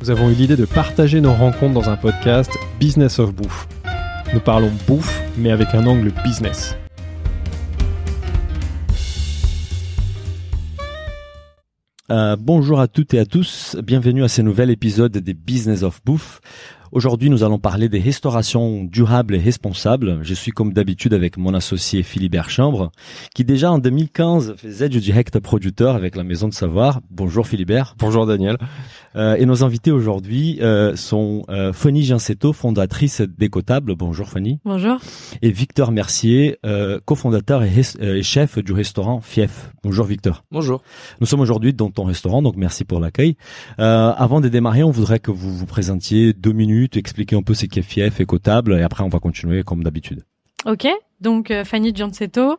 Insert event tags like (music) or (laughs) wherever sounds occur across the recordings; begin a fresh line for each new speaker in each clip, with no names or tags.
Nous avons eu l'idée de partager nos rencontres dans un podcast Business of Bouffe. Nous parlons bouffe, mais avec un angle business.
Euh, bonjour à toutes et à tous, bienvenue à ce nouvel épisode des Business of Bouffe. Aujourd'hui, nous allons parler des restaurations durables et responsables. Je suis comme d'habitude avec mon associé Philibert Chambre, qui déjà en 2015 faisait du direct producteur avec la Maison de Savoir. Bonjour Philibert.
Bonjour Daniel.
Euh, et nos invités aujourd'hui euh, sont euh, Fanny Giancetto, fondatrice d'Écotable. Bonjour Fanny.
Bonjour.
Et Victor Mercier, euh, cofondateur et, euh, et chef du restaurant Fief. Bonjour Victor.
Bonjour.
Nous sommes aujourd'hui dans ton restaurant, donc merci pour l'accueil. Euh, avant de démarrer, on voudrait que vous vous présentiez deux minutes, expliquer un peu ce qu'est Fief, Écotable, et après on va continuer comme d'habitude.
Ok. Donc euh, Fanny Giancetto.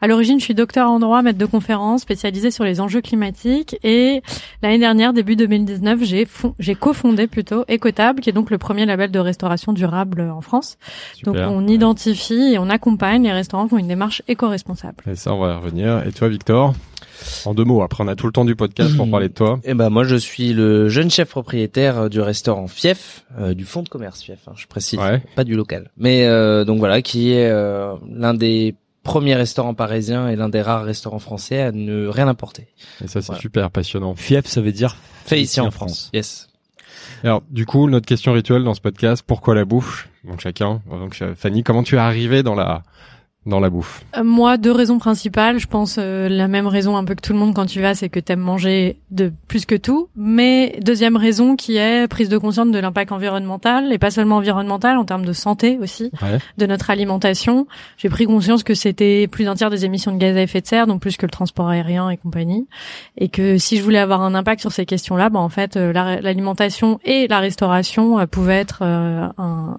À l'origine, je suis docteur en droit, maître de conférence, spécialisée sur les enjeux climatiques. Et l'année dernière, début 2019, j'ai j'ai cofondé plutôt Écotable, qui est donc le premier label de restauration durable en France.
Super.
Donc on identifie et on accompagne les restaurants qui ont une démarche éco-responsable.
Et ça, on va y revenir. Et toi, Victor? En deux mots, après on a tout le temps du podcast pour parler de toi.
Eh ben moi je suis le jeune chef propriétaire euh, du restaurant Fief, euh, du fonds de commerce Fief, hein, je précise,
Ouais.
pas du local. Mais euh, donc voilà, qui est euh, l'un des premiers restaurants parisiens et l'un des rares restaurants français à ne rien importer.
Et ça, c'est
Voilà.
super passionnant.
Fief, ça veut dire
Fait ici en France. Yes.
Alors, du coup, notre question rituelle dans ce podcast, pourquoi la bouffe? Donc chacun. Donc Fanny, comment tu es arrivée dans la dans la bouffe
Euh, Moi, deux raisons principales. Je pense euh, la même raison un peu que tout le monde quand tu vas, c'est que t'aimes manger de plus que tout. Mais deuxième raison qui est prise de conscience de l'impact environnemental et pas seulement environnemental, en termes de santé aussi,
Ouais.
de notre alimentation. J'ai pris conscience que c'était plus d'un tiers des émissions de gaz à effet de serre, donc plus que le transport aérien et compagnie, et que si je voulais avoir un impact sur ces questions-là, bah en fait, euh, la- l'alimentation et la restauration euh, pouvaient être un,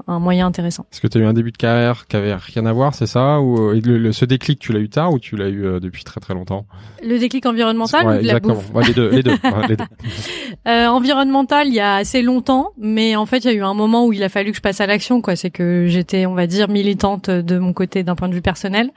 un moyen intéressant.
Est-ce que tu as eu un début de carrière qui avait rien à voir, c'est ça Ou euh, et le, le- ce déclic, tu l'as eu tard ou tu l'as eu euh, depuis très très longtemps?
Le déclic environnemental
Ouais,
ou de la
exactement.
bouffe?
Ouais, les deux, les deux, ouais, les deux. (laughs) (laughs)
Euh, environnemental, il y a assez longtemps, mais en fait, il y a eu un moment où il a fallu que je passe à l'action, quoi. C'est que j'étais, on va dire, militante de mon côté d'un point de vue personnel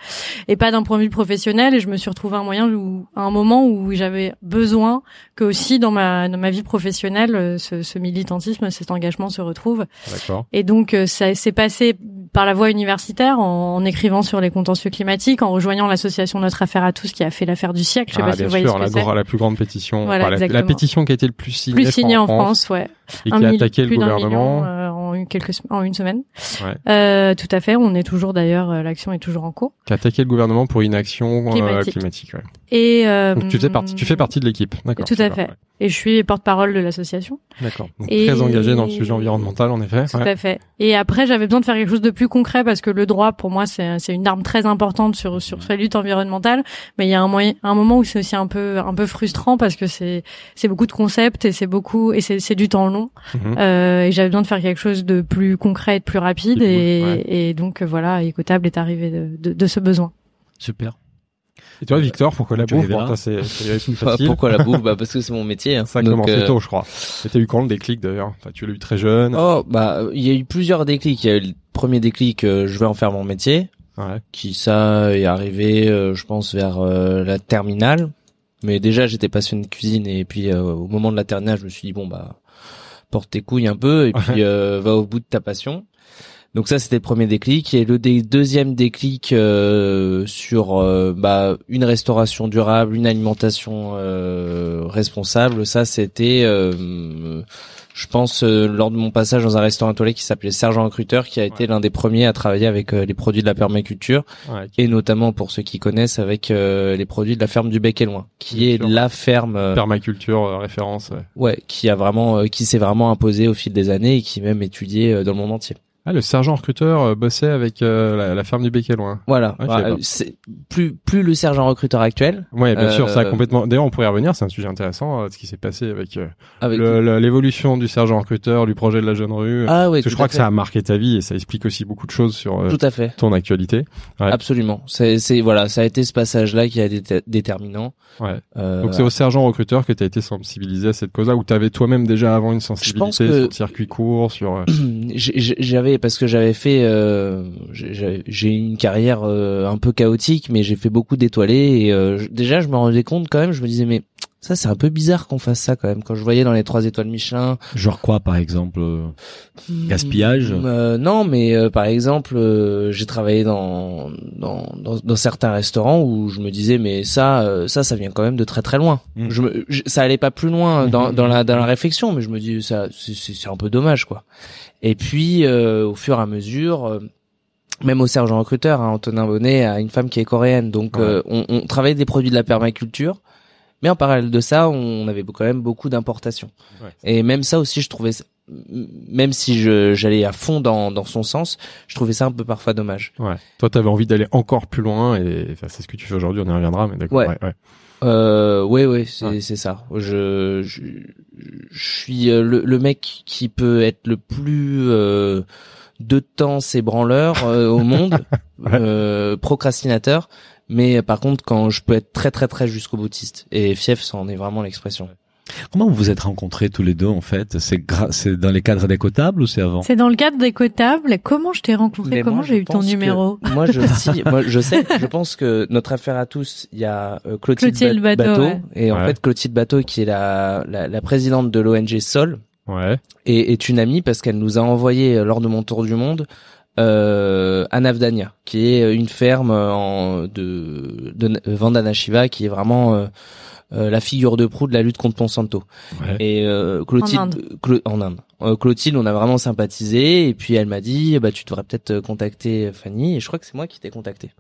et pas d'un point de vue professionnel, et je me suis retrouvée à un moyen où, à un moment où j'avais besoin que aussi dans ma dans ma vie professionnelle, euh, ce, ce militantisme, cet engagement se retrouve.
D'accord.
Et donc, euh, ça s'est passé par la voie universitaire, en, en écrivant sur les contentieux climatiques, en rejoignant l'association Notre Affaire à tous, qui a fait l'affaire du siècle. Je sais
ah,
pas si vous voyez ce que
la,
c'est.
gro- la plus grande pétition,
Voilà,
enfin, la, pétition qui a été le plus signée,
Plus en France, ouais.
et
Un
qui a attaqué le gouvernement.
million, euh, en une quelques sem- en une semaine.
Ouais.
Euh, tout à fait. On est toujours d'ailleurs, euh, l'action est toujours en cours.
A attaqué le gouvernement pour inaction euh,
Climatique.
climatique. ouais.
Et euh,
Donc tu fais partie, tu fais partie de l'équipe, d'accord.
Tout à fait. Et je suis porte-parole de l'association.
D'accord.
Et-
très engagé dans le sujet environnemental, en effet.
Tout à fait. Et après, j'avais besoin de faire quelque chose de plus concret parce que le droit, pour moi, c'est c'est une arme très importante sur sur la lutte environnementale. Mais il y a un moyen, un moment où c'est aussi un peu un peu frustrant parce que c'est c'est beaucoup de concepts et c'est beaucoup et c'est c'est du temps long.
Mhm.
Euh, et j'avais besoin de faire quelque chose de plus concret et de plus rapide. Et,
ouais.
et donc euh, voilà, Écotable est arrivé de, de, de ce besoin.
Super.
Et toi, Victor, pourquoi la bouffe Bon, c'est (laughs)
pourquoi la bouffe (laughs) Bah parce que c'est mon métier. hein.
Ça commencé
euh,
tôt, je crois. Et t'as eu quand le déclic d'ailleurs? Enfin, Tu l'as eu très jeune.
Oh bah il y a eu plusieurs déclics. Il y a eu le premier déclic, euh, je vais en faire mon métier.
Ouais.
qui ça est arrivé euh, je pense vers euh, la terminale mais déjà j'étais passionné de cuisine et puis euh, au moment de la terminale je me suis dit bon bah porte tes couilles un peu et puis euh, va au bout de ta passion. Donc ça c'était le premier déclic. Et le deuxième déclic euh, sur euh, bah une restauration durable une alimentation euh, responsable ça c'était euh, je pense euh, lors de mon passage dans un restaurant étoilé qui s'appelait Sergent Recruteur qui a été l'un des premiers à travailler avec euh, les produits de la permaculture
Ouais.
et notamment pour ceux qui connaissent avec euh, les produits de la ferme du Bec et Loin, qui est la ferme,
Permaculture, référence. ouais.
ouais, qui a vraiment, euh, qui s'est vraiment imposée au fil des années et qui est même étudiée dans le monde entier.
Ah, le sergent recruteur euh, bossait avec euh, la, la ferme du Bec et Loin.
Voilà.
Ah, je
Voilà, c'est plus plus le sergent recruteur actuel
Ouais, bien sûr, ça a
Euh,
complètement. D'ailleurs, on pourrait y revenir. C'est un sujet intéressant, euh, ce qui s'est passé avec, euh,
avec
l'évolution du sergent recruteur, du projet de la jeune rue.
ah oui
Parce que je crois que ça a marqué ta vie et ça explique aussi beaucoup de choses sur euh,
tout à fait
ton actualité. Ouais.
absolument c'est voilà ça a été ce passage là qui a été déterminant
Ouais.
Euh,
Donc c'est au sergent recruteur que tu as été sensibilisé à cette cause-là, ou tu avais toi-même déjà avant une sensibilité
que-
sur le circuit court, sur. euh, (clears throat)
Parce que j'avais fait euh, j'ai- une carrière euh, un peu chaotique mais j'ai fait beaucoup d'étoilés et euh, déjà je me rendais compte quand même je me disais mais ça c'est un peu bizarre qu'on fasse ça quand même. Quand je voyais dans les trois étoiles Michelin
Genre quoi, par exemple euh, Gaspillage.
Euh, non mais euh, par exemple euh, j'ai travaillé dans, dans dans dans certains restaurants où je me disais mais ça euh, ça ça vient quand même de très très loin.
Mm.
je me je- ça allait pas plus loin dans dans la dans la réflexion mais je me dis ça c'est un peu dommage quoi. Et puis euh, au fur et à mesure même au sergent recruteur, hein, Antonin Bonnet a une femme qui est coréenne, donc
Ouais.
euh, on, on travaillait des produits de la permaculture, mais en parallèle de ça, on avait quand même beaucoup d'importations.
Ouais.
Et même ça aussi, je trouvais, même si j'allais à fond dans dans son sens, je trouvais ça un peu parfois dommage.
Ouais. Toi, t'avais envie d'aller encore plus loin et enfin, c'est ce que tu fais aujourd'hui. On y reviendra, mais d'accord.
Ouais.
Ouais. ouais.
Euh, ouais, ouais, c'est
Ouais.
ça. Je, je je suis euh, le, le mec qui peut être le plus euh, de temps c'est branleur euh, au monde, (laughs)
Ouais.
euh, procrastinateur. Mais euh, par contre, quand je peux être très très très jusqu'au boutiste, et Fief, ça en est vraiment l'expression.
Comment vous vous êtes rencontrés tous les deux en fait? C'est gra- c'est dans les cadres d'écotables ou c'est avant?
C'est dans le cadre d'écotables. Comment je t'ai rencontré?
Mais
Comment
moi,
j'ai eu ton numéro?
Moi, je, (laughs) si, moi, je sais. Je pense que notre affaire à tous, il y a euh, Clotilde,
Clotilde
Ba-
Bateau, ouais.
et en
Ouais.
fait Clotilde Bateau, qui est la la, la présidente de l'ONG Sol,
Ouais.
et est une amie parce qu'elle nous a envoyé euh, lors de mon tour du monde euh, à Navdania, qui est une ferme euh, en, de, de Vandana Shiva, qui est vraiment euh, euh, la figure de proue de la lutte contre Monsanto.
Ouais.
Et euh, Clotilde,
En Inde.
Clo- en Inde. Euh, Clotilde, on a vraiment sympathisé, et puis elle m'a dit, bah tu devrais peut-être contacter Fanny, et je crois que c'est moi qui t'ai contacté.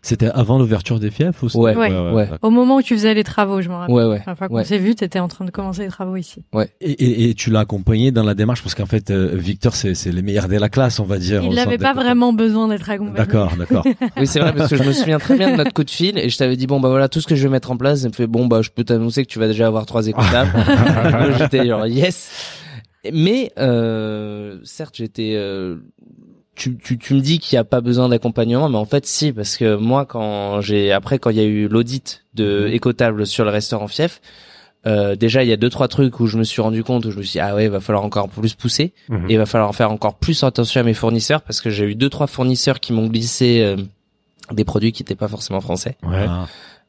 C'était avant l'ouverture des fiefs ou
Ouais,
Ouais.
ouais.
Au moment où tu faisais les travaux, je me rappelle.
Ouais, ouais.
Fois qu'on
ouais.
s'est vu, t'étais en train de commencer les travaux ici.
Et, et, et tu l'as accompagné dans la démarche parce qu'en fait, euh, Victor, c'est c'est les meilleurs de la classe, on va dire.
Il n'avait pas vraiment besoin d'être accompagné.
D'accord, d'accord.
Oui, c'est vrai parce que je me souviens très bien de notre coup de fil et je t'avais dit bon bah voilà tout ce que je vais mettre en place. Elle me fait bon bah je peux t'annoncer que tu vas déjà avoir trois écoutables. (laughs) J'étais genre yes. Mais euh, certes j'étais. euh, tu, tu, tu me dis qu'il n'y a pas besoin d'accompagnement, mais en fait si parce que moi quand j'ai après quand il y a eu l'audit de
Mhm.
écotable sur le restaurant Fief. Euh, déjà, il y a deux trois trucs où je me suis rendu compte où je me suis dit, ah ouais, il va falloir encore plus pousser
Mhm.
et il va falloir faire encore plus attention à mes fournisseurs parce que j'ai eu deux trois fournisseurs qui m'ont glissé euh, des produits qui n'étaient pas forcément français
Ouais.
Ah.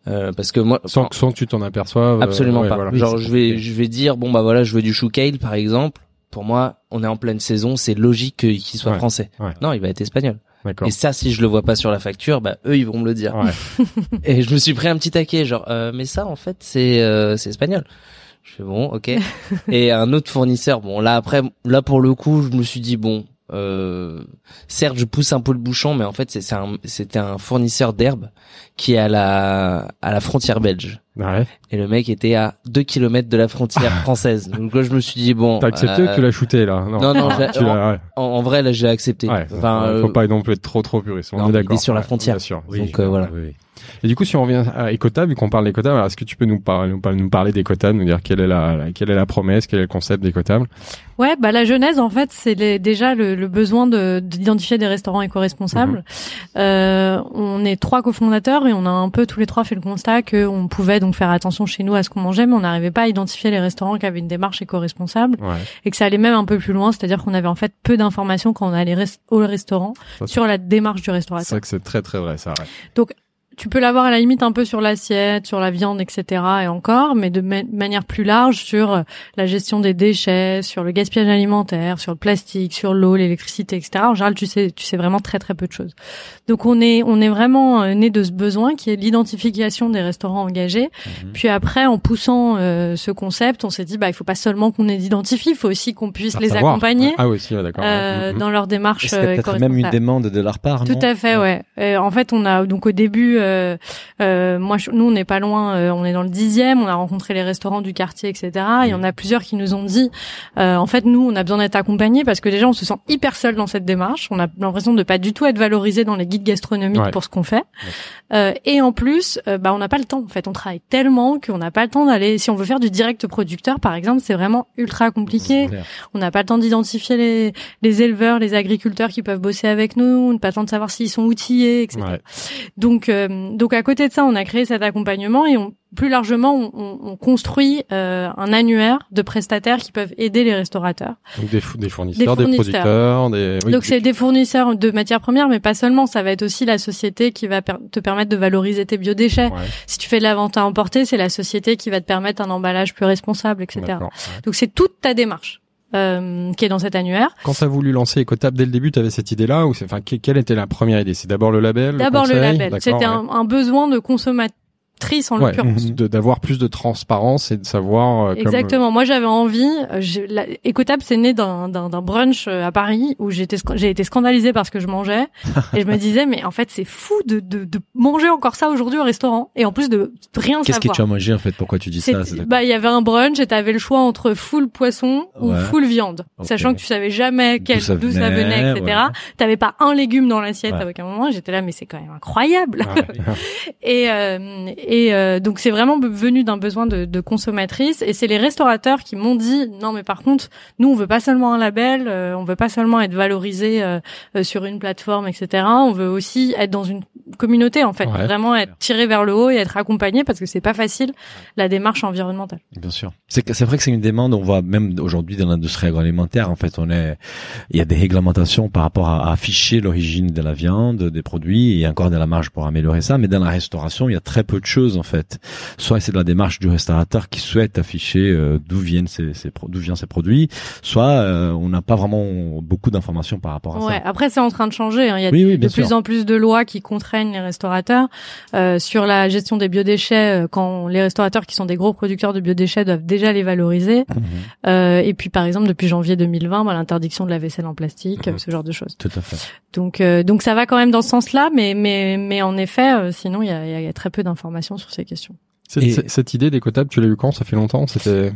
Euh, parce que moi
Sans, que- sans que tu t'en aperçoives. euh,
absolument
ouais,
pas
voilà.
genre je vais je vais dire bon bah voilà je veux du chou kale par exemple pour moi on est en pleine saison c'est logique que- qu'il soit
Ouais,
français.
Ouais.
non il va être espagnol. Et ça si je le vois pas sur la facture bah eux ils vont me le dire.
Ouais. (laughs)
et je me suis pris un petit taquet genre euh, mais ça en fait c'est euh, c'est espagnol. Je fais bon ok. (laughs) Et un autre fournisseur bon là après là pour le coup je me suis dit bon euh, certes je pousse un peu le bouchon mais en fait c'est c'est un c'était un fournisseur d'herbe qui est à la à la frontière belge
Ouais.
et le mec était à 2 kilomètres de la frontière française donc là je me suis dit bon
T'as accepté
euh,
ou tu l'as shooté là
non non j'ai-
Tu l'as. Ouais.
en, en vrai là j'ai accepté
Ouais.
enfin
faut
euh,
pas non plus être trop trop puriste. On
non,
est
il est
d'accord.
sur la frontière.
Bien sûr.
Oui,
Donc, euh, voilà.
oui, oui.
Et du coup, si on revient à Ecotable, vu qu'on parle d'Ecotable, est-ce que tu peux nous, par- nous, par- nous parler d'Ecotable, nous dire quelle est la, la- quelle est la promesse, quel est le concept d'Ecotable
Ouais, bah la genèse en fait, c'est déjà le, le besoin de d'identifier des restaurants éco-responsables. Euh, on est trois cofondateurs et on a un peu tous les trois fait le constat qu'on pouvait donc faire attention chez nous à ce qu'on mangeait, mais on n'arrivait pas à identifier les restaurants qui avaient une démarche éco-responsable
Ouais.
et que ça allait même un peu plus loin, c'est-à-dire qu'on avait en fait peu d'informations quand on allait res- au restaurant
Ça, c'est-
sur la démarche du
C'est
restaurateur.
vrai que c'est très très vrai, ça. Ouais.
Tu peux l'avoir à la limite un peu sur l'assiette, sur la viande, etc. et encore, mais de ma- manière plus large sur euh, la gestion des déchets, sur le gaspillage alimentaire, sur le plastique, sur l'eau, l'électricité, etc. En général, tu sais, tu sais vraiment très très peu de choses. Donc on est on est vraiment euh, né de ce besoin qui est l'identification des restaurants engagés.
Mhm.
Puis après, en poussant euh, ce concept, on s'est dit bah il faut pas seulement qu'on les identifie, il faut aussi qu'on puisse les
savoir.
accompagner
Ah oui, si, ouais, d'accord.
euh,
ouais. Mhm.
dans leur démarche
C'était
euh,
peut-être même une demande de leur part,
Tout
non?
à fait, ouais. Euh, en fait, on a donc au début, euh, euh, moi, je- nous, on n'est pas loin, euh, on est dans le dixième, on a rencontré les restaurants du quartier, etc. Il y en a plusieurs qui nous ont dit, euh, en fait, nous, on a besoin d'être accompagnés parce que déjà, on se sent hyper seul dans cette démarche. On a l'impression de pas du tout être valorisé dans les guides gastronomiques
Ouais.
pour ce qu'on fait. Euh, et en plus, euh, bah, on n'a pas le temps. En fait, on travaille tellement qu'on n'a pas le temps d'aller. Si on veut faire du direct producteur, par exemple, c'est vraiment ultra compliqué. On n'a pas le temps d'identifier les, les éleveurs, les agriculteurs qui peuvent bosser avec nous. On n'a pas le temps de savoir s'ils sont outillés, etc.
Ouais.
Donc, euh, donc à côté de ça, on a créé cet accompagnement et on, plus largement, on, on- on construit euh, un annuaire de prestataires qui peuvent aider les restaurateurs.
Donc des, des fournisseurs, des,
fournisseurs.
producteurs, des. oui,
donc c'est des fournisseurs de matières premières, mais pas seulement. Ça va être aussi la société qui va per- te permettre de valoriser tes biodéchets.
Ouais,
Si tu fais de la vente à emporter, c'est la société qui va te permettre un emballage plus responsable, etc.
Ouais.
Donc c'est toute ta démarche euh, qui est dans cet annuaire.
Quand t'as voulu lancer Ecotable dès le début, t'avais cette idée-là ou c'est, enfin, que- quelle était la première idée? C'est d'abord le label.
D'abord le label. C'était
ouais.
un, un besoin de consommatrice en
Ouais,
l'occurrence.
d'avoir plus de transparence et de savoir. euh, comme-
Exactement. Moi, j'avais envie. euh, la- Écotable, c'est né d'un d'un- d'un brunch euh, à Paris où j'ai été scandalisée par ce que je mangeais (laughs) et je me disais mais en fait c'est fou de, de, de manger encore ça aujourd'hui au restaurant et en plus de rien
Qu'est-ce que tu as mangé en fait? Pourquoi tu dis ça?
Bah, il y avait un brunch et t'avais le choix entre full poisson ou full viande, sachant que tu savais jamais quel,
D'où ça venait,
etc.
ouais.
T'avais pas un légume dans l'assiette
Ouais.
à aucun moment. J'étais là, mais c'est quand même incroyable.
Ouais. (laughs)
Et, euh, et euh, donc c'est vraiment venu d'un besoin de, de consommatrice. Et c'est les restaurateurs qui m'ont dit non mais par contre nous on veut pas seulement un label, euh, on veut pas seulement être valorisé euh, euh, sur une plateforme etc. On veut aussi être dans une communauté en fait,
Ouais.
vraiment être tiré vers le haut et être accompagné parce que c'est pas facile la démarche environnementale.
Bien sûr. C'est c'est vrai que c'est une demande. On voit même aujourd'hui dans l'industrie agroalimentaire. En fait, on est, il y a des réglementations par rapport à, à afficher l'origine de la viande, des produits. A encore de la marge pour améliorer ça. Mais dans la restauration, il y a très peu de choses en fait. Soit c'est de la démarche du restaurateur qui souhaite afficher euh, d'où viennent ces, d'où viennent ces produits. Soit euh, on n'a pas vraiment beaucoup d'informations par rapport à
Ouais.
ça.
Après c'est en train de changer. hein. Il y a
Oui, oui,
de plus en plus de lois qui contraignent les restaurateurs euh, sur la gestion des biodéchets. euh, quand les restaurateurs qui sont des gros producteurs de biodéchets doivent déjà les valoriser. Euh, et puis par exemple depuis janvier 2020, bah, l'interdiction de la vaisselle en plastique,
Mhm.
ce genre de choses.
Tout à fait.
Donc euh, donc ça va quand même dans ce sens-là, mais mais mais en effet, sinon il y a, il y a très peu d'informations sur ces questions.
Cette,
Et-
cette- cette idée d'Ecotable, tu l'as eu quand? Ça fait longtemps? C'était.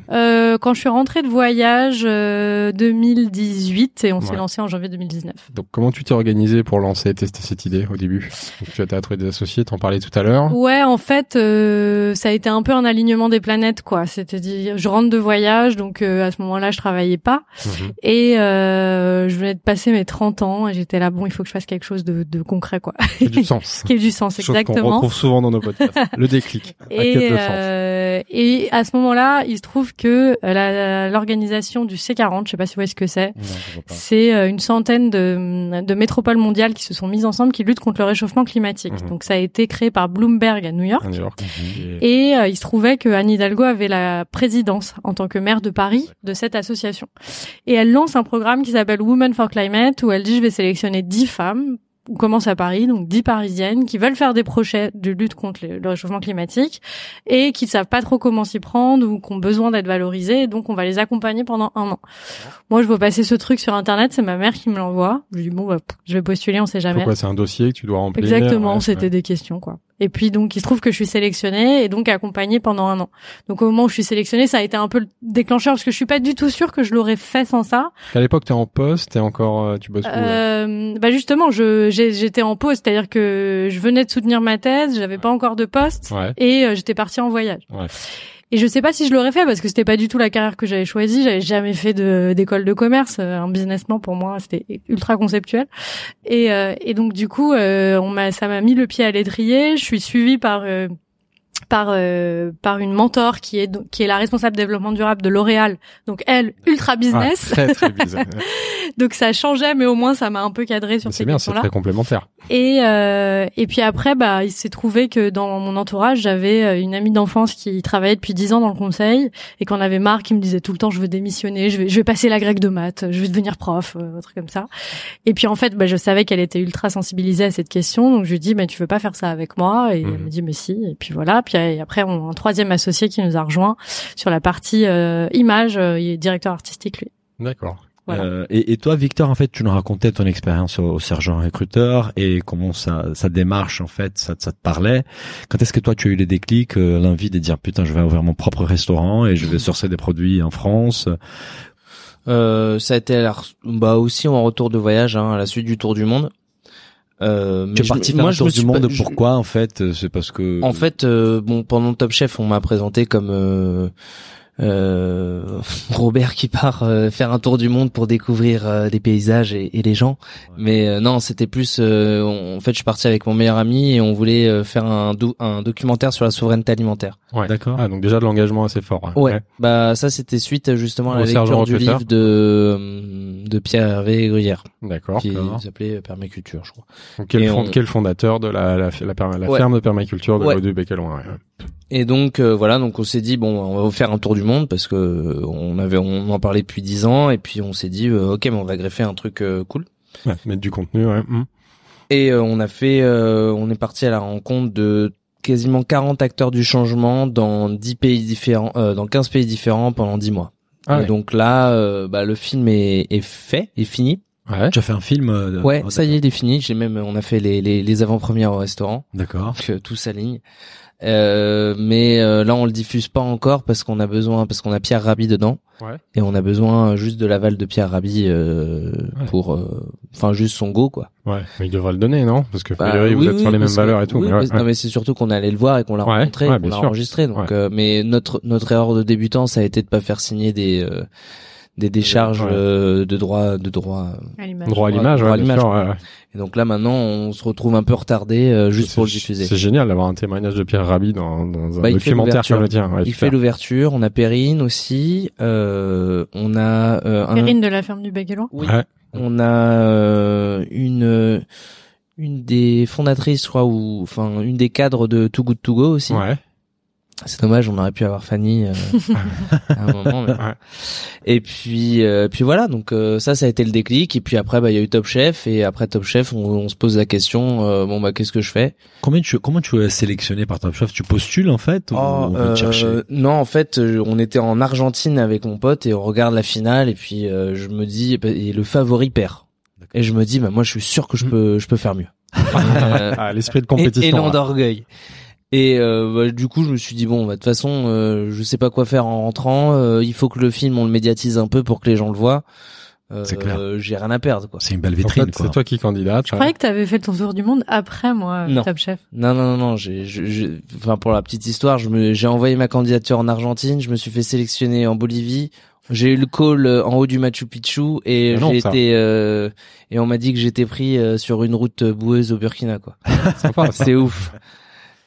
Euh, quand je suis rentrée de voyage euh, 2018 et on s'est
Ouais.
lancé en janvier 2019.
Donc comment tu t'es organisé pour lancer et tester cette idée au début? Donc, Tu as trouvé des associés, t'en parlais tout à l'heure.
Ouais, en fait, euh, ça a été un peu un alignement des planètes, quoi. C'est-à-dire, je rentre de voyage, donc euh, à ce moment-là, je travaillais pas,
Mhm.
et euh, je venais de passer mes 30 ans, et j'étais là, bon, il faut que je fasse quelque chose de, de concret, quoi,
Ça a du sens. (laughs)
qui ait du sens,
Chose qu'on
exactement.
retrouve souvent dans nos podcasts. Le déclic. (laughs)
Euh, et à ce moment-là, il se trouve que euh, l'organisation du C40, je sais pas si vous voyez ce que c'est, c'est euh, une centaine de, de métropoles mondiales qui se sont mises ensemble, qui luttent contre le réchauffement climatique.
Mhm.
Donc ça a été créé par Bloomberg à New York.
À New York. Et-
Et euh, il se trouvait que Anne Hidalgo avait la présidence en tant que maire de Paris de cette association. Et elle lance un programme qui s'appelle Women for Climate où elle dit je vais sélectionner 10 femmes on commence à Paris, donc 10 parisiennes qui veulent faire des projets de lutte contre le, réchauffement climatique et qui ne savent pas trop comment s'y prendre ou qui ont besoin d'être valorisées. Et donc, on va les accompagner pendant un an. Moi, je vois passer ce truc sur Internet, c'est ma mère qui me l'envoie. Je lui dis, bon, bah, je vais postuler, on sait jamais.
Pourquoi c'est un dossier que tu dois remplir?
Exactement,
ouais,
c'était
ouais.
des questions quoi. Et puis donc il se trouve que je suis sélectionnée et donc accompagnée pendant un an. Donc au moment où je suis sélectionnée, ça a été un peu le déclencheur parce que je suis pas du tout sûre que je l'aurais fait sans ça.
À l'époque, t'es en poste, t'es encore, euh, tu bosses où
Euh, bah justement, je j'étais en pause, c'est-à-dire que je venais de soutenir ma thèse, j'avais pas encore de poste
Ouais.
et euh, j'étais partie en voyage.
Ouais.
Et je sais pas si je l'aurais fait parce que c'était pas du tout la carrière que j'avais choisie. J'avais jamais fait d'école de commerce. Euh, Un business plan pour moi c'était ultra conceptuel. Et, euh, et donc du coup, euh, on m'a ça m'a mis le pied à l'étrier. Je suis suivie par euh, par euh, par une mentor qui est qui est la responsable développement durable de L'Oréal. Donc elle ultra business.
Ah, très très (laughs) bizarre.
donc ça changeait, mais au moins ça m'a un peu cadré sur ces
c'est bien, c'est
questions-là.
très complémentaire.
Et euh, et puis après, bah, il s'est trouvé que dans mon entourage, j'avais euh, une amie d'enfance qui travaillait depuis dix ans dans le conseil et qu'on avait marre, qui me disait tout le temps, je veux démissionner, je vais, je vais passer la grecque de maths, je vais devenir prof, euh, un truc comme ça. Et puis en fait, bah, je savais qu'elle était ultra sensibilisée à cette question, donc je lui dis, mais tu veux pas faire ça avec moi? Et elle me dit, mais si. Et puis voilà. Puis euh, après, on a un troisième associé qui nous a rejoint sur la partie euh, image, euh, il est directeur artistique lui.
D'accord.
Voilà.
Euh, et, et toi, Victor, en fait, tu nous racontais ton expérience au, au sergent recruteur et comment ça, ça démarche, en fait, ça, ça te parlait. Quand est-ce que toi, tu as eu les déclics, euh, l'envie de dire, putain, je vais ouvrir mon propre restaurant et je vais sourcer des produits en France?
Euh, ça a été bah aussi en retour de voyage hein, à la suite du tour du monde. Euh, mais
Tu es
je
parti
me-
faire
moi, je
tour du monde.
pas- je-
Pourquoi, en fait C'est parce que...
En fait, euh, bon, pendant Top Chef, on m'a présenté comme euh, euh, (laughs) Robert qui part euh, faire un tour du monde pour découvrir euh, des paysages et, et les gens. Mais euh, non, c'était plus. euh, on- en fait, je suis parti avec mon meilleur ami et on voulait euh, faire un, do- un documentaire sur la souveraineté alimentaire.
Ouais.
D'accord.
Ah, donc déjà de l'engagement assez fort. hein.
Ouais. Bah ça, c'était suite justement à la lecture du livve de de Pierre Hervé Gruyère,
D'accord.
qui s'appelait Permaculture, je crois.
Donc, quel,
Et
fond-
on-
quel fondateur de la, la, la, perma- la
Ouais.
ferme de permaculture de
Ouais. Et donc euh, voilà, donc on s'est dit bon, on va faire un tour du monde parce que euh, on avait on en parlait depuis dix ans et puis on s'est dit euh, ok, mais on va greffer un truc euh, cool.
ouais. Mettre du contenu, ouais. hum.
Et euh, on a fait, euh, on est parti à la rencontre de quasiment 40 acteurs du changement dans 10 pays différents, euh, dans 15 pays différents pendant 10 mois.
Ah
et
ouais.
donc là, euh, bah, le film est, est fait, est fini.
Ouais.
Tu as fait un film euh,
Ouais,
oh,
ça y est, il est fini. J'ai même, on a fait les, les, les avant-premières au restaurant,
D'accord.
donc euh, tout s'aligne. Euh, mais euh, là, on le diffuse pas encore parce qu'on a besoin, parce qu'on a Pierre Rabhi dedans,
Ouais.
et on a besoin juste de l'aval de Pierre Rabhi euh,
Ouais.
pour, euh, enfin juste son go quoi.
Ouais. Mais il devrait le donner, non? Parce que
Bah,
priori, vous
oui,
êtes sur les mêmes valeurs et tout.
oui,
mais ouais,
non, mais c'est surtout qu'on allé le voir et qu'on l'a rencontré,
ouais,
qu'on l'a enregistré. Donc, euh, mais notre notre erreur de débutant, ça a été de pas faire signer des euh, des décharges
Ouais.
euh, de droit de droit.
À.
Droit à l'image,
droit à
ouais, ouais, ouais.
Et donc là maintenant, on se retrouve un peu retardé euh, juste pour le diffuser.
C'est génial d'avoir un témoignage de Pierre Rabhi dans, dans un
Bah, il fait
documentaire
l'ouverture.
comme le tien. Ouais,
Il
super.
fait l'ouverture. On a Perrine aussi. Euh, on a euh, un-
Perrine de la ferme du Loin.
Oui.
Ouais.
On a euh, une une des fondatrices, je crois, ou enfin une des cadres de Too Good To Go aussi. C'est dommage, on aurait pu avoir Fanny euh, (laughs) à un moment. mais-
Ouais.
Et puis, euh, puis voilà. Donc euh, ça, ça a été le déclic. Et puis après, bah il y a eu Top Chef. Et après Top Chef, on, on se pose la question euh, bon bah qu'est-ce que je fais?
Combien tu, comment tu es sélectionné par Top Chef? Tu postules en fait ou on vient te
euh,
chercher
Non, en fait, euh, on était en Argentine avec mon pote et on regarde la finale. Et puis euh, je me dis et le favori perd. Et je me dis bah moi je suis sûr que je
Mm.
peux je peux faire mieux. (laughs) Euh,
Ah, l'esprit de
et-
compétition.
élan
là.
d'orgueil. Et euh, bah, du coup, je me suis dit bon, bah, de toute façon, euh, je sais pas quoi faire en rentrant. euh, il faut que le film on le médiatise un peu pour que les gens le voient. Euh,
C'est clair.
euh, J'ai rien à perdre, quoi.
C'est une belle
En
vitrine
fait,
quoi.
c'est toi qui candidate.
Je croyais que tu avais fait ton tour du monde après moi,
Non.
Top Chef.
Non, non, non, non. J'ai, enfin, pour la petite histoire, je me, j'ai envoyé ma candidature en Argentine. Je me suis fait sélectionner en Bolivie. J'ai eu le call en haut du Machu Picchu et
non,
j'ai été euh, et on m'a dit que j'étais pris euh, sur une route boueuse au Burkina, quoi. (laughs) C'est ouf.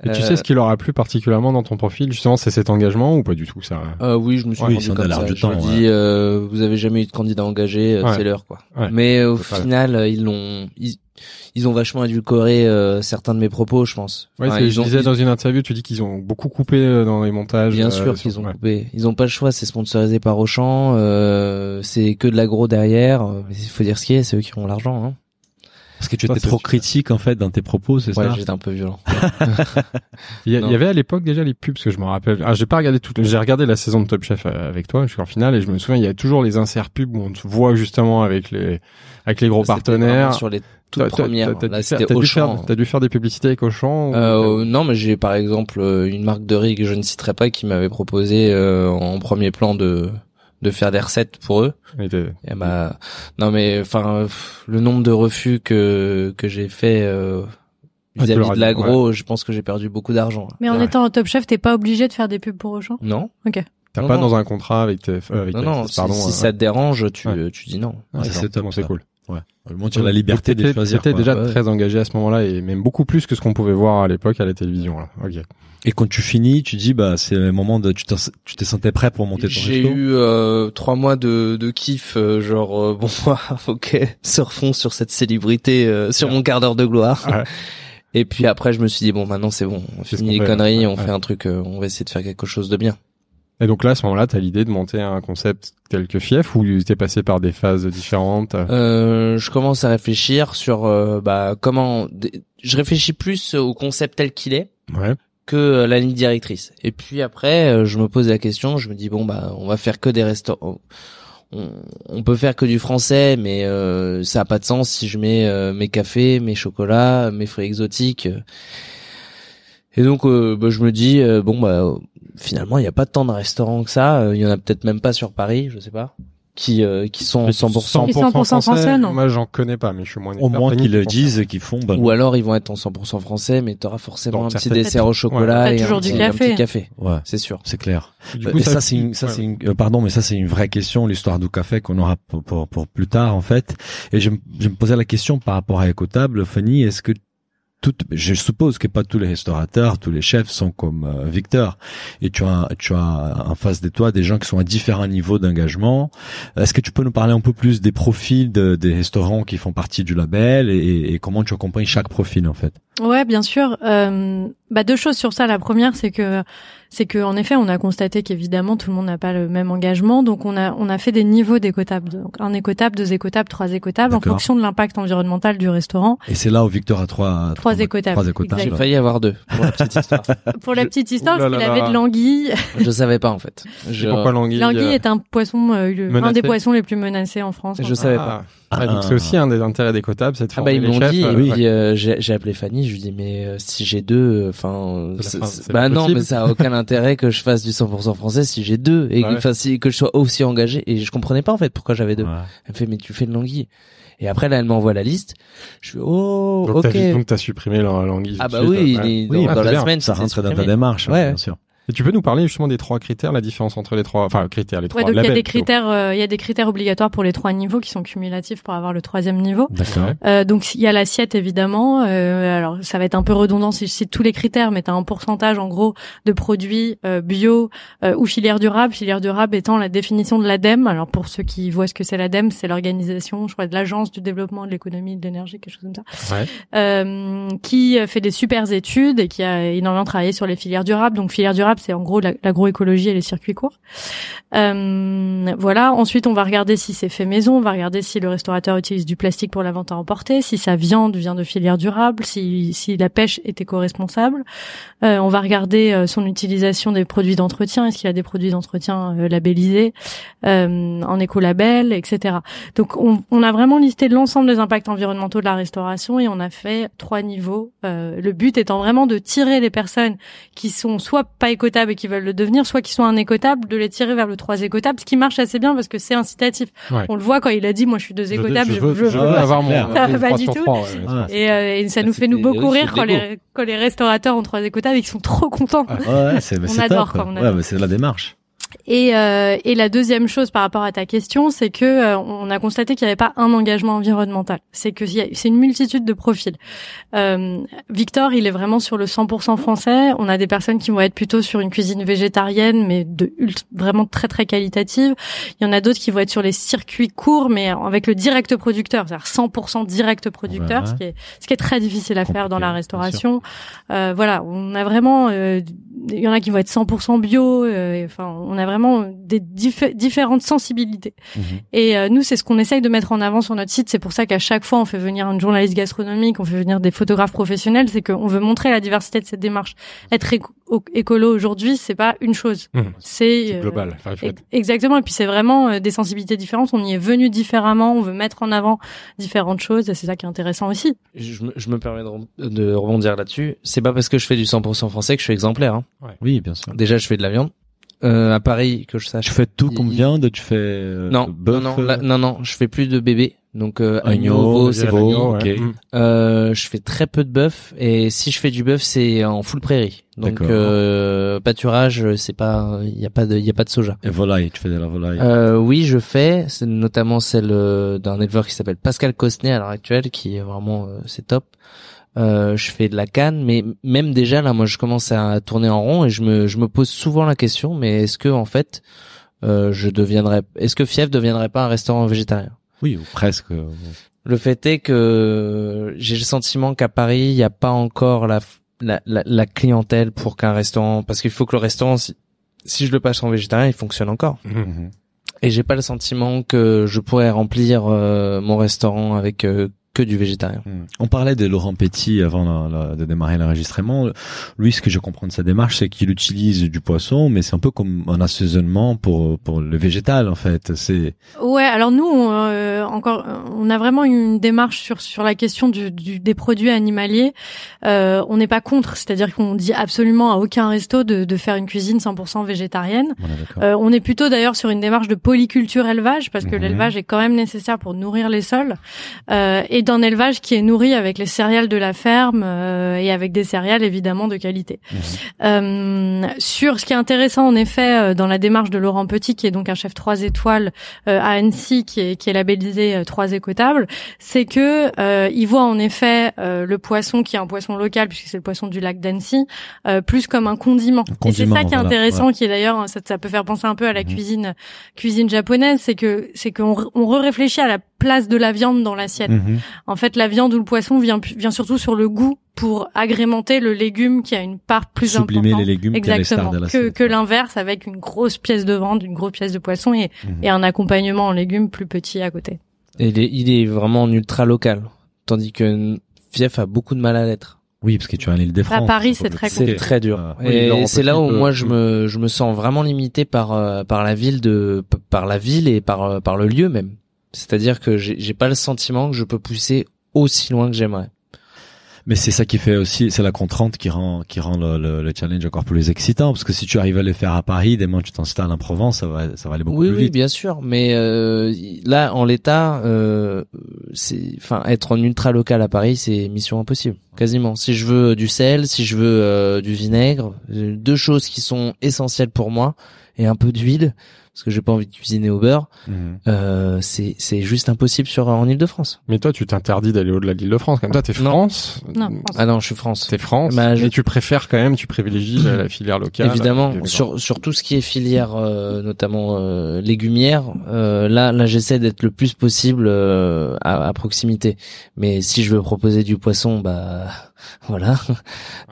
Et tu
Euh,
sais ce qui leur a plu particulièrement dans ton profil Justement, c'est cet engagement ou pas du tout ça
Euh, oui, je me suis
Oui,
rendu comme ça.
du
Je
temps,
me
ouais.
dis, euh, vous avez jamais eu de candidat engagé, euh,
Ouais.
c'est l'heure, quoi.
Ouais.
Mais au final, euh, ils l'ont, ils, ils ont vachement édulcoré euh, certains de mes propos, je pense.
Ouais,
Enfin,
c'est-
ils
je
ont-
disais
ils-
dans une interview, tu dis qu'ils ont beaucoup coupé dans les montages.
Bien
euh,
sûr qu'ils ont
ouais.
coupé. Ils ont pas le choix, c'est sponsorisé par Auchan, euh, c'est que de l'agro derrière. il faut dire ce qui est, c'est eux qui ont l'argent. Hein.
Parce que tu étais trop critique en fait dans tes propos, c'est
Ouais,
ça
j'étais un peu violent.
Il y, a-
Non.
il y avait à l'époque déjà les pubs, parce que je me rappelle. Ah, j'ai pas regardé tout. J'ai regardé la saison de Top Chef euh, avec toi jusqu'en finale, et je me souviens, il y a toujours les inserts pubs où on te voit justement avec les avec les gros
C'était
partenaires.
Sur les toutes premières.
t'as- t'as
Là,
dû faire-
c'était
t'as dû faire-
Auchan.
T'as dû faire des publicités avec Auchan. ou-
Euh, non, mais j'ai par exemple euh, une marque de riz que je ne citerai pas qui m'avait proposé euh, en premier plan de de faire des recettes pour eux.
Et
Et bah, non mais enfin le nombre de refus que que j'ai fait euh, vis-à-vis de l'agro, je pense que j'ai perdu beaucoup d'argent.
Mais en
Ouais.
étant Top Chef, t'es pas obligé de faire des pubs pour Auchan?
Non,
T'as
Non,
pas
non.
dans un contrat avec tes, euh, avec
non,
tes-
non.
Pardon.
si
euh,
ça te dérange, tu
Ouais.
tu dis non.
Ah,
ouais,
c'est
cool.
Ouais. Tu as la liberté de choisir.
T'étais
quoi.
déjà
Ouais.
très engagé à ce moment-là et même beaucoup plus que ce qu'on pouvait voir à l'époque à la télévision. Là. Ok.
Et quand tu finis, tu dis bah c'est le moment de tu t'en- tu t'es sentais prêt pour monter ton
J'ai eu euh, trois mois de, de kiff, euh, genre euh, bon, (laughs) ok, surfons sur cette célébrité, euh, sur mon quart d'heure de gloire.
Ouais.
Et puis après, je me suis dit bon, maintenant c'est bon, on finit les
fait,
conneries,
ouais,
on
ouais.
fait un truc, euh, on va essayer de faire quelque chose de bien.
Et donc là, à ce moment-là, t'as l'idée de monter un concept tel que Fief ou t'es passé par des phases différentes?
Euh, je commence à réfléchir sur euh, bah comment. Je réfléchis plus au concept tel qu'il est
Ouais.
que euh, la ligne directrice. Et puis après, euh, je me pose la question, je me dis bon bah on va faire que des restaurants. on, on peut faire que du français, mais euh, ça a pas de sens si je mets mes cafés, mes chocolats, mes fruits exotiques. Et donc, euh, bah, je me dis euh, bon bah euh, finalement il n'y a pas tant de restaurants que ça. Euh, Il y en a peut-être même pas sur Paris, je sais pas, qui euh, qui sont 100%.
Et 100% français, non.
Moi, j'en connais pas, mais je suis moins
Au moins qu'ils le disent et qu'ils font. Ben,
Ou alors ils vont être en 100% français, mais t'auras forcément
Dans
un petit dessert au chocolat
Ouais.
et un
toujours du
petit, un
café.
petit café.
ouais,
C'est sûr.
c'est clair.
Du
Euh,
coup,
et ça, c'est une, ça
ouais.
c'est une, euh, pardon, mais ça c'est une vraie question, l'histoire du café qu'on aura pour, pour, pour plus tard en fait. Et je, me- je me posais la question par rapport à Écotable, Fanny, est-ce que tout, je suppose que pas tous les restaurateurs, tous les chefs sont comme euh, Victor. Et tu as, tu as en face de toi des gens qui sont à différents niveaux d'engagement. Est-ce que tu peux nous parler un peu plus des profils de, des restaurants qui font partie du label et, et comment tu accompagnes chaque profil en fait?
Ouais, bien sûr. Euh, bah deux choses sur ça. La première, c'est que c'est que en effet, on a constaté qu'évidemment tout le monde n'a pas le même engagement, donc on a on a fait des niveaux d'écotables. Donc un écotable, deux écotables, trois écotables, en fonction de l'impact environnemental du restaurant.
Et c'est là où Victor a trois,
Trois écotables,
Trois écotables.
J'ai failli avoir deux pour la petite histoire. (laughs)
Pour la
Je-
petite histoire,
là
parce qu'il avait de l'anguille. (laughs)
je savais pas en fait. Je,
pourquoi l'anguille
L'anguille
euh,
est un poisson, euh, un des poissons les plus menacés en France.
je savais
ah.
pas.
Ah, donc c'est aussi un des intérêts des cotables, c'est de
Ah bah ils m'ont dit,
euh,
puis euh, j'ai j'ai appelé Fanny, je lui dis mais euh, si j'ai deux, enfin,
C'est la fin, c'est
bah non, mais ça a aucun (laughs) intérêt que je fasse du 100% français si j'ai deux et
Ouais.
enfin si que je sois aussi engagé et je comprenais pas en fait pourquoi j'avais deux.
Ouais.
Elle me fait mais tu fais de l'anguille. Et après là elle m'envoie la liste. Je fais oh
Donc
ok.
t'as donc t'as supprimé la- l'anguille.
Ah bah oui,
ouais.
il est
Oui,
dans,
ah,
dans
c'est
la
bien.
semaine
Ça rentre dans ta démarche,
Ouais.
bien sûr.
Et tu peux nous parler justement des trois critères, la différence entre les trois, enfin critères, les trois
Ouais, donc il y a des critères, euh, il y a des critères obligatoires pour les trois niveaux qui sont cumulatifs pour avoir le troisième niveau.
D'accord.
Euh, donc il y a l'assiette évidemment. Euh, alors ça va être un peu redondant si je cite tous les critères, mais tu as un pourcentage en gros de produits euh, bio euh, ou filière durable. Filière durable étant la définition de l'ADEME. Alors pour ceux qui voient ce que c'est l'ADEME, c'est l'organisation, je crois, de l'agence du développement de l'économie et de l'énergie, quelque chose comme ça,
Ouais.
euh, qui fait des super études et qui a énormément travaillé sur les filières durables. Donc filière durable, c'est en gros la- l'agroécologie et les circuits courts. Euh, voilà. Ensuite, on va regarder si c'est fait maison. On va regarder si le restaurateur utilise du plastique pour la vente à emporter, si sa viande vient de filière durable, si, si la pêche est éco-responsable. Euh, on va regarder euh, son utilisation des produits d'entretien. Est-ce qu'il a des produits d'entretien euh, labellisés euh, en écolabel, etc. Donc, on, on a vraiment listé l'ensemble des impacts environnementaux de la restauration et on a fait trois niveaux. Euh, le but étant vraiment de tirer les personnes qui sont soit pas écotables et qui veulent le devenir, soit qui sont un écotable, de les tirer vers le trois écotable, ce qui marche assez bien parce que c'est incitatif.
Ouais.
On le voit quand il a dit, moi je suis deux
Je-
écotables,
je veux, je veux
Ouais,
avoir mon.
Ça va
trois
du tout.
ouais.
Ouais.
Et, euh, et ça nous fait nous beaucoup rire quand les, quand les restaurateurs ont trois écotables et qu'ils sont trop contents.
Ouais, c'est, mais
On
c'est
adore,
top.
quoi, on
ouais,
adore.
mais c'est la démarche.
Et, euh, et la deuxième chose par rapport à ta question, c'est que euh, on a constaté qu'il n'y avait pas un engagement environnemental. C'est que c'est une multitude de profils. Euh, Victor, il est vraiment sur le 100% français. On a des personnes qui vont être plutôt sur une cuisine végétarienne, mais de ult- vraiment très très qualitative. Il y en a d'autres qui vont être sur les circuits courts, mais avec le direct producteur, c'est-à-dire 100% direct producteur, ce qui est ce qui est très difficile à faire dans la restauration. Euh, voilà, on a vraiment, euh, il y en a qui vont être 100% bio. euh, et, enfin, on a vraiment des diffé- différentes sensibilités.
Mhm.
Et euh, nous, c'est ce qu'on essaye de mettre en avant sur notre site. C'est pour ça qu'à chaque fois, on fait venir une journaliste gastronomique, on fait venir des photographes professionnels. C'est qu'on veut montrer la diversité de cette démarche. Être écolo aujourd'hui, c'est pas une chose.
Mmh.
C'est
C'est
euh,
global.
Exactement. Et puis c'est vraiment euh, des sensibilités différentes. On y est venu différemment. On veut mettre en avant différentes choses. Et c'est ça qui est intéressant aussi.
Je me, je me permets de, de rebondir là-dessus. C'est pas parce que je fais du 100% français que je suis exemplaire. Hein.
Oui, bien sûr.
Déjà, je fais de la viande. Euh, à Paris, que je sache.
Tu fais tout comme
il-
viande, tu fais euh,
Non,
bœuf,
non, non, là- non, non, je fais plus de bébé. Donc euh, agneau,
Agneau,
veau,
c'est
c'est
veau,
fini.
ok.
ouais. Mmh.
Euh, je fais très peu de bœuf et si je fais du bœuf, c'est en full prairie. Donc euh, pâturage, c'est pas, il y a pas de, il y a pas de soja.
Et volaille, tu fais de la volaille.
Euh, oui, je fais, c'est notamment celle euh, d'un éleveur qui s'appelle Pascal Cosnet à l'heure actuelle, qui est vraiment, euh, c'est top. Euh, je fais de la canne, mais même déjà là, moi, je commence à tourner en rond et je me, je me pose souvent la question, mais est-ce que en fait, euh, je deviendrais, est-ce que Fief deviendrait pas un restaurant végétarien?
Oui, ou presque.
Le fait est que j'ai le sentiment qu'à Paris, il n'y a pas encore la, la, la, la clientèle pour qu'un restaurant, parce qu'il faut que le restaurant, si, si je le passe en végétarien, il fonctionne encore.
Mmh.
Et j'ai pas le sentiment que je pourrais remplir euh, mon restaurant avec euh, que du végétarien.
Hmm. On parlait de Laurent Petit avant la- la- de démarrer l'enregistrement. Lui, ce que je comprends de sa démarche, c'est qu'il utilise du poisson, mais c'est un peu comme un assaisonnement pour pour le végétal en fait. C'est
Ouais, alors nous, on, euh, encore, on a vraiment une démarche sur sur la question du, du- des produits animaliers. Euh, on n'est pas contre, c'est-à-dire qu'on dit absolument à aucun resto de, de faire une cuisine 100% végétarienne.
on est d'accord.
Euh, on est plutôt d'ailleurs sur une démarche de polyculture élevage parce que
Mhm.
l'élevage est quand même nécessaire pour nourrir les sols euh, et d'un élevage qui est nourri avec les céréales de la ferme euh, et avec des céréales évidemment de qualité. Euh, sur ce qui est intéressant en effet euh, dans la démarche de Laurent Petit qui est donc un chef trois étoiles euh, à Annecy qui est, qui est labellisé euh, trois écotables, c'est que euh, il voit en effet euh, le poisson qui est un poisson local puisque c'est le poisson du lac d'Annecy euh, plus comme un condiment. et c'est
condiment,
ça qui est
voilà,
intéressant qui est d'ailleurs ça, ça peut faire penser un peu à la
Mhm.
cuisine cuisine japonaise, c'est que c'est qu'on on réfléchit à la place de la viande dans l'assiette.
Mhm.
En fait, la viande ou le poisson vient vient surtout sur le goût pour agrémenter le légume qui a une part plus
Sublimer
importante.
les légumes
Exactement. Que, que l'inverse avec une grosse pièce de viande, une grosse pièce de poisson et,
Mhm.
et un accompagnement en légumes plus petit à côté.
Et il est, il est vraiment en ultra local, tandis que Fief a beaucoup de mal à l'être.
Oui, parce que tu as l'île des France.
À Paris, c'est très
C'est très dur.
Ah.
Et c'est là où moi je me je me sens vraiment limité par euh, par la ville de par la ville et par euh, par le lieu même. C'est-à-dire que j'ai j'ai pas le sentiment que je peux pousser aussi loin que j'aimerais.
Mais c'est ça qui fait aussi, c'est la contrainte qui rend qui rend le, le, le challenge encore plus excitant, parce que si tu arrives à le faire à Paris, demain tu t'installes en Provence, ça va ça va aller beaucoup
oui
plus
oui
vite.
bien sûr, mais euh, là en l'état, euh, c'est enfin être en ultra local à Paris, c'est mission impossible, quasiment. Si je veux du sel, si je veux euh, du vinaigre, euh, deux choses qui sont essentielles pour moi et un peu d'huile parce que j'ai pas envie de cuisiner au beurre.
Mhm.
Euh, c'est c'est juste impossible sur en Île-de-France.
Mais toi, tu t'interdis d'aller au-delà de l'Île-de-France. Comme toi, t'es. France.
Non, France.
Ah non, je suis France.
T'es France.
Bah, je-
Mais tu préfères quand même, tu privilégies la, la filière locale.
Évidemment,
D'accord.
sur sur tout ce qui est filière, euh, notamment euh, légumière, euh, là là j'essaie d'être le plus possible euh, à, à proximité. Mais si je veux proposer du poisson, bah (laughs) voilà,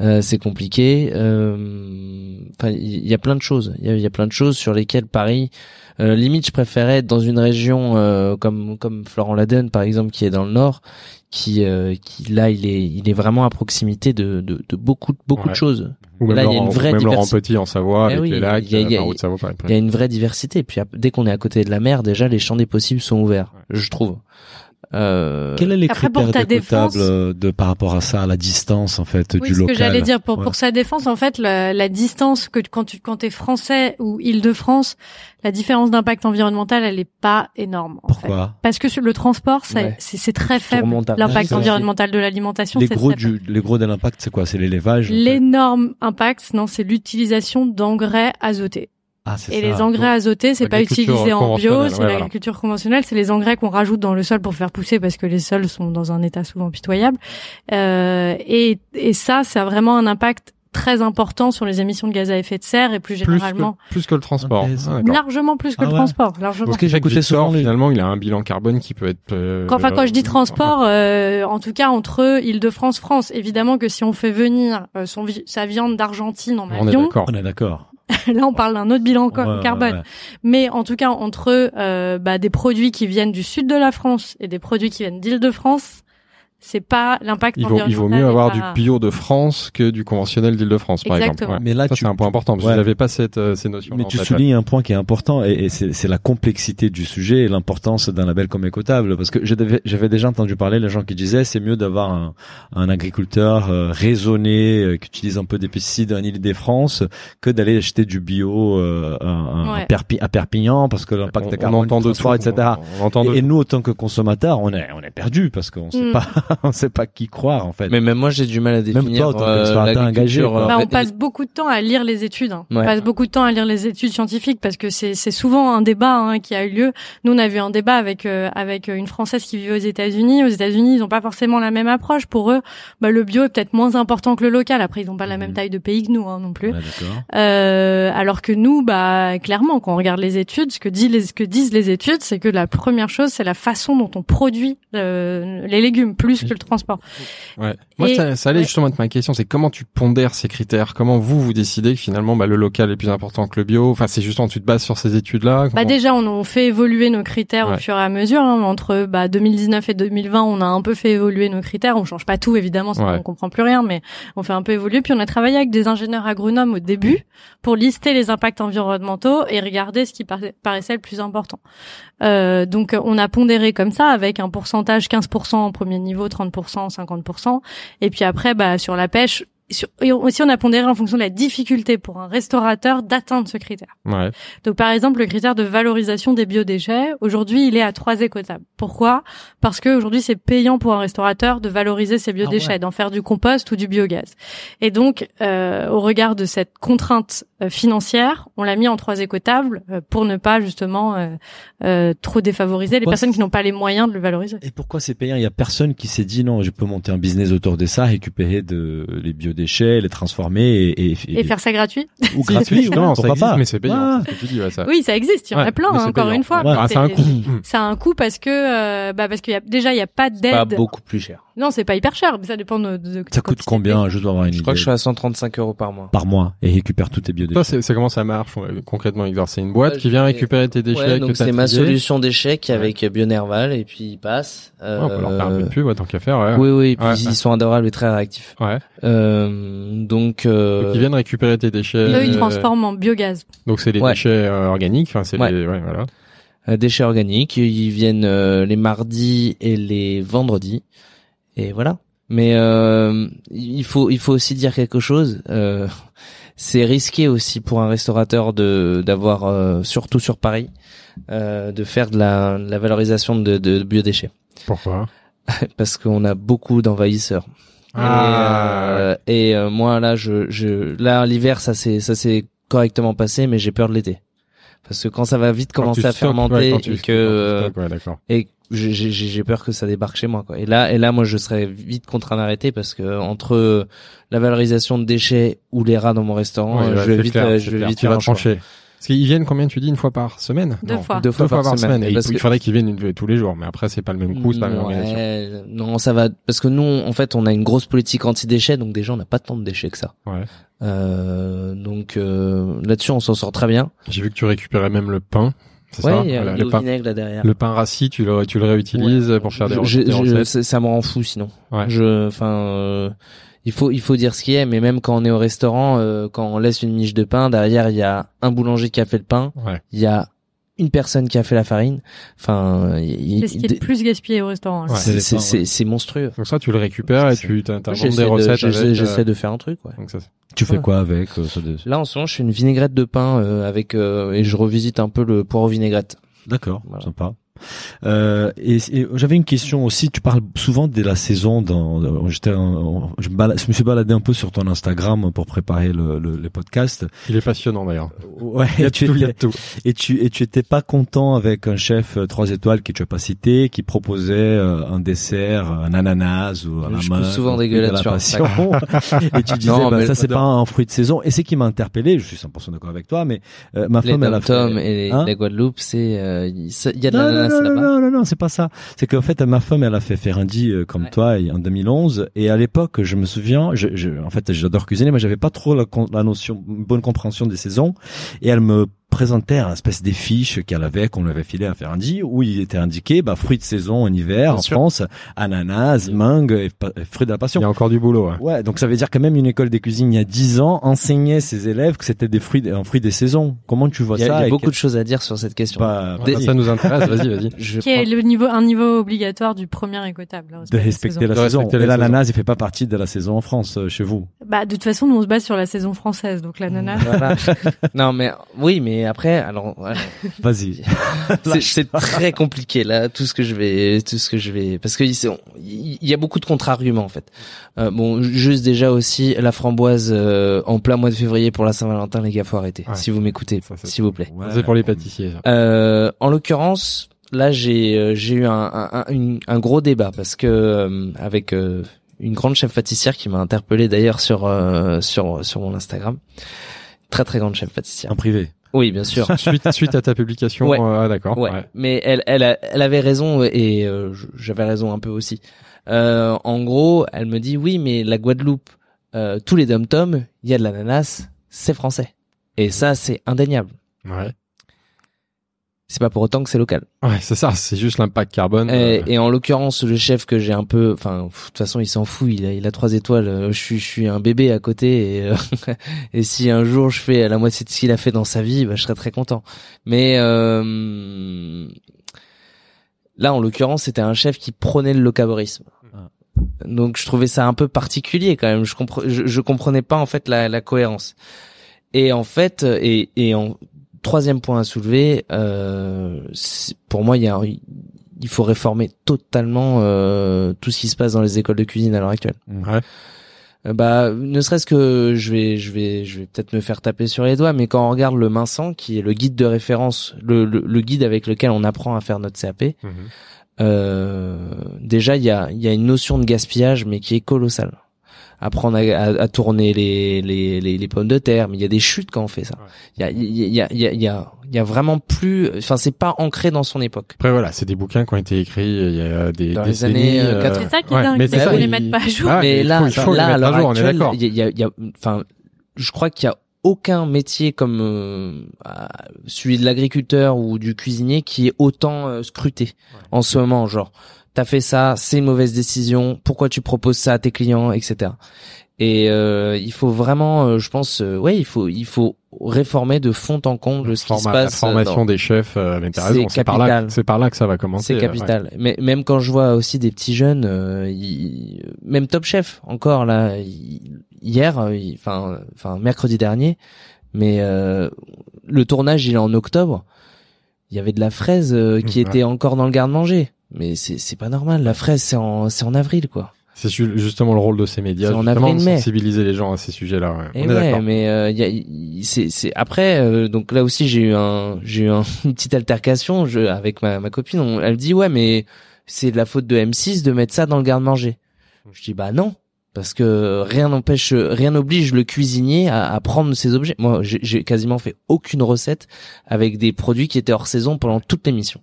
Euh, c'est compliqué. Euh, Enfin, il y, a plein de choses. Il y a, il y a plein de choses sur lesquelles Paris. euh, limite, je préférais être dans une région euh, comme comme Florent Laden par exemple, qui est dans le nord, qui euh, qui là il est il est vraiment à proximité de de, de beaucoup beaucoup de choses.
Ou même,
là, il y a une vraie
même Laurent
diversité.
Petit en Savoie,
Eh
avec
oui,
les lacs,
il y a- il y a-
la Haute-Savoie, pareil.
Il y a une vraie diversité. Puis dès qu'on est à côté de la mer, déjà les champs des possibles sont ouverts, je trouve. Euh,
Quels sont les
Après, pour
critères
ta défense-
euh, de par rapport à ça, à la distance en fait
Oui,
du
ce
local
que j'allais dire pour
Ouais.
pour sa défense, en fait, la, la distance que quand tu quand t'es français ou Île-de-France, la différence d'impact environnemental, elle est pas énorme. En fait.
Pourquoi
Parce que sur le transport,
Ouais.
c'est c'est très faible. L'impact environnemental de l'alimentation,
Les
c'est
gros
très faible.
du les gros de l'impact, c'est quoi? C'est l'élevage.
L'énorme impact, non, c'est l'utilisation d'engrais azotés.
Ah,
Et
ça.
les engrais azotés, c'est pas utilisé en bio, c'est
ouais,
l'agriculture conventionnelle, c'est les engrais qu'on rajoute dans le sol pour faire pousser parce que les sols sont dans un état souvent pitoyable. Euh, et, et ça, ça a vraiment un impact très important sur les émissions de gaz à effet de serre et plus
Plus que,
généralement
plus que le transport.
Intéressant.
Ah,
largement plus que
Ah
le
ouais.
transport, largement.
Parce que
Chaque
j'écoutais souvent
finalement, il a un bilan carbone qui peut être. euh,
Quand, enfin, quand je dis transport, euh, en tout cas entre Île-de-France, France, évidemment que si on fait venir euh, son vi- sa viande d'Argentine en
On est
avion,
d'accord.
On est d'accord. (laughs)
là on parle d'un autre bilan
Ouais, ouais,
carbone.
ouais.
Mais en tout cas, entre euh, bah, des produits qui viennent du sud de la France et des produits qui viennent d'Île-de-France, c'est pas l'impact
Il vaut, il vaut mieux avoir
pas-
du bio de France que du conventionnel d'Île-de-France, par exemple. Ouais.
Mais là,
Ça,
tu
c'est un point important, parce
Ouais.
que j'avais pas cette, euh, ces notions.
Mais tu soulignes un point qui est important et, et c'est c'est la complexité du sujet et l'importance d'un label comme écotable parce que j'avais déjà entendu parler les gens qui disaient c'est mieux d'avoir un, un agriculteur euh, raisonné euh, qui utilise un peu des pesticides en Île-de-France que d'aller acheter du bio euh, à. Perpi- à Perpignan parce que l'impact
on, on
carbone
entend
du
de tout,
etc.
On, on entend de
Et, et nous, autant que consommateurs, on est on est perdu parce qu'on sait
Mm.
pas (laughs) on sait pas qui croire en fait.
Mais même moi j'ai du mal à définir
toi, en tant
euh,
engagé,
euh,
Bah, on passe beaucoup de temps à lire les études. hein. On passe beaucoup de temps à lire les études scientifiques parce que c'est c'est souvent un débat hein, qui a eu lieu. Nous, on a eu un débat avec euh, avec une française qui vivait aux États-Unis. Aux États-Unis, ils n'ont pas forcément la même approche. Pour eux, bah, le bio est peut-être moins important que le local. Après, ils n'ont pas la même
Mhm.
taille de pays que nous hein, non plus.
Ouais.
Euh, alors que nous, bah clairement, quand on regarde les études, ce que, dit les, ce que disent les études, c'est que la première chose, c'est la façon dont on produit euh, les légumes, plus plus que le transport.
Ouais. Moi,
Et-
ça, ça allait
ouais.
justement être ma question, c'est comment tu pondères ces critères? Comment vous, vous décidez que finalement, bah, le local est plus important que le bio? Enfin, c'est justement, tu te bases sur ces études-là?
Bah
Comment-
déjà, on, on fait évoluer nos critères
Ouais.
au fur et à mesure. hein. Entre bah, 2019 et 2020, on a un peu fait évoluer nos critères. On change pas tout, évidemment, sinon on comprend plus rien, mais on fait un peu évoluer. Puis on a travaillé avec des ingénieurs agronomes au début pour lister les impacts environnementaux et regarder ce qui par- paraissait le plus important. Euh, donc on a pondéré comme ça avec un pourcentage 15% en premier niveau, 30%, 50%. Et puis après, bah, sur la pêche, sur, et aussi on a pondéré en fonction de la difficulté pour un restaurateur d'atteindre ce critère.
Ouais.
Donc par exemple le critère de valorisation des biodéchets, aujourd'hui il est à trois écotables. Pourquoi? Parce que aujourd'hui c'est payant pour un restaurateur de valoriser ses biodéchets,
Ah ouais.
d'en faire du compost ou du biogaz. Et donc euh, au regard de cette contrainte euh, financière, on l'a mis en trois écotables euh, pour ne pas justement euh, euh, trop défavoriser les
Pourquoi
personnes qui n'ont pas les moyens de le valoriser.
Et pourquoi c'est payant? Il y a personne qui s'est dit non, je peux monter un business autour de ça, récupérer de les biodéchets, les transformer et, et,
Et faire ça gratuit
ou (laughs) gratuit,
Justement,
ouais,
ça existe,
pas?
Mais c'est payant. Ce que tu dis, ouais, ça.
Oui, ça existe, il y en
Ouais,
a plein, hein, encore
payant.
une fois.
Ouais, c'est un
C'est-
coût.
Ça a un coût parce que euh, bah parce qu'il y a déjà il y a pas
Pas
d'aide.
beaucoup plus cher.
Non, c'est pas hyper cher, mais ça dépend de, de
Ça coûte combien? Je dois avoir une
Je crois que je suis à 135 euros par mois.
par mois et récupère tous tes biodéchets.
Toi, c'est comment ça marche on- concrètement, C'est une boîte
Ouais,
qui vient récupérer tes déchets
Ouais, donc c'est ma solution d'échec
Ouais.
avec Bionerval et puis ils passent.
Ouais, on peut leur faire un peu de
Euh,
pub, ouais, tant qu'à faire. Ouais.
Oui, oui, et puis
Ouais,
ils
ouais.
sont adorables et très réactifs.
Ouais.
Euh, donc, euh,
Donc, ils viennent récupérer tes déchets.
Eux, ils
euh,
transforment en biogaz.
Donc c'est les
Ouais.
déchets euh, organiques. Enfin, c'est
Ouais.
les. Ouais, voilà.
euh, déchets organiques, ils viennent euh, les mardis et les vendredis, et voilà. Mais euh, il faut il faut aussi dire quelque chose. Euh, (laughs) c'est risqué aussi pour un restaurateur de d'avoir euh, surtout sur Paris euh, de faire de la, de la valorisation de, de biodéchets
Pourquoi (laughs)
parce qu'on a beaucoup d'envahisseurs.
Ah,
et euh, et, euh, moi là je je là l'hiver ça s'est ça s'est correctement passé mais j'ai peur de l'été parce que quand ça va vite
Quand
commencer à fermenter
ouais,
et que euh,
stockes, ouais,
et j'ai j'ai j'ai peur que ça débarque chez moi quoi et là et là moi je serais vite contraint d'arrêter parce que entre la valorisation de déchets ou les rats dans mon restaurant
Ouais,
euh,
ouais,
je vais vite
clair,
euh, je vais vite
Tu vas trancher. Parce qu'ils viennent combien tu dis une fois par semaine?
Deux
Non,
fois.
deux fois, par, semaine,
Et il,
parce
il
que-
faudrait qu'ils viennent une- tous les jours, mais après c'est pas le même coût, c'est pas la même organisation.
Ouais, non ça va parce que nous en fait on a une grosse politique anti déchets donc déjà on n'a pas tant de déchets que ça
Ouais.
euh, donc euh, là-dessus on s'en sort très bien
J'ai vu que tu récupérais même le pain.
Il y a,
Voilà,
y a
le pain.
vinaigre là derrière
Le pain rassis, tu le, tu le réutilises
Ouais.
pour faire des,
Je-
des
ça, me rend fou sinon.
Ouais.
Je, enfin, euh, il faut, il faut dire ce qui est. Mais même quand on est au restaurant, euh, quand on laisse une miche de pain, derrière il y a un boulanger qui a fait le pain,
Ouais.
il y a une personne qui a fait la farine. Enfin, il-
C'est ce qui est le plus gaspillé au restaurant.
Ouais.
c'est,
C'est
c'est,
les pains,
c'est,
ouais.
monstrueux.
Donc ça, tu le récupères et tu t'in- t'inventes des
de-
recettes
j'essaie,
avec.
j'essaie
euh,
de faire un truc. Ouais.
Donc ça,
Tu fais
Ouais.
quoi avec euh, ça de-
Là en ce moment, je fais une vinaigrette de pain euh, avec euh, et je revisite un peu le poireau vinaigrette.
D'accord,
Voilà.
sympa. Euh, et, et j'avais une question aussi. Tu parles souvent de la saison. Dans, dans- j'étais, en- je, me balade- je me suis baladé un peu sur ton Instagram pour préparer le, le, le podcast.
il est passionnant d'ailleurs.
Ouais,
Il y a
et tu
tout, il y a tout.
et tu et tu étais pas content avec un chef euh, trois étoiles que tu as pas cité, qui proposait euh, un dessert, un ananas ou un
Je pousse souvent
la
sur
passion. (laughs) et tu disais,
Non,
bah,
mais
ça c'est pas un fruit de saison. Et c'est qui m'a interpellé. Je suis 100% d'accord avec toi, mais euh, ma
Les
femme elle a fait.
et les,
Hein?
la Guadeloupe, c'est euh, il y a de
non, non,
là-bas.
non, non, non, c'est pas ça. C'est qu'en fait, ma femme, elle a fait Ferrandi euh, comme
Ouais.
toi en 2011. Et à l'époque, je me souviens, je, je, en fait, j'adore cuisiner, mais j'avais pas trop la, la notion, une bonne compréhension des saisons. Et elle me présentait un espèce des fiches qu'elle avait, qu'on lui avait filé à Ferrandi, où il était indiqué, bah, fruits de saison en hiver,
Bien
en
sûr.
France, ananas, mangue et, pa- et fruits de la
Il
passion.
y a encore du boulot. Ouais.
Ouais, donc ça veut dire que même une école de cuisine il y a 10 ans enseignait ses élèves que c'était des fruits, un fruit des saisons. Comment tu vois
Il y a,
ça
il y a beaucoup
que-
de choses à dire sur cette question.
bah, vas-y,
ça nous intéresse. Vas-y, vas-y. (laughs)
Je
Qui est le niveau, un niveau obligatoire du premier écotable.
de respecter la saison. Et
la
l'ananas, il fait pas partie de la saison en France, euh, chez vous.
Bah, de toute façon, nous, on se base sur la saison française, donc l'ananas.
Voilà. (laughs) non mais oui mais après alors voilà. (laughs)
Vas-y. (laughs)
c'est, très compliqué là tout ce que je vais tout ce que je vais parce que il y a beaucoup de contre-arguments en fait euh, bon juste déjà aussi la framboise euh, en plein mois de février pour la Saint-Valentin les gars faut arrêter
Ouais.
si vous m'écoutez s'il vous plaît
c'est pour les pâtissiers. ça.
euh, en l'occurrence là j'ai euh, j'ai eu un, un, un, gros débat parce que euh, avec euh, une grande chef pâtissière qui m'a interpellé d'ailleurs sur euh, sur sur mon Instagram très très grande chef pâtissière
En privé.
Oui, bien sûr. (laughs)
suite, suite à ta publication.
Ouais.
euh, ah, d'accord.
Ouais.
ouais.
Mais elle, elle, a- elle avait raison et euh, j'avais raison un peu aussi. Euh, en gros, elle me dit oui, mais la Guadeloupe, euh, tous les dom-toms, il y a de l'ananas, c'est français. Et ça, c'est indéniable.
Ouais.
C'est pas pour autant que c'est local.
Ouais, c'est ça. C'est juste l'impact carbone.
Et,
euh,
et en l'occurrence, le chef que j'ai un peu, enfin, de toute façon, il s'en fout. Il a, il a trois étoiles. Euh, Je suis, je suis un bébé à côté. Et, euh, (laughs) et si un jour je fais la moitié de ce qu'il a fait dans sa vie, bah, je serais très content. Mais euh, là, en l'occurrence, c'était un chef qui prônait le locaborisme.
Ah.
Donc, je trouvais ça un peu particulier quand même. Je, compre- je, je comprenais pas en fait la, la cohérence. Et en fait, et, et en troisième point à soulever, euh, pour moi, il y a, il faut réformer totalement euh, tout ce qui se passe dans les écoles de cuisine à l'heure actuelle.
Ouais.
Euh, bah, ne serait-ce que je vais, je vais, je vais peut-être me faire taper sur les doigts, mais quand on regarde le Minsan, qui est le guide de référence, le, le, le guide avec lequel on apprend à faire notre CAP,
Mhm.
euh, déjà il y a, il y a une notion de gaspillage, mais qui est colossale. Apprendre à, à, à tourner les, les, les, les pommes de terre, mais il y a des chutes quand on fait ça. Il y a, il y a, il y a, il y a, il y a vraiment plus, enfin c'est pas ancré dans son époque.
Après voilà, c'est des bouquins qui ont été écrits euh, il y a des
Dans les
décennies,
années, euh, 80.
C'est ça qui est
ouais,
dingue,
mais
les mette pas à jour.
Ah,
mais
il
là,
faut- il faut les
là, à
mettre à
l'heure
jour, on est
actuelle,
d'accord.
il y a, il y a, il y a- enfin, je crois qu'il y a aucun métier comme euh, ah, celui de l'agriculteur ou du cuisinier qui est autant euh, scruté en ce moment. Genre, t'as fait ça, c'est une mauvaise décision. Pourquoi tu proposes ça à tes clients, etc. Et euh, il faut vraiment, euh, je pense, euh, ouais, il faut, il faut réformer de fond en comble ce qui se passe.
La formation
dans-
des chefs, mais t'as
C'est
raison, c'est par là,
capital.
c'est par là que ça va commencer.
C'est
euh,
capital. Mais même quand je vois aussi des petits jeunes, euh, ils- même Top Chef encore là, hier, euh, enfin, enfin mercredi dernier, mais euh, le tournage il est en octobre. Il y avait de la fraise euh, qui
Ouais.
était encore dans le garde-manger. Mais c'est c'est pas normal. La fraise c'est en c'est en avril quoi.
C'est ju- justement le rôle de ces médias,
en
justement, de sensibiliser les gens à ces sujets-là. Ouais.
Et
On est
ouais,
d'accord.
mais euh, il y a, il- c'est, c'est après euh, donc là aussi j'ai eu un, j'ai eu un- (laughs) une petite altercation je, avec ma, ma copine. On- elle dit ouais mais c'est de la faute de M6 de mettre ça dans le garde-manger. Je dis bah non parce que rien n'empêche, rien n'oblige le cuisinier à, à prendre ses objets. Moi j'ai, j'ai quasiment fait aucune recette avec des produits qui étaient hors saison pendant toute l'émission.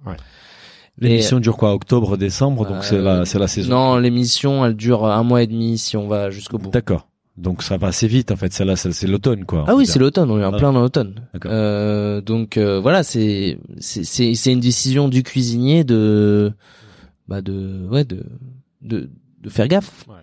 L'émission dure quoi Octobre, décembre, donc
Euh,
c'est la, c'est la saison.
Non l'émission elle dure un mois et demi si on va jusqu'au bout.
D'accord. Donc ça va assez vite en fait. Celle-là, c'est c'est l'automne quoi.
Ah oui, c'est l'automne, on est en
Ah.
plein dans l'automne.
D'accord.
Euh, donc euh, voilà, c'est c'est c'est c'est une décision du cuisinier de bah de ouais de de de faire gaffe
Ouais.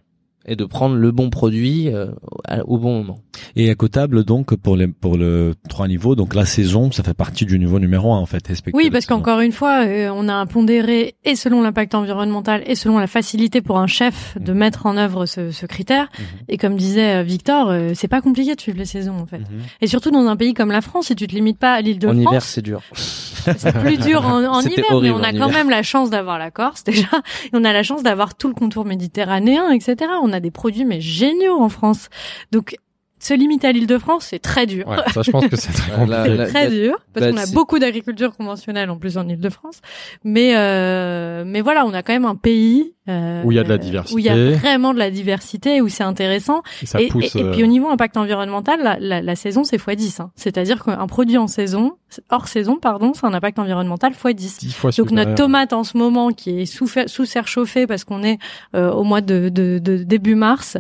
Et de prendre le bon produit euh, à- au bon moment.
Et écotable donc pour les pour le trois niveaux. Donc la saison, ça fait partie du niveau numéro un en fait.
Oui, parce qu'encore une fois, euh, on a un pondéré et selon l'impact environnemental et selon la facilité pour un chef de
Mhm.
mettre en œuvre ce, ce critère.
Mhm.
Et comme disait euh, Victor, euh, c'est pas compliqué de suivre les saisons en fait.
Mhm.
Et surtout dans un pays comme la France, si tu te limites pas à l'île de
en hiver,
France,
c'est dur.
C'est plus dur en, en hiver,
horrible
mais on a quand
hiver.
même la chance d'avoir la Corse déjà. Et on a la chance d'avoir tout le contour méditerranéen, etc. On a des produits mais géniaux en France. Donc se limiter à l'île de France, c'est très dur.
Ouais, ça, je pense que c'est très (laughs) compliqué.
là,
très dur parce qu'on a beaucoup d'agriculture conventionnelle en plus en Ile-de-France. Mais euh, mais voilà, on a quand même un pays euh,
Où il y a de la diversité.
où il y a vraiment de la diversité, où c'est intéressant.
Et ça
et,
pousse.
et- et
euh,
puis au niveau impact environnemental, la, la, la saison c'est x10. Hein. C'est-à-dire qu'un produit en saison, hors saison, pardon, c'est un impact environnemental x10.
10 fois
Donc notre tomate en ce moment qui est sous, sous serre chauffée parce qu'on est euh, au mois de, de, de début mars,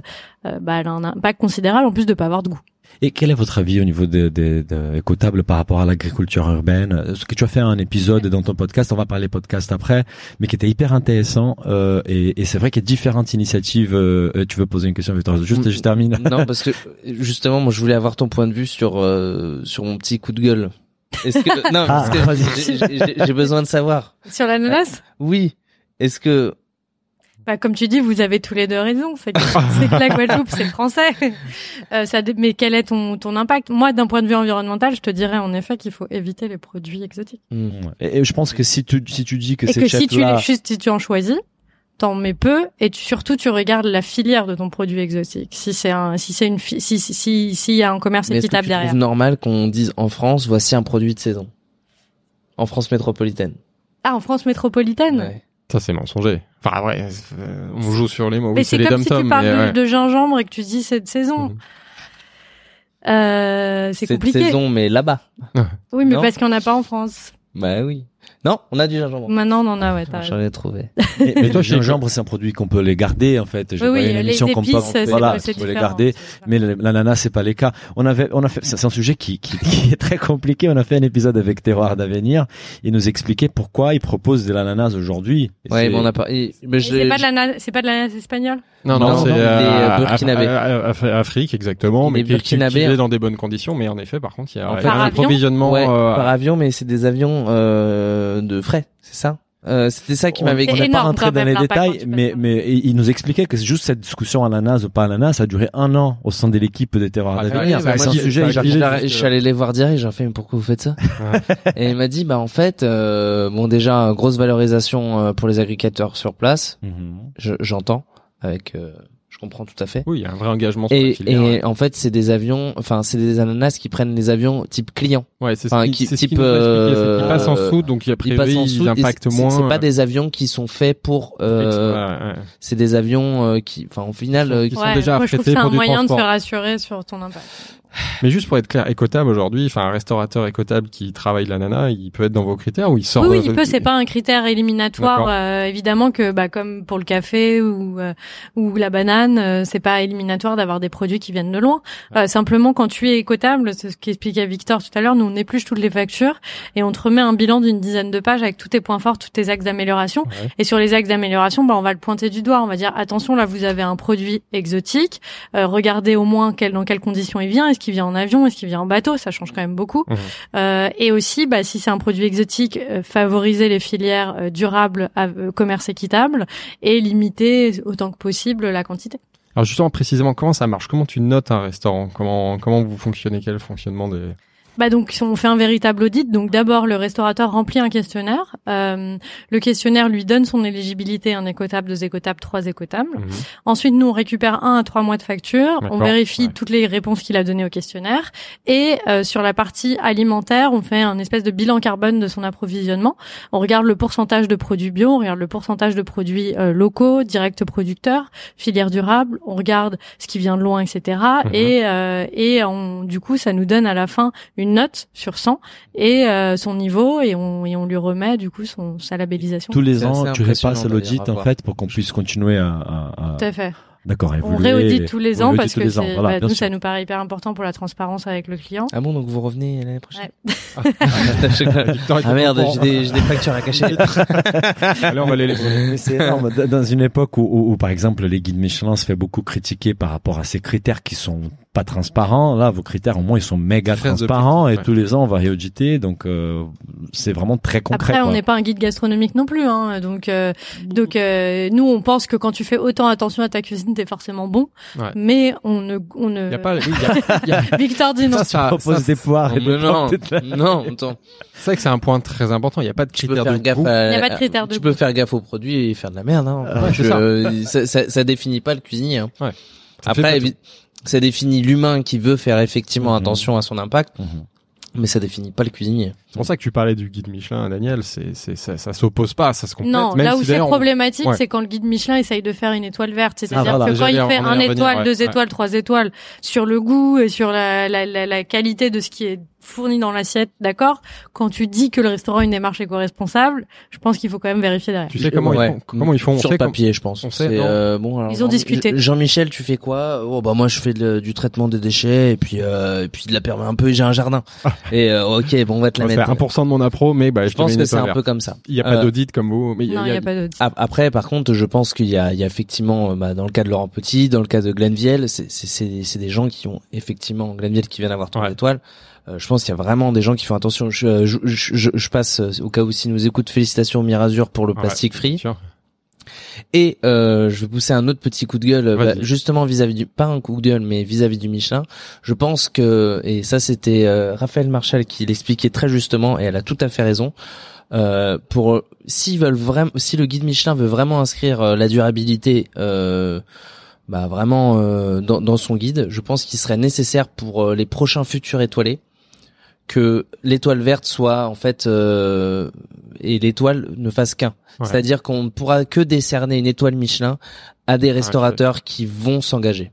euh, bah, elle a un impact considérable en plus de pas avoir de goût.
Et quel est votre avis au niveau de, de, de écotable par rapport à l'agriculture urbaine? Ce que tu as fait un épisode dans ton podcast, on va parler podcast après, mais qui était hyper intéressant. Euh, et et c'est vrai qu'il y a différentes initiatives. euh, euh, tu veux poser une question, Victor? Juste,
Mm.
je termine.
non, (laughs) parce que justement, moi, je voulais avoir ton point de vue sur euh, sur mon petit coup de gueule. Est-ce que non, parce
Ah,
que
vas-y.
j'ai- j'ai j'ai besoin de savoir.
Sur l'ananas
Oui. Est-ce que
Bah, comme tu dis, vous avez tous les deux raison. C'est que, (laughs) c'est que la Guadeloupe, c'est français. (laughs) Euh, ça, mais quel est ton, ton impact? Moi, d'un point de vue environnemental, je te dirais en effet qu'il faut éviter les produits exotiques.
Hmm.
Et, et je pense que si tu si tu dis que
Et
ces
que si tu, juste, si tu en choisis, t'en mets peu. Et tu- surtout, tu regardes la filière de ton produit exotique. Si c'est un, si c'est une, si, si, si, s'il y a un commerce équitable derrière.
trouves normal qu'on dise en France, voici un produit de saison? En France métropolitaine.
Ah, en France métropolitaine?
Ouais.
Ça, c'est mensonger. Enfin, ouais, euh, on joue sur les mots.
Mais
Oui,
c'est
les
comme si tu parles
mais
de,
ouais.
de gingembre et que tu dis c'est de saison.
Mhm.
Euh, c'est
Cette
compliqué.
saison, mais là-bas. (laughs)
Oui, mais
Non.
parce qu'il n'y en a pas en France.
Bah oui. Non, on a du gingembre.
Maintenant, on en a, ouais, t'as raison.
J'en ai trouvé. (laughs)
Mais, mais
toi,
le gingembre, c'est un produit qu'on peut les garder en fait. J'ai
Oui, oui,
une
les
émission qu'on peut
épices, c'est
voilà,
c'est
on peut les
différent.
garder. Mais le- l'ananas, c'est pas les cas. On avait, on a fait, c'est un sujet qui, qui, qui est très compliqué. On a fait un épisode avec Terroir d'Avenir. Il nous expliquait pourquoi il propose de l'ananas aujourd'hui. Et
Ouais,
c'est-
mais on a pas. et- mais
Et
je
C'est
l'ai-
pas de l'ananas, c'est pas de l'ananas espagnol?
Non,
Non,
non, c'est
non, il est,
euh,
euh, burkinabé.
Af- Af- Afrique, exactement,
Il
mais
est
qui est
burkinabé.
cultivé dans des bonnes conditions. Mais en effet, par contre, il y a,
En
il y
fait,
a
par
un
avion
approvisionnement.
ouais,
euh,
par avion, mais c'est des avions euh, de frais, c'est ça? Euh, C'était ça qui m'avait
on n'est pas rentré dans les détails, mais, mais il nous expliquait que c'est juste cette discussion ananas ou pas ananas, ça a duré un an au sein de l'équipe des Terroirs
Ah,
d'Avenir.
ouais, bah,
c'est un sujet.
bah,
Je suis allé les voir direct, j'ai fait mais pourquoi vous faites ça?
Ouais.
Et il m'a dit bah en fait euh, bon déjà grosse valorisation euh, pour les agriculteurs sur place,
Mhm.
je- j'entends avec euh, je comprends tout à fait.
Oui, il y a un vrai engagement sur
Et,
filière.
et en fait c'est des avions enfin c'est des ananas qui prennent les avions type client.
Ouais, c'est
enfin,
ce
qui-
qui, c'est ce
type,
qui qu'ils
euh,
passent en soute, donc il y a
Ils
priori,
passent en
ils impactent moins.
C'est pas des avions qui sont faits pour euh,
Ouais, ouais.
c'est des avions euh, qui enfin au final euh,
Ils
qui-
sont déjà
moi je trouve que
affrétés
c'est un
pour du
moyen de
transport.
se rassurer sur ton impact.
Mais juste pour être clair, écotable aujourd'hui, enfin un restaurateur écotable qui travaille l'ananas, il peut être dans vos critères ou il sort.
Oui, oui,
euh,
il peut. C'est pas un critère éliminatoire. Euh, évidemment que, bah, comme pour le café ou euh, ou la banane, euh, c'est pas éliminatoire d'avoir des produits qui viennent de loin. Euh, simplement, quand tu es écotable, c'est ce qu'expliquait Victor tout à l'heure, nous on épluche toutes les factures et on te remet un bilan d'une dizaine de pages avec tous tes points forts, tous tes axes d'amélioration.
Ouais.
Et sur les axes d'amélioration, bah, on va le pointer du doigt. On va dire attention, là vous avez un produit exotique. Euh, regardez au moins quel, dans quelles conditions il vient. Est-ce qu'il vient en avion? Est-ce qu'il vient en bateau? Ça change quand même beaucoup.
Mhm.
Euh, et aussi, bah, si c'est un produit exotique, euh, favoriser les filières euh, durables, à commerce équitable et limiter autant que possible la quantité.
Alors justement, précisément, comment ça marche? Comment tu notes un restaurant? Comment comment vous fonctionnez? Quel fonctionnement des
Bah donc on fait un véritable audit. Donc d'abord le restaurateur remplit un questionnaire. Euh, le questionnaire lui donne son éligibilité un écotable, deux écotables, trois écotables.
Mhm.
Ensuite nous on récupère un à trois mois de facture. On vérifie
ouais.
toutes les réponses qu'il a données au questionnaire. Et euh, sur la partie alimentaire, on fait un espèce de bilan carbone de son approvisionnement. On regarde le pourcentage de produits bio, on regarde le pourcentage de produits euh, locaux, directs producteurs, filières durables. On regarde ce qui vient de loin, etc.
Mhm.
Et euh, et on, du coup ça nous donne à la fin une note sur 100 et euh, son niveau et on, et on lui remet du coup son, sa labellisation.
Tous les ans, tu repasses l'audit en fait pour qu'on puisse continuer à, à, à-
Tout à fait.
d'accord,
On réaudite tous les ans parce que
les ans, voilà,
bah, nous
sûr.
ça nous paraît hyper important pour la transparence avec le client.
Ah bon donc vous revenez l'année prochaine
Victor est
Ah (laughs) merde, j'ai des, j'ai des factures à cacher. (laughs)
Allez, on va les
Mais c'est énorme. Dans une époque où, où, où, par exemple, les guides Michelin se fait beaucoup critiquer par rapport à ces critères qui sont pas transparents. Là, vos critères, au moins, ils sont méga transparents et tous les ans, on va réauditer. Donc, euh, c'est vraiment très concret.
Après, on n'est pas un guide gastronomique non plus, hein. Donc, euh, donc euh, nous, on pense que quand tu fais autant attention à ta cuisine, t'es forcément bon.
Ouais.
Mais on ne, on ne.
Y a pas, oui, y a- il y a- (laughs)
Victor dit non.
ça, ça,
propose
ça,
des poires et
non,
de
non, attends.
c'est vrai que c'est un point très important. Il n'y a pas de
Tu
critères de
gaffe
goût.
à,
Il y a pas de critères de
tu
goût.
peux faire gaffe aux produits et faire de la merde, hein.
Ouais, c'est
Je- ça. Ça, ça définit pas le cuisinier, hein. Après, évi- ça définit l'humain qui veut faire effectivement
Mhm.
attention à son impact,
Mhm.
mais ça définit pas le cuisinier.
C'est pour ça que tu parlais du guide Michelin, Daniel. C'est, c'est, ça, ça s'oppose pas, ça se complète.
Non,
même
là
si
où c'est
on-
problématique,
Ouais.
c'est quand le guide Michelin essaye de faire une étoile verte. C'est-à-dire
Ah, voilà,
que quand il fait un étoile,
ouais,
deux
ouais.
étoiles, trois étoiles sur le goût et sur la, la, la, la qualité de ce qui est fourni dans l'assiette, d'accord? Quand tu dis que le restaurant a une démarche éco-responsable, je pense qu'il faut quand même vérifier derrière.
Tu sais comment
Ouais.
ils font Comment ils font? On
Sur
sait
papier, je pense.
on sait,
euh, bon, alors,
Ils ont
Jean-
discuté.
Jean-Michel, tu fais quoi? Oh bah moi je fais de- du traitement des déchets et puis euh, et puis de la permet un peu. J'ai un jardin. (laughs) et euh, ok, bon on va te
On
la
va
mettre.
faire 1% de mon appro, mais bah, je,
Je pense que c'est
étoile
un peu comme ça.
Il n'y a pas
Euh,
d'audit comme vous, mais il y a,
Non,
il y
il
a-
n'y a pas d'autre.
Ap- Après, par contre, je pense qu'il y a, il y a effectivement, euh, bah, dans le cas de Laurent Petit, dans le cas de Glenviel, c'est, c'est, c'est, c'est des gens qui ont effectivement Glenviel qui vient d'avoir trois
Ouais.
Euh, je pense qu'il y a vraiment des gens qui font attention. Je, euh, je, je, je- passe euh, au cas où s'ils nous écoutent, félicitations Mirazur pour le
Ouais,
plastique
bien
free.
sûr.
Et euh, je vais pousser un autre petit coup de gueule, bah, justement vis-à-vis du, pas un coup de gueule, mais vis-à-vis du Michelin. Je pense que, et ça c'était euh, Raphaël Marchal qui l'expliquait très justement, et elle a tout à fait raison. Euh, pour s'ils veulent vraiment, si le guide Michelin veut vraiment inscrire la durabilité, euh, bah vraiment euh, dans, dans son guide, je pense qu'il serait nécessaire pour euh, les prochains futurs étoilés que l'étoile verte soit en fait euh, et l'étoile ne fasse qu'un.
Ouais.
C'est-à-dire qu'on ne pourra que décerner une étoile Michelin à des restaurateurs qui vont s'engager.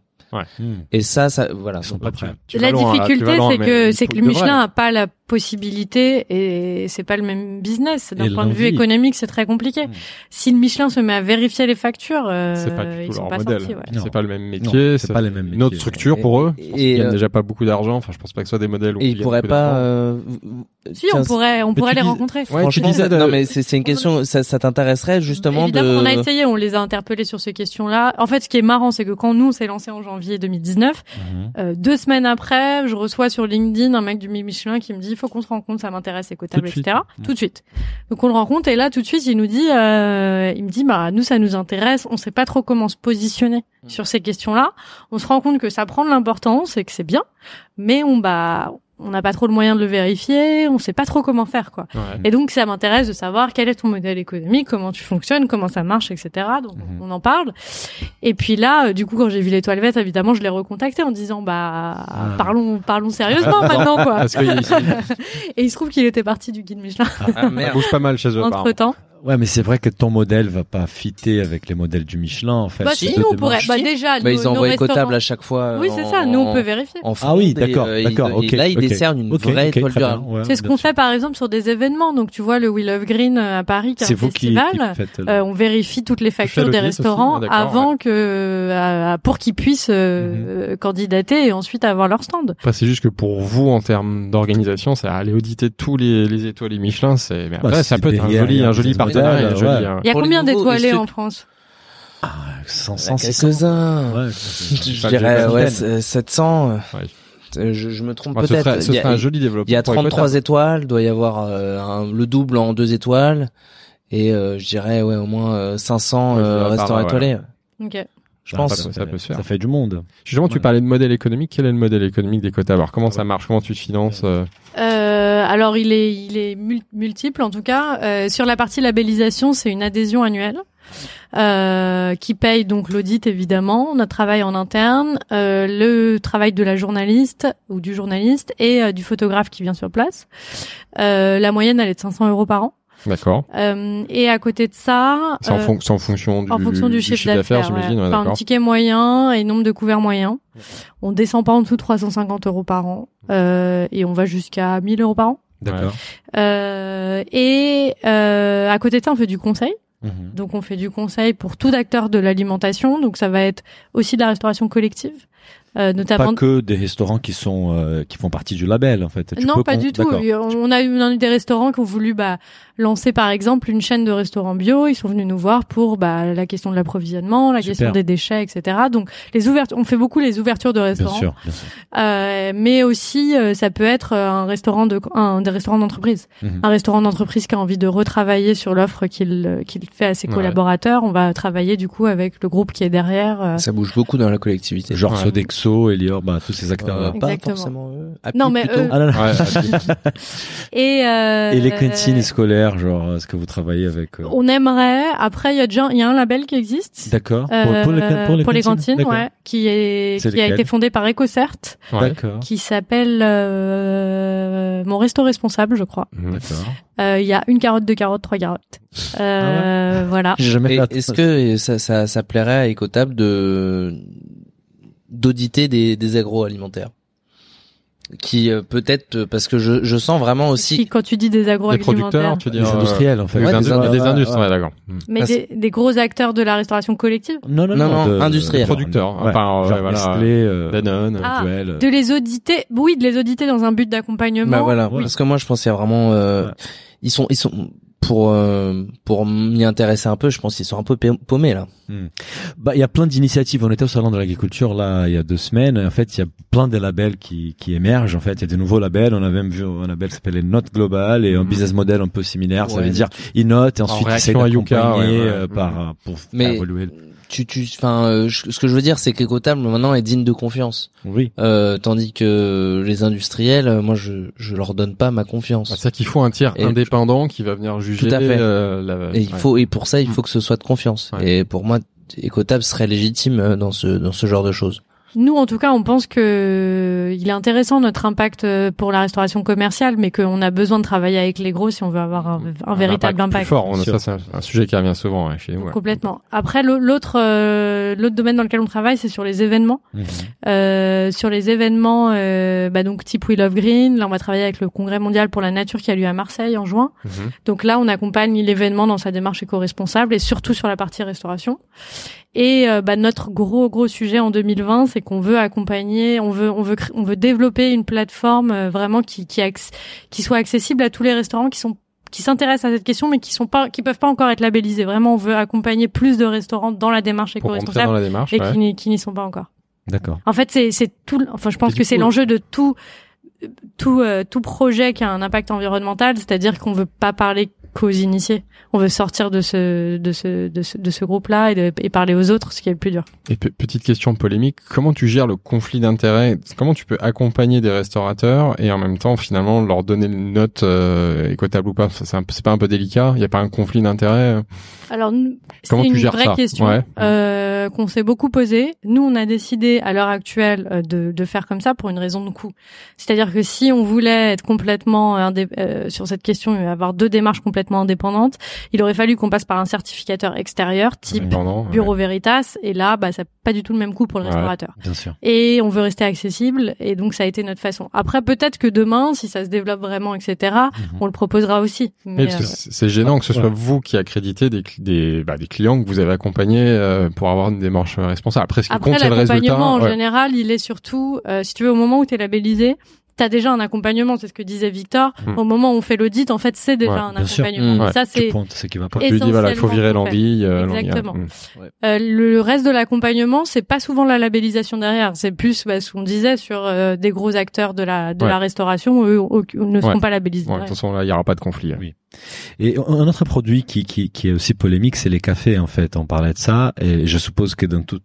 Hmm.
Et ça, ça, voilà.
Ils sont pas prêts.
La
vas
difficulté, c'est que c'est que le. Michelin a pas la possibilité et c'est pas le même business. D'un point de vue économique, c'est très compliqué.
Mm.
Si le Michelin se met à vérifier les factures, euh,
C'est pas du
ils
tout
sont
leur
pas
modèle.
sortis. Ouais.
Non.
C'est pas le même métier.
c'est pas les mêmes
Une autre
métiers.
structure pour eux.
Et,
Ils gagnent
euh,
déjà pas beaucoup d'argent. Enfin, je pense pas que ce soit des modèles où
et
ils
pourraient pas. euh,
Si, on pourrait, on pourrait
tu
les
dis-
rencontrer.
Ouais, tu
Franchement,
disais de-
non mais c'est c'est une question. Ça, ça t'intéresserait justement
Évidemment,
de.
on a essayé, on les a interpellés sur ces questions-là. En fait, ce qui est marrant, c'est que quand nous, on s'est lancé en janvier 2019,
Mhm.
euh, deux semaines après, je reçois sur LinkedIn un mec du Michelin qui me dit, il faut qu'on se rencontre, ça m'intéresse, écotable,
Tout suite.
etc. Tout de suite. Donc on le rencontre et là, tout de suite, il nous dit, euh, il me dit, bah nous, ça nous intéresse. On sait pas trop comment se positionner sur ces questions-là. On se rend compte que ça prend de l'importance et que c'est bien, mais on bah on n'a pas trop le moyen de le vérifier, on sait pas trop comment faire quoi.
Ouais.
Et donc ça m'intéresse de savoir quel est ton modèle économique, comment tu fonctionnes, comment ça marche, etc. Donc
Mhm.
on en parle. Et puis là, euh, du coup, quand j'ai vu l'étoile verte, évidemment, je l'ai recontacté en disant bah
Ah.
parlons parlons sérieusement (laughs) maintenant quoi.
Parce que (laughs)
Et il se trouve qu'il était parti du guide Michelin
Ah, merde.
bouge pas mal chez eux.
entre temps.
Ouais, mais c'est vrai que ton modèle va pas fitter avec les modèles du Michelin, en fait.
Bah si, nous on pourrait. Bah déjà,
Bah,
nos,
ils envoient écotable à chaque fois.
Oui, c'est ça. Nous on peut vérifier.
en
Ah oui,
et,
d'accord,
euh,
d'accord, ok.
et là, ils
ok.
décernent une vraie
ok,
étoile
très
du
bien,
Rhin.
ouais,
C'est ce qu'on fait par exemple sur des événements. Donc tu vois le Will of Green euh, à Paris, qui est
C'est
un
vous qui,
festival.
qui faites. le-
Euh, on vérifie toutes les factures des
aussi,
restaurants avant que euh, pour qu'ils puissent euh, euh, candidater et ensuite avoir leur stand.
Après, c'est juste que pour vous, en termes d'organisation, c'est aller auditer tous les, les étoilés Michelin, c'est, mais
Bah,
après, ça peut être un joli, un joli
c'est ouais.
Il y a
Pour les
combien
nouveaux,
d'étoilés en France?
Ah, 100,
Il y
100,
en a
600.
quelques-uns.
Ouais, (laughs)
Je dirais ouais,
dizaine.
c'est- 700. euh,
Ouais.
euh, Je, je me trompe
ce
peut-être.
ce
Il y a-
serait un joli développement.
Il y a
pour
33
Écotable.
étoiles, doit y avoir euh, un- le double en deux étoiles et euh, je dirais ouais au moins euh, 500
Ouais, je
euh,
dirais par
restaurants
là, ouais.
étoilés.
Ok.
Je
Ah,
pense.
ça- ça peut se faire.
Ça fait du monde.
Justement, tu parlais de modèle économique. Quel est le modèle économique d'Écotable Alors, comment ça marche Comment tu te finances euh
Euh, alors il est il est mul- multiple en tout cas. Euh, sur la partie labellisation, c'est une adhésion annuelle euh, qui paye donc l'audit évidemment, notre travail en interne, euh, le travail de la journaliste ou du journaliste et euh, du photographe qui vient sur place. Euh, la moyenne elle est de 500 euros par an.
D'accord.
Euh, et à côté de ça,
C'est en,
euh,
fon- en fonction du,
en fonction du chiffre
d'affaires, j'imagine. ouais,
enfin, un ticket moyen et nombre de couverts moyens. On descend pas en dessous de 350 euros par an euh, et on va jusqu'à 1000 euros par an.
D'accord.
Euh, et euh, à côté de ça, on fait du conseil.
Mhm.
Donc, on fait du conseil pour tout acteur de l'alimentation. Donc, ça va être aussi de la restauration collective, euh, notamment.
Pas que des restaurants qui sont euh, qui font partie du label en fait. Tu
non,
peux
pas du tout. On a eu, on a eu des restaurants qui ont voulu bah, lancer, par exemple, une chaîne de restaurants bio. Ils sont venus nous voir pour bah, la question de l'approvisionnement, la
Super.
question des déchets, etc. Donc, les ouvertures, on fait beaucoup les ouvertures de
Bien
restaurants.
sûr, bien sûr.
Euh, mais aussi, euh, ça peut être euh, un restaurant de, un des restaurants d'entreprise,
Mhm.
un restaurant d'entreprise qui a envie de retravailler sur l'offre qu'il qu'il fait à ses
Ouais.
collaborateurs. On va travailler du coup avec le groupe qui est derrière. euh.
Ça bouge beaucoup dans la collectivité.
Genre
Ouais.
Sodexo, Elior, bah tous ces acteurs là.
Euh, pas
Exactement.
forcément eux. Happy
Non, mais
plutôt.
eux-
Ah non, non.
Ouais, (laughs)
Et, euh,
Et les cantines scolaires, genre est-ce que vous travaillez avec euh,
On aimerait. Après, il y a déjà, il y a un label qui existe.
D'accord.
euh,
pour, pour les, pour les
cantines, ouais, qui est
C'est
qui a été fondé par EcoCert,
ouais.
D'accord.
qui s'appelle euh, mon resto responsable, je crois.
Mhm.
D'accord.
Euh, Il y a une carotte, deux carottes, trois carottes. Euh, Voilà.
Est-ce que ça, ça, ça plairait à Ecotable de d'auditer des, des agroalimentaires qui euh, peut-être euh, parce que je, je sens vraiment
Qui,
aussi
quand tu dis des
Des
agroalimentaires,
producteurs, tu
Les
dire euh,
industriels en fait.
Des,
Ouais,
indu-
des indu-
des
ouais,
industries,
ouais.
Mhm.
mais
Ah,
des, des gros acteurs de la restauration collective?
Non, non,
Non,
non.
non,
de-
industriels.
Producteurs,
Ouais.
enfin,
Genre
voilà.
Nestlé, euh,
Danone.
Ah.
Duel.
De les auditer, oui, de les auditer dans un but d'accompagnement.
bah voilà parce que moi je pense qu'il y a vraiment euh,
Ouais.
ils sont ils sont pour euh, pour m'y intéresser un peu je pense qu'ils sont un peu pa- paumés là
Bah, il y a plein d'initiatives. On était au salon de l'agriculture là il y a deux semaines. En fait, il y a plein de labels qui qui émergent. En fait, il y a de nouveaux labels. On a même vu un label qui s'appelle Note Global et un
Mhm.
business model un peu similaire. ça veut dire ils notent et ensuite ils
Yuka,
d'accompagner
ouais, ouais.
euh, par
Mhm.
euh, pour faire
Mais-
évoluer.
Tu tu enfin euh, ce que je veux dire c'est qu'Ecotable maintenant est digne de confiance
Oui.
euh, tandis que les industriels euh, moi je je leur donne pas ma confiance
Bah, C'est-à-dire qu'il faut un tiers
Et-
indépendant qui va venir juger
Tout à fait.
euh, la...
Et il
ouais.
faut et pour ça il faut que ce soit de confiance.
Ouais.
Et pour moi, Ecotable serait légitime euh, dans ce dans ce genre de choses.
Nous, en tout cas, on pense que il est intéressant notre impact euh, pour la restauration commerciale, mais qu'on a besoin de travailler avec les gros si on veut avoir un, un véritable
impact.
impact.
Plus fort, on a-
Sûr.
ça c'est un, sujet qui revient souvent ouais, chez nous. ouais.
Complètement. Après, l'au- l'autre euh, l'autre domaine dans lequel on travaille, c'est sur les événements.
Mhm.
Euh, sur les événements, euh, bah donc type We Love Green. Là, on va travailler avec le Congrès mondial pour la nature qui a lieu à Marseille en juin.
Mhm.
Donc là, on accompagne l'événement dans sa démarche éco-responsable et surtout sur la partie restauration. Et euh, bah, notre gros gros sujet en 2020, c'est qu'on veut accompagner, on veut on veut on veut développer une plateforme euh, vraiment qui qui, qui soit accessible à tous les restaurants qui sont qui s'intéressent à cette question mais qui sont pas qui peuvent pas encore être labellisés. Vraiment, on veut accompagner plus de restaurants dans la démarche éco-responsable
la démarche.
et
ouais.
qui n'y- qui n'y sont pas encore.
D'accord.
En fait, c'est c'est tout. Enfin, je pense que c'est
coup,
l'enjeu de tout tout euh, tout projet qui a un impact environnemental, c'est-à-dire qu'on veut pas parler qu'aux initiés. On veut sortir de ce de ce de ce, de ce groupe-là et, parler aux autres, ce qui est le plus dur.
Et pe- petite question polémique, comment tu gères le conflit d'intérêts? Comment tu peux accompagner des restaurateurs et en même temps finalement leur donner une note euh, équitable ou pas? C'est un peu- c'est pas un peu délicat? Il y a pas un conflit d'intérêts?
Alors, nous, c'est
Comment tu
une
gères
vraie
ça?
question
Ouais.
euh, qu'on s'est beaucoup posée. Nous, on a décidé à l'heure actuelle euh, de, de faire comme ça pour une raison de coût. C'est-à-dire que si on voulait être complètement indé- euh, sur cette question et avoir deux démarches complètement indépendantes, il aurait fallu qu'on passe par un certificateur extérieur, type
Indépendant, ouais.
Bureau Veritas. Et là, bah, ça n'a pas du tout le même coût pour le
Ouais.
restaurateur.
Bien sûr.
Et on veut rester accessible. Et donc, ça a été notre façon. Après, peut-être que demain, si ça se développe vraiment, etc.,
Mhm.
on le proposera aussi. Mais, euh,
c'est gênant que ce soit
Ouais.
vous qui accréditez des, des, bah, des clients que vous avez accompagnés euh, pour avoir une démarche responsable. Après, ce qui
Après,
compte, c'est le résultat.
l'accompagnement, en
Ouais.
général, il est surtout, euh, si tu veux, au moment où tu es labellisé, T'as déjà un accompagnement, c'est ce que disait Victor.
Mm.
Au moment où on fait l'audit, en fait, c'est déjà
Ouais,
un accompagnement.
Mm.
Ouais.
Ça, c'est
pointes ce qui va pas.
Tu dis, voilà, il faut virer l'envie. euh, l'envie,
Exactement.
mm.
Euh, le reste de l'accompagnement, c'est pas souvent la labellisation derrière. C'est plus bah, ce qu'on disait sur euh, des gros acteurs de la de
Ouais.
la restauration, eux au- ne seront
Ouais.
pas labellisés.
Ouais, de toute façon, là, il y aura pas de conflit. hein.
Oui. Et un autre produit qui, qui, qui est aussi polémique, c'est les cafés, en fait. On parlait de ça, et je suppose que dans tous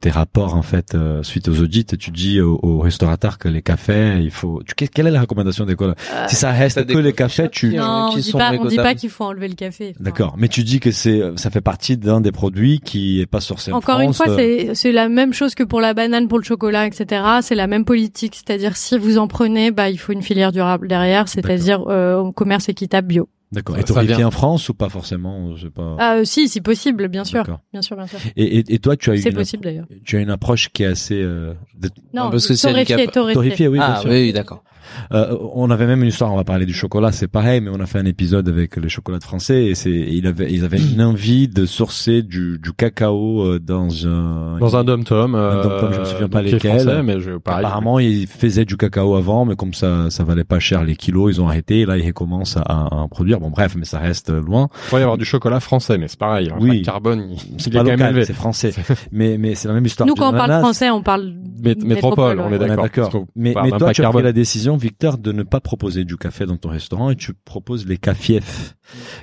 tes rapports, en fait, euh, suite aux audits, tu dis aux, aux restaurateurs que les cafés, il faut... Tu, que- quelle est la recommandation d'école
Euh,
Si ça reste que
des
les cafés, tu...
qui-
non, on
qui
dit
sont
pas, on dit pas qu'il faut enlever le café. Enfin,
D'accord. Mais tu dis que c'est, ça fait partie d'un des produits qui est pas sourcé en
Encore une
France,
fois,
euh,
c'est c'est la même chose que pour la banane, pour le chocolat, etc. C'est la même politique, c'est-à-dire si vous en prenez, bah il faut une filière durable derrière, c'est-à-dire euh, commerce équitable bio.
D'accord. Et torréfié
vient.
en France ou pas forcément Je sais pas.
Ah euh, si, si possible, bien sûr, bien sûr, bien sûr.
Et, et, et toi, tu as
C'est
une,
possible d'ailleurs.
tu as une approche qui est assez euh, de-
Non,
parce que c'est
torréfié,
cap-
torréfié.
torréfiée, oui, bien
ah
sûr.
oui, oui, d'accord.
Euh, on avait même une histoire, on va parler du chocolat, c'est pareil, mais on a fait un épisode avec les chocolats français et c'est, il avait, ils avaient une (clears throat) envie de sourcer du, du cacao euh, dans un,
Dans un dom-tom.
Un dom-tom, je me souviens pas lesquels.
Français, mais je, pareil.
Apparemment, ils faisaient du cacao avant, mais comme ça, ça valait pas cher les kilos, ils ont arrêté. Et là, ils recommencent à, à en produire. Bon, bref, mais ça reste loin.
Il pourrait y avoir du chocolat français, mais c'est pareil.
Oui.
Oui. Le carbone, il,
C'est
il est
pas
quand même
local,
élevé.
c'est français. (laughs) mais, mais c'est la même histoire.
Nous, quand on parle français, on parle
Mét- métropole, on est D'accord.
Mais, mais toi, tu as pris la décision, Victor, de ne pas proposer du café dans ton restaurant et tu proposes les cafief.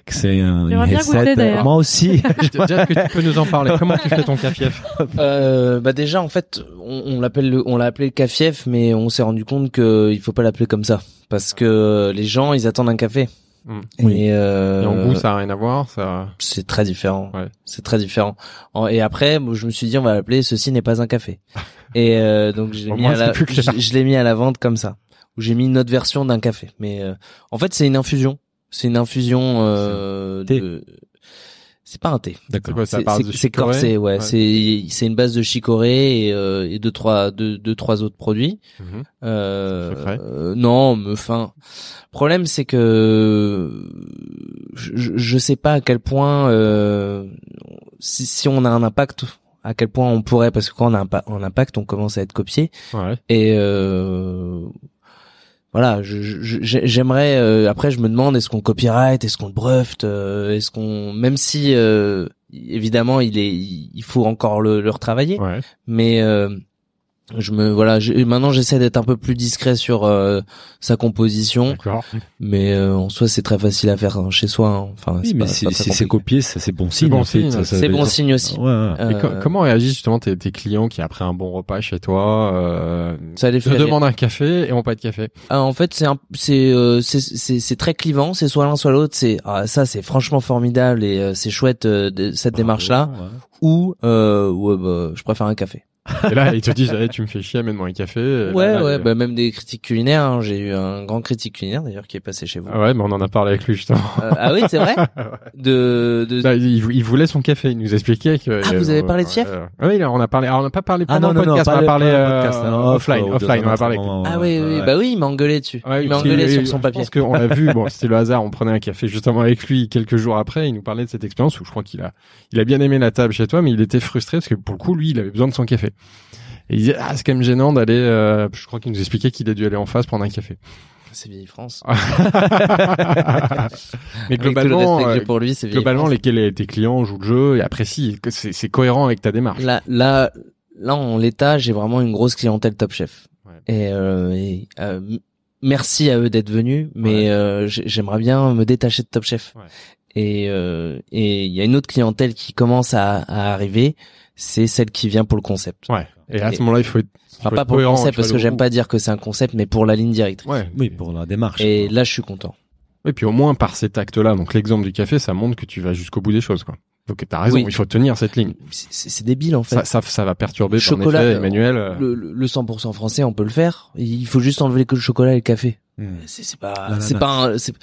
Que C'est un, une
goûter,
recette.
d'ailleurs.
Moi aussi. (laughs)
Déjà que tu peux nous en parler? Comment tu fais ton cafief (laughs)
Euh, bah déjà en fait on, on l'appelle le- on l'a appelé le cafief mais on s'est rendu compte que il faut pas l'appeler comme ça parce que les gens ils attendent un café
Mm.
Oui.
et, euh,
Et en goût, ça a rien à voir. Ça?
c'est très différent
Ouais.
c'est très différent En- et après je me suis dit on va l'appeler ceci n'est pas un café et euh, donc je l'ai
Au
mis
moins,
à la
c'est plus clair.
je, je l'ai mis à la vente comme ça où j'ai mis une autre version d'un café. Mais euh, en fait c'est une infusion. C'est une infusion euh, de c'est pas un thé.
C'est
D'accord.
quoi, ça
c'est corsé ouais, c'est c'est une base de chicorée et, euh, et deux trois deux, deux trois autres produits.
C'est frais.
euh, non mais enfin le problème c'est que je, je- sais pas à quel point euh, si, si on a un impact à quel point on pourrait parce que quand on a un, un impact on commence à être copié.
Ouais.
et euh, voilà, je- je- je- j'aimerais. euh, après, je me demande est-ce qu'on copyright, est-ce qu'on le brevet, euh, est-ce qu'on, même si euh, évidemment il est, il faut encore le, le retravailler,
Ouais.
mais euh, je me voilà. maintenant, j'essaie d'être un peu plus discret sur euh, sa composition,
D'accord.
mais euh, en soi, c'est très facile à faire hein, chez soi. hein. Enfin,
Oui,
c'est
mais
pas-
si, c'est copié, ça, c'est bon signe.
bon
C'est bon
dire-
signe aussi.
Ouais, ouais.
Et co-
Euh,
comment réagissent justement tes, tes clients qui après un bon repas chez toi euh,
Ça les
te demandent un café et ont pas de café?
Ah, en fait, c'est un, c'est, euh, c'est, c'est, c'est très clivant. C'est soit l'un soit l'autre. C'est ah, ça, c'est franchement formidable et euh, c'est chouette euh, de- cette
Bravo,
démarche-là.
ouais.
Ou euh, ouais, bah, je préfère un café.
Et là, ils te disent, Eh, tu me fais chier, amène-moi un café. Et là,
Ouais,
là,
ouais,
euh,
bah même des critiques culinaires. hein. J'ai eu un grand critique culinaire d'ailleurs qui est passé chez vous.
Ah ouais, mais on en a parlé avec lui justement.
Euh, ah oui, c'est vrai. (laughs) De, de...
Bah, il, il voulait son café. Il nous expliquait que.
Ah, vous avez parlé de fief
euh, Oui, là, on a parlé. Alors, on n'a pas parlé
Ah
pendant
non, non,
le
non,
podcast.
pas
on a parlé euh,
hein, off,
offline. Offline, on a parlé. avec lui.
moment,
ah
ouais,
oui, oui,
ouais.
bah oui, il m'a engueulé dessus.
Ouais,
il m'a
parce
engueulé sur son papier.
pense qu'on l'a vu. Bon, c'était le hasard. On prenait un café justement avec lui quelques jours après. Il nous parlait de cette expérience où je crois qu'il a, il a bien aimé la table chez toi, mais il était frustré parce que pour le coup, lui, il avait besoin de son café. Et il disait, ah, c'est quand même gênant d'aller, euh, je crois qu'il nous expliquait qu'il a dû aller en face prendre un café.
C'est vieille France. (laughs)
mais
le
globalement,
que
euh,
pour lui, c'est
globalement,
France.
lesquels tes clients jouent le jeu et apprécient, que c'est c'est cohérent avec ta démarche.
Là, là, là, en l'état, j'ai vraiment une grosse clientèle Top Chef.
Ouais.
Et, euh, et, euh, merci à eux d'être venus, mais
Ouais.
euh, j'ai- j'aimerais bien me détacher de Top Chef.
Ouais.
Et euh, et il y a une autre clientèle qui commence à, à arriver, c'est celle qui vient pour le concept.
Ouais. Et à ce moment-là, il faut être, il
Enfin,
faut
pas
être
pour le concept parce que
le
j'aime pas dire que c'est un concept, mais pour la ligne directrice.
Ouais.
Oui, pour la démarche.
Et là, je suis content.
Et puis au moins par cet acte-là, donc l'exemple du café, ça montre que tu vas jusqu'au bout des choses, quoi. Donc t'as raison,
Oui.
il faut tenir cette ligne.
C'est- débile en fait.
Ça, ça, ça va perturber ton
Chocolat,
effet, Emmanuel. euh,
le, le- le 100% français, on peut le faire. Il faut juste enlever que le chocolat et le café.
Hmm.
C'est c'est pas, c'est pas un, c'est-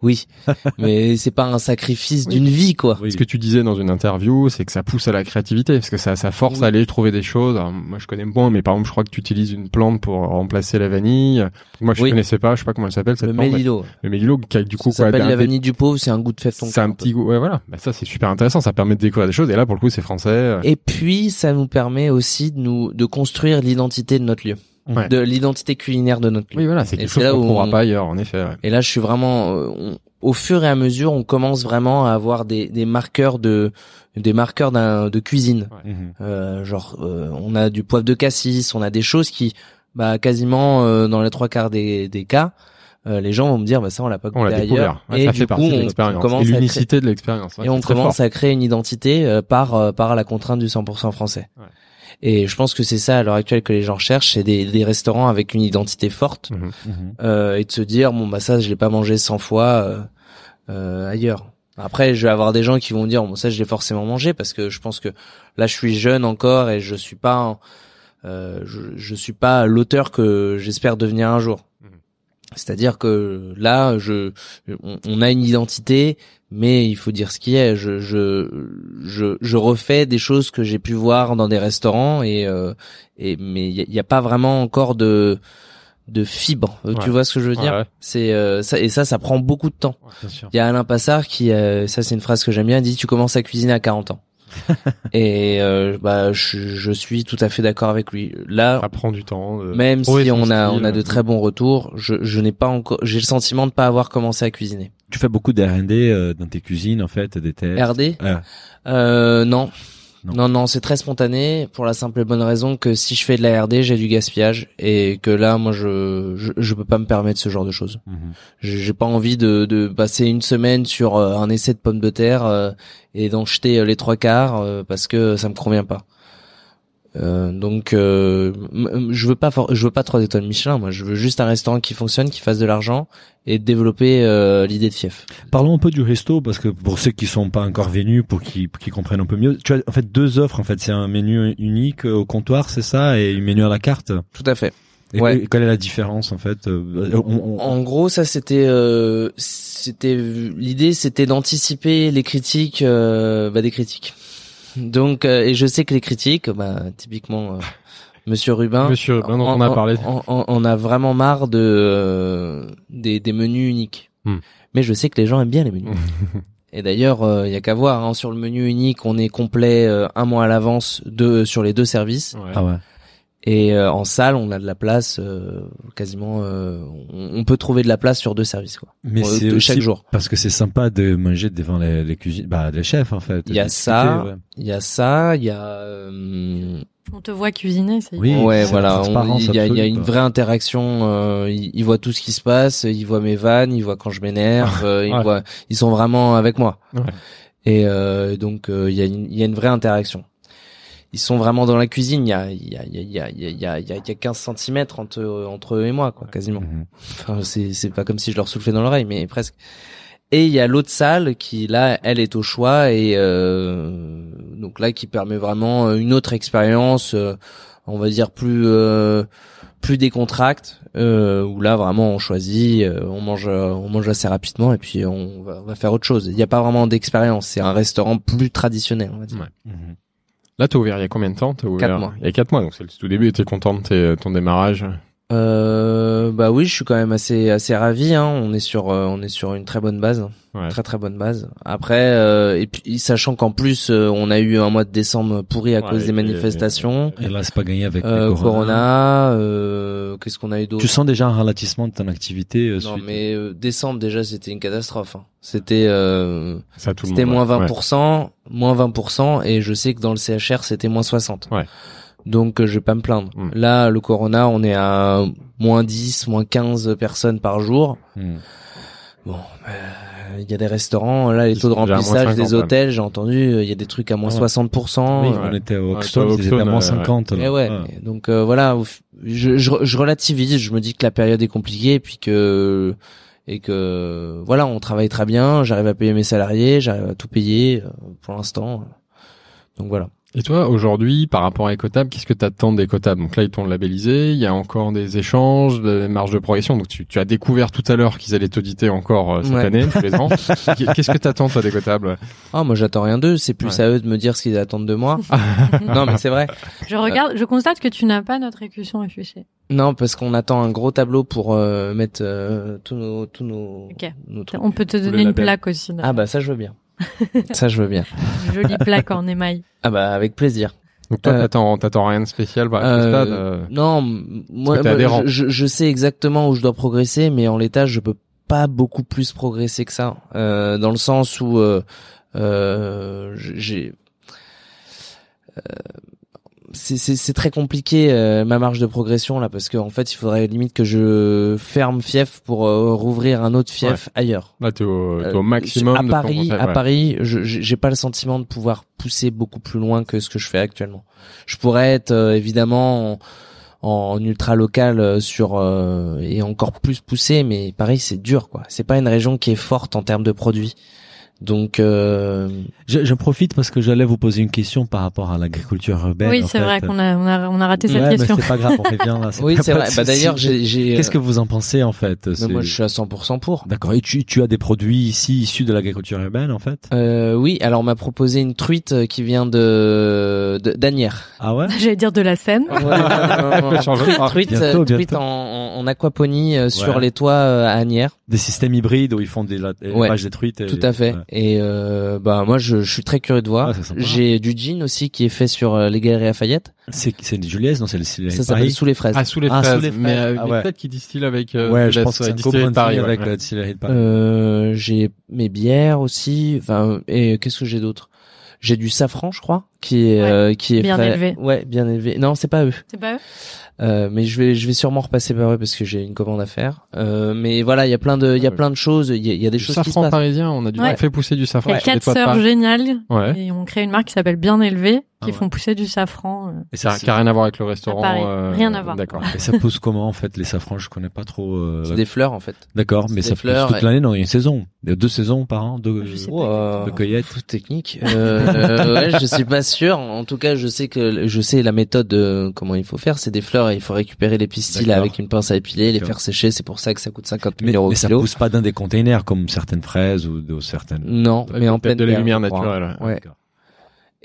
oui, (laughs) mais c'est pas un sacrifice
Oui.
d'une vie quoi.
Oui.
Ce que tu disais dans une interview, c'est que ça pousse à la créativité, parce que ça, ça force
Oui.
à aller trouver des choses. Alors, moi, je connais moins, mais par exemple, je crois que tu utilises une plante pour remplacer la vanille. Moi, je
Oui.
connaissais pas, je sais pas comment elle s'appelle cette
Le
plante.
mélilo.
Le mélilo, qui a du coup
Ça
quoi,
s'appelle la vanille du pauvre, c'est un goût de fève ton
C'est un petit goût, ouais, voilà. Bah, ça, c'est super intéressant. Ça permet de découvrir des choses. Et là, pour le coup, c'est français. euh,
Et puis, ça nous permet aussi de nous, de construire l'identité de notre lieu.
Ouais.
De l'identité culinaire de notre lieu.
Oui, voilà, c'est quelque chose
là
qu'on
où
ne trouvera
on-
pas ailleurs, en effet. ouais.
Et là, je suis vraiment, euh, on- au fur et à mesure, on commence vraiment à avoir des, des marqueurs de, des marqueurs d'un, de cuisine.
Mhm.
Euh, genre, euh, on a du poivre de cassis, on a des choses qui, bah, quasiment euh, dans les trois quarts des, des cas, euh, les gens vont me dire, bah ça, on l'a pas
On
goûté
l'a
ailleurs.
découvert. Ouais,
et
ça
du
fait
coup,
partie de
on
l'expérience.
commence
Et
à créer-
l'unicité de l'expérience. ouais,
et on commence
fort.
à créer une identité euh, par euh, par la contrainte du 100% français.
Ouais.
Et je pense que c'est ça à l'heure actuelle que les gens cherchent, c'est des, des restaurants avec une identité forte
Mhm.
Mhm.
euh, et de se dire bon bah ça je l'ai pas mangé 100 fois euh, euh, ailleurs. Après je vais avoir des gens qui vont dire bon ça je l'ai forcément mangé parce que je pense que là je suis jeune encore et je suis pas un- euh, je, je suis pas l'auteur que j'espère devenir un jour. C'est-à-dire que là, je, on, on a une identité, mais il faut dire ce qui est. Je, je, je, je refais des choses que j'ai pu voir dans des restaurants et, euh, et mais il n'y a, pas vraiment encore de, de fibre. Euh,
Ouais.
Tu vois ce que je veux dire
Ouais.
C'est euh, ça et ça, ça prend beaucoup de temps. Il y a Alain Passard qui, euh, ça c'est une phrase que j'aime bien, il dit tu commences à cuisiner à 40 ans. (laughs) et euh, bah je, je suis tout à fait d'accord avec lui. Là,
Ça prend du temps.
même si on a
style.
on a de très bons retours, je, je n'ai pas encore j'ai le sentiment de pas avoir commencé à cuisiner.
Tu fais beaucoup d'R&D euh, dans tes cuisines, en fait, des tests.
RD
Ouais.
euh, non.
Non.
Non, non, c'est très spontané pour la simple et bonne raison que si je fais de la RD, j'ai du gaspillage et que là, moi, je, je, je peux pas me permettre ce genre de choses.
Mhm.
J'ai pas envie de, de passer une semaine sur euh, un essai de pommes de terre euh, et d'en jeter euh, les trois quarts euh, parce que ça me convient pas. Euh, donc, euh, je veux pas, for- je veux pas trois étoiles Michelin. Moi, je veux juste un restaurant qui fonctionne, qui fasse de l'argent et développer euh, l'idée de fief.
Parlons un peu du resto parce que pour ceux qui sont pas encore venus, pour qu'ils qu'ils comprennent un peu mieux, tu as en fait deux offres. En fait, c'est un menu unique au comptoir, c'est ça, et un menu à la carte.
Tout à fait.
Et
Ouais.
quelle est la différence en fait euh, on- on-
En gros, ça c'était, euh, c'était l'idée, c'était d'anticiper les critiques, euh, bah, des critiques. Donc, euh, et je sais que les critiques, bah, typiquement, euh, Monsieur Rubin,
Monsieur Rubin, dont on a parlé.
On, on- on a vraiment marre de euh, des, des menus uniques.
Hmm.
Mais je sais que les gens aiment bien les menus. (laughs) Et d'ailleurs, il y a qu'à voir. hein, sur le menu unique, on est complet euh, un mois à l'avance de sur les deux services.
Ouais.
Ah ouais.
Et euh, en salle, on a de la place euh, quasiment. euh, on, on peut trouver de la place sur deux services quoi.
Mais
Euh,
c'est
de
aussi
chaque jour.
parce que c'est sympa de manger devant les, les cuisines, bah les chefs en fait.
Il y a ça.
ouais.
Il y a ça. Il y a. euh,
On te voit cuisiner, c'est
Oui,
ouais, voilà. Il y, a- il y a
absolue,
une vraie interaction. Euh, ils, voient tout ce qui se passe. Ils voient mes vannes. Ils voient quand je m'énerve. euh, ils
Ouais.
voient. Ils sont vraiment avec moi.
Ouais.
Et euh, donc euh, il y a une il y a une vraie interaction. Ils sont vraiment dans la cuisine. Il y a il y a il y a il y a il y a il y a, il y a 15 centimètres entre entre eux et moi quoi, quasiment.
Mhm.
Enfin, c'est c'est pas comme si je leur soufflais dans l'oreille, mais presque. Et il y a l'autre salle qui là, elle est au choix et euh, donc là qui permet vraiment une autre expérience, euh, on va dire plus euh, plus décontracte, euh, où là vraiment on choisit, euh, on mange on mange assez rapidement et puis on va, on va faire autre chose. Il n'y a pas vraiment d'expérience, c'est un restaurant plus traditionnel, on va dire.
Ouais.
Mhm.
Là, t'as ouvert il y a combien de temps T'as ouvert
Quatre mois.
Il y a quatre mois, donc c'est le tout début. T'es content de tes- ton démarrage
Euh, bah oui, je suis quand même assez assez ravi. Hein. On est sur euh, on est sur une très bonne base,
Ouais.
très très bonne base. Après, euh, et puis sachant qu'en plus euh, on a eu un mois de décembre pourri à
Ouais,
cause des manifestations.
Et là, c'est pas gagné avec
Euh,
le
Corona, euh, qu'est-ce qu'on a eu d'autre?
Tu sens déjà un ralentissement de ton activité euh,
Non,
suite-
mais euh, décembre déjà c'était une catastrophe. hein. C'était euh, c'était moins
ouais.
20%, moins 20%, et je sais que dans le CHR c'était moins 60.
Ouais.
Donc euh, je vais pas me plaindre.
Mm.
Là, le Corona, on est à moins 10, moins 15 personnes par jour.
Mhm.
Bon, euh, il y a des restaurants, là les taux de remplissage
50,
des hôtels, j'ai entendu, euh, il y a des trucs à moins
Ah ouais.
60%.
Oui,
euh,
on était au ils étaient à moins
euh,
50. là.
et ouais,
Ouais.
donc euh, voilà, je, je, je relativise, je me dis que la période est compliquée, et puis que et que voilà, on travaille très bien, j'arrive à payer mes salariés, j'arrive à tout payer pour l'instant. Donc voilà.
Et toi, aujourd'hui, par rapport à Ecotable, qu'est-ce que t'attends d'Ecotable Donc là, ils t'ont labellisé, il y a encore des échanges, des marges de progression. Donc tu, tu as découvert tout à l'heure qu'ils allaient t'auditer encore euh, cette
Ouais.
année, tous les ans. (laughs) qu'est-ce que t'attends, toi, d'Ecotable
Ah, moi j'attends rien d'eux, c'est plus
Ouais.
à eux de me dire ce qu'ils attendent de moi. (laughs) non, mais c'est vrai.
Je regarde, je constate que tu n'as pas notre écusson affiché.
Non, parce qu'on attend un gros tableau pour euh, mettre euh, tous nos tous nos,
Ok.
nos trucs.
On peut te donner une plaque aussi.
Ah bah ça je veux bien. Ça je veux bien.
Une (laughs) jolie plaque en émail.
Ah bah avec plaisir.
Donc toi,
Euh,
t'attends, t'attends rien de spécial au
Euh,
stade euh,
Non, moi,
adhérent.
je, je sais exactement où je dois progresser, mais en l'état, je peux pas beaucoup plus progresser que ça, euh, dans le sens où euh, euh, j'ai euh, c'est c'est c'est très compliqué euh, ma marge de progression là parce qu'en fait il faudrait limite que je ferme fief pour euh, rouvrir un autre fief ailleurs.
Là, t'es au, t'es
Euh,
au maximum
à
de
Paris, à
ouais.
Paris, je j'ai pas le sentiment de pouvoir pousser beaucoup plus loin que ce que je fais actuellement. Je pourrais être euh, évidemment en, en ultra local euh, sur euh, et encore plus poussé, mais Paris c'est dur quoi. C'est pas une région qui est forte en termes de produits. Donc euh,
Je, je profite parce que j'allais vous poser une question par rapport à l'agriculture urbaine.
oui, c'est vrai qu'on a, on a, on a raté cette
Ouais, mais
question.
c'est pas grave, on revient là. (laughs)
oui
pas-
c'est vrai. Bah d'ailleurs j'ai j'ai
Qu'est-ce que vous en pensez en fait
euh, moi je suis à 100% pour.
D'accord. Et tu, tu as des produits ici issus de l'agriculture urbaine en fait?
Euh, oui, alors on m'a proposé une truite euh, qui vient de d'Anières.
Ah ouais? (laughs)
J'allais dire de la Seine.
Ouais, non, non, non.
Change
Truite,
Bientôt,
euh, truite
bientôt.
en, en, en aquaponie euh, sur
Ouais.
les toits euh, à Agnières.
Des systèmes hybrides où ils font des la- élevages des truites. et-
Tout à fait. Et euh, bah moi je, je suis très curieux de voir.
Sympa.
J'ai du gin aussi qui est fait sur euh, les galeries Lafayette.
C'est c'est des Juliès, non C'est le c'est
Ça
le
s'appelle sous les fraises.
Ah, sous les
Ah,
fraises.
sous les fraises.
Mais euh,
Ah
mais
ouais.
peut-être qu'ils distillent avec euh,
Ouais, je pense que c'est un
distillerie de Paris.
avec
ouais.
la distillerie de Paris.
Euh, j'ai mes bières aussi. Enfin et qu'est-ce que j'ai d'autre? J'ai du safran, je crois, qui est
Ouais,
euh, qui est
bien élevé.
Ouais, bien élevé. Non, c'est pas eux.
C'est pas eux
Euh, mais je vais je vais sûrement repasser par eux parce que j'ai une commande à faire. Euh, mais voilà, il y a plein de il y a
Ouais.
plein de choses. Il y a, il y a des
Du
choses qui se
safran
passent.
parisien, on a du
Ouais.
on fait pousser du
Il
safran
y a quatre sœurs géniales
Ouais.
et on crée une marque qui s'appelle Bien Élevé
Ah
qui
ouais.
font pousser du safran. euh.
Et
Ça n'a rien à voir avec le restaurant. Euh,
Rien à voir.
D'accord.
et ça pousse comment en fait les safrans? Je connais pas trop. euh,
C'est des fleurs en fait.
D'accord, mais ça pousse
fleurs
toute l'année? Non, il y a une saison. Il y a deux saisons par an. Deux, de cueillette.
Tout technique. (laughs) Ouais, je suis pas sûr. En tout cas, je sais que je sais la méthode de comment il faut faire. C'est des fleurs et il faut récupérer les pistils avec une pince à épiler, les faire sécher. C'est pour ça que ça coûte 50 000
Mais,
euros
mais ça
kilo.
pousse pas dans des containers comme certaines fraises ou de certaines.
Non, mais en pleine
de la lumière naturelle. ouais.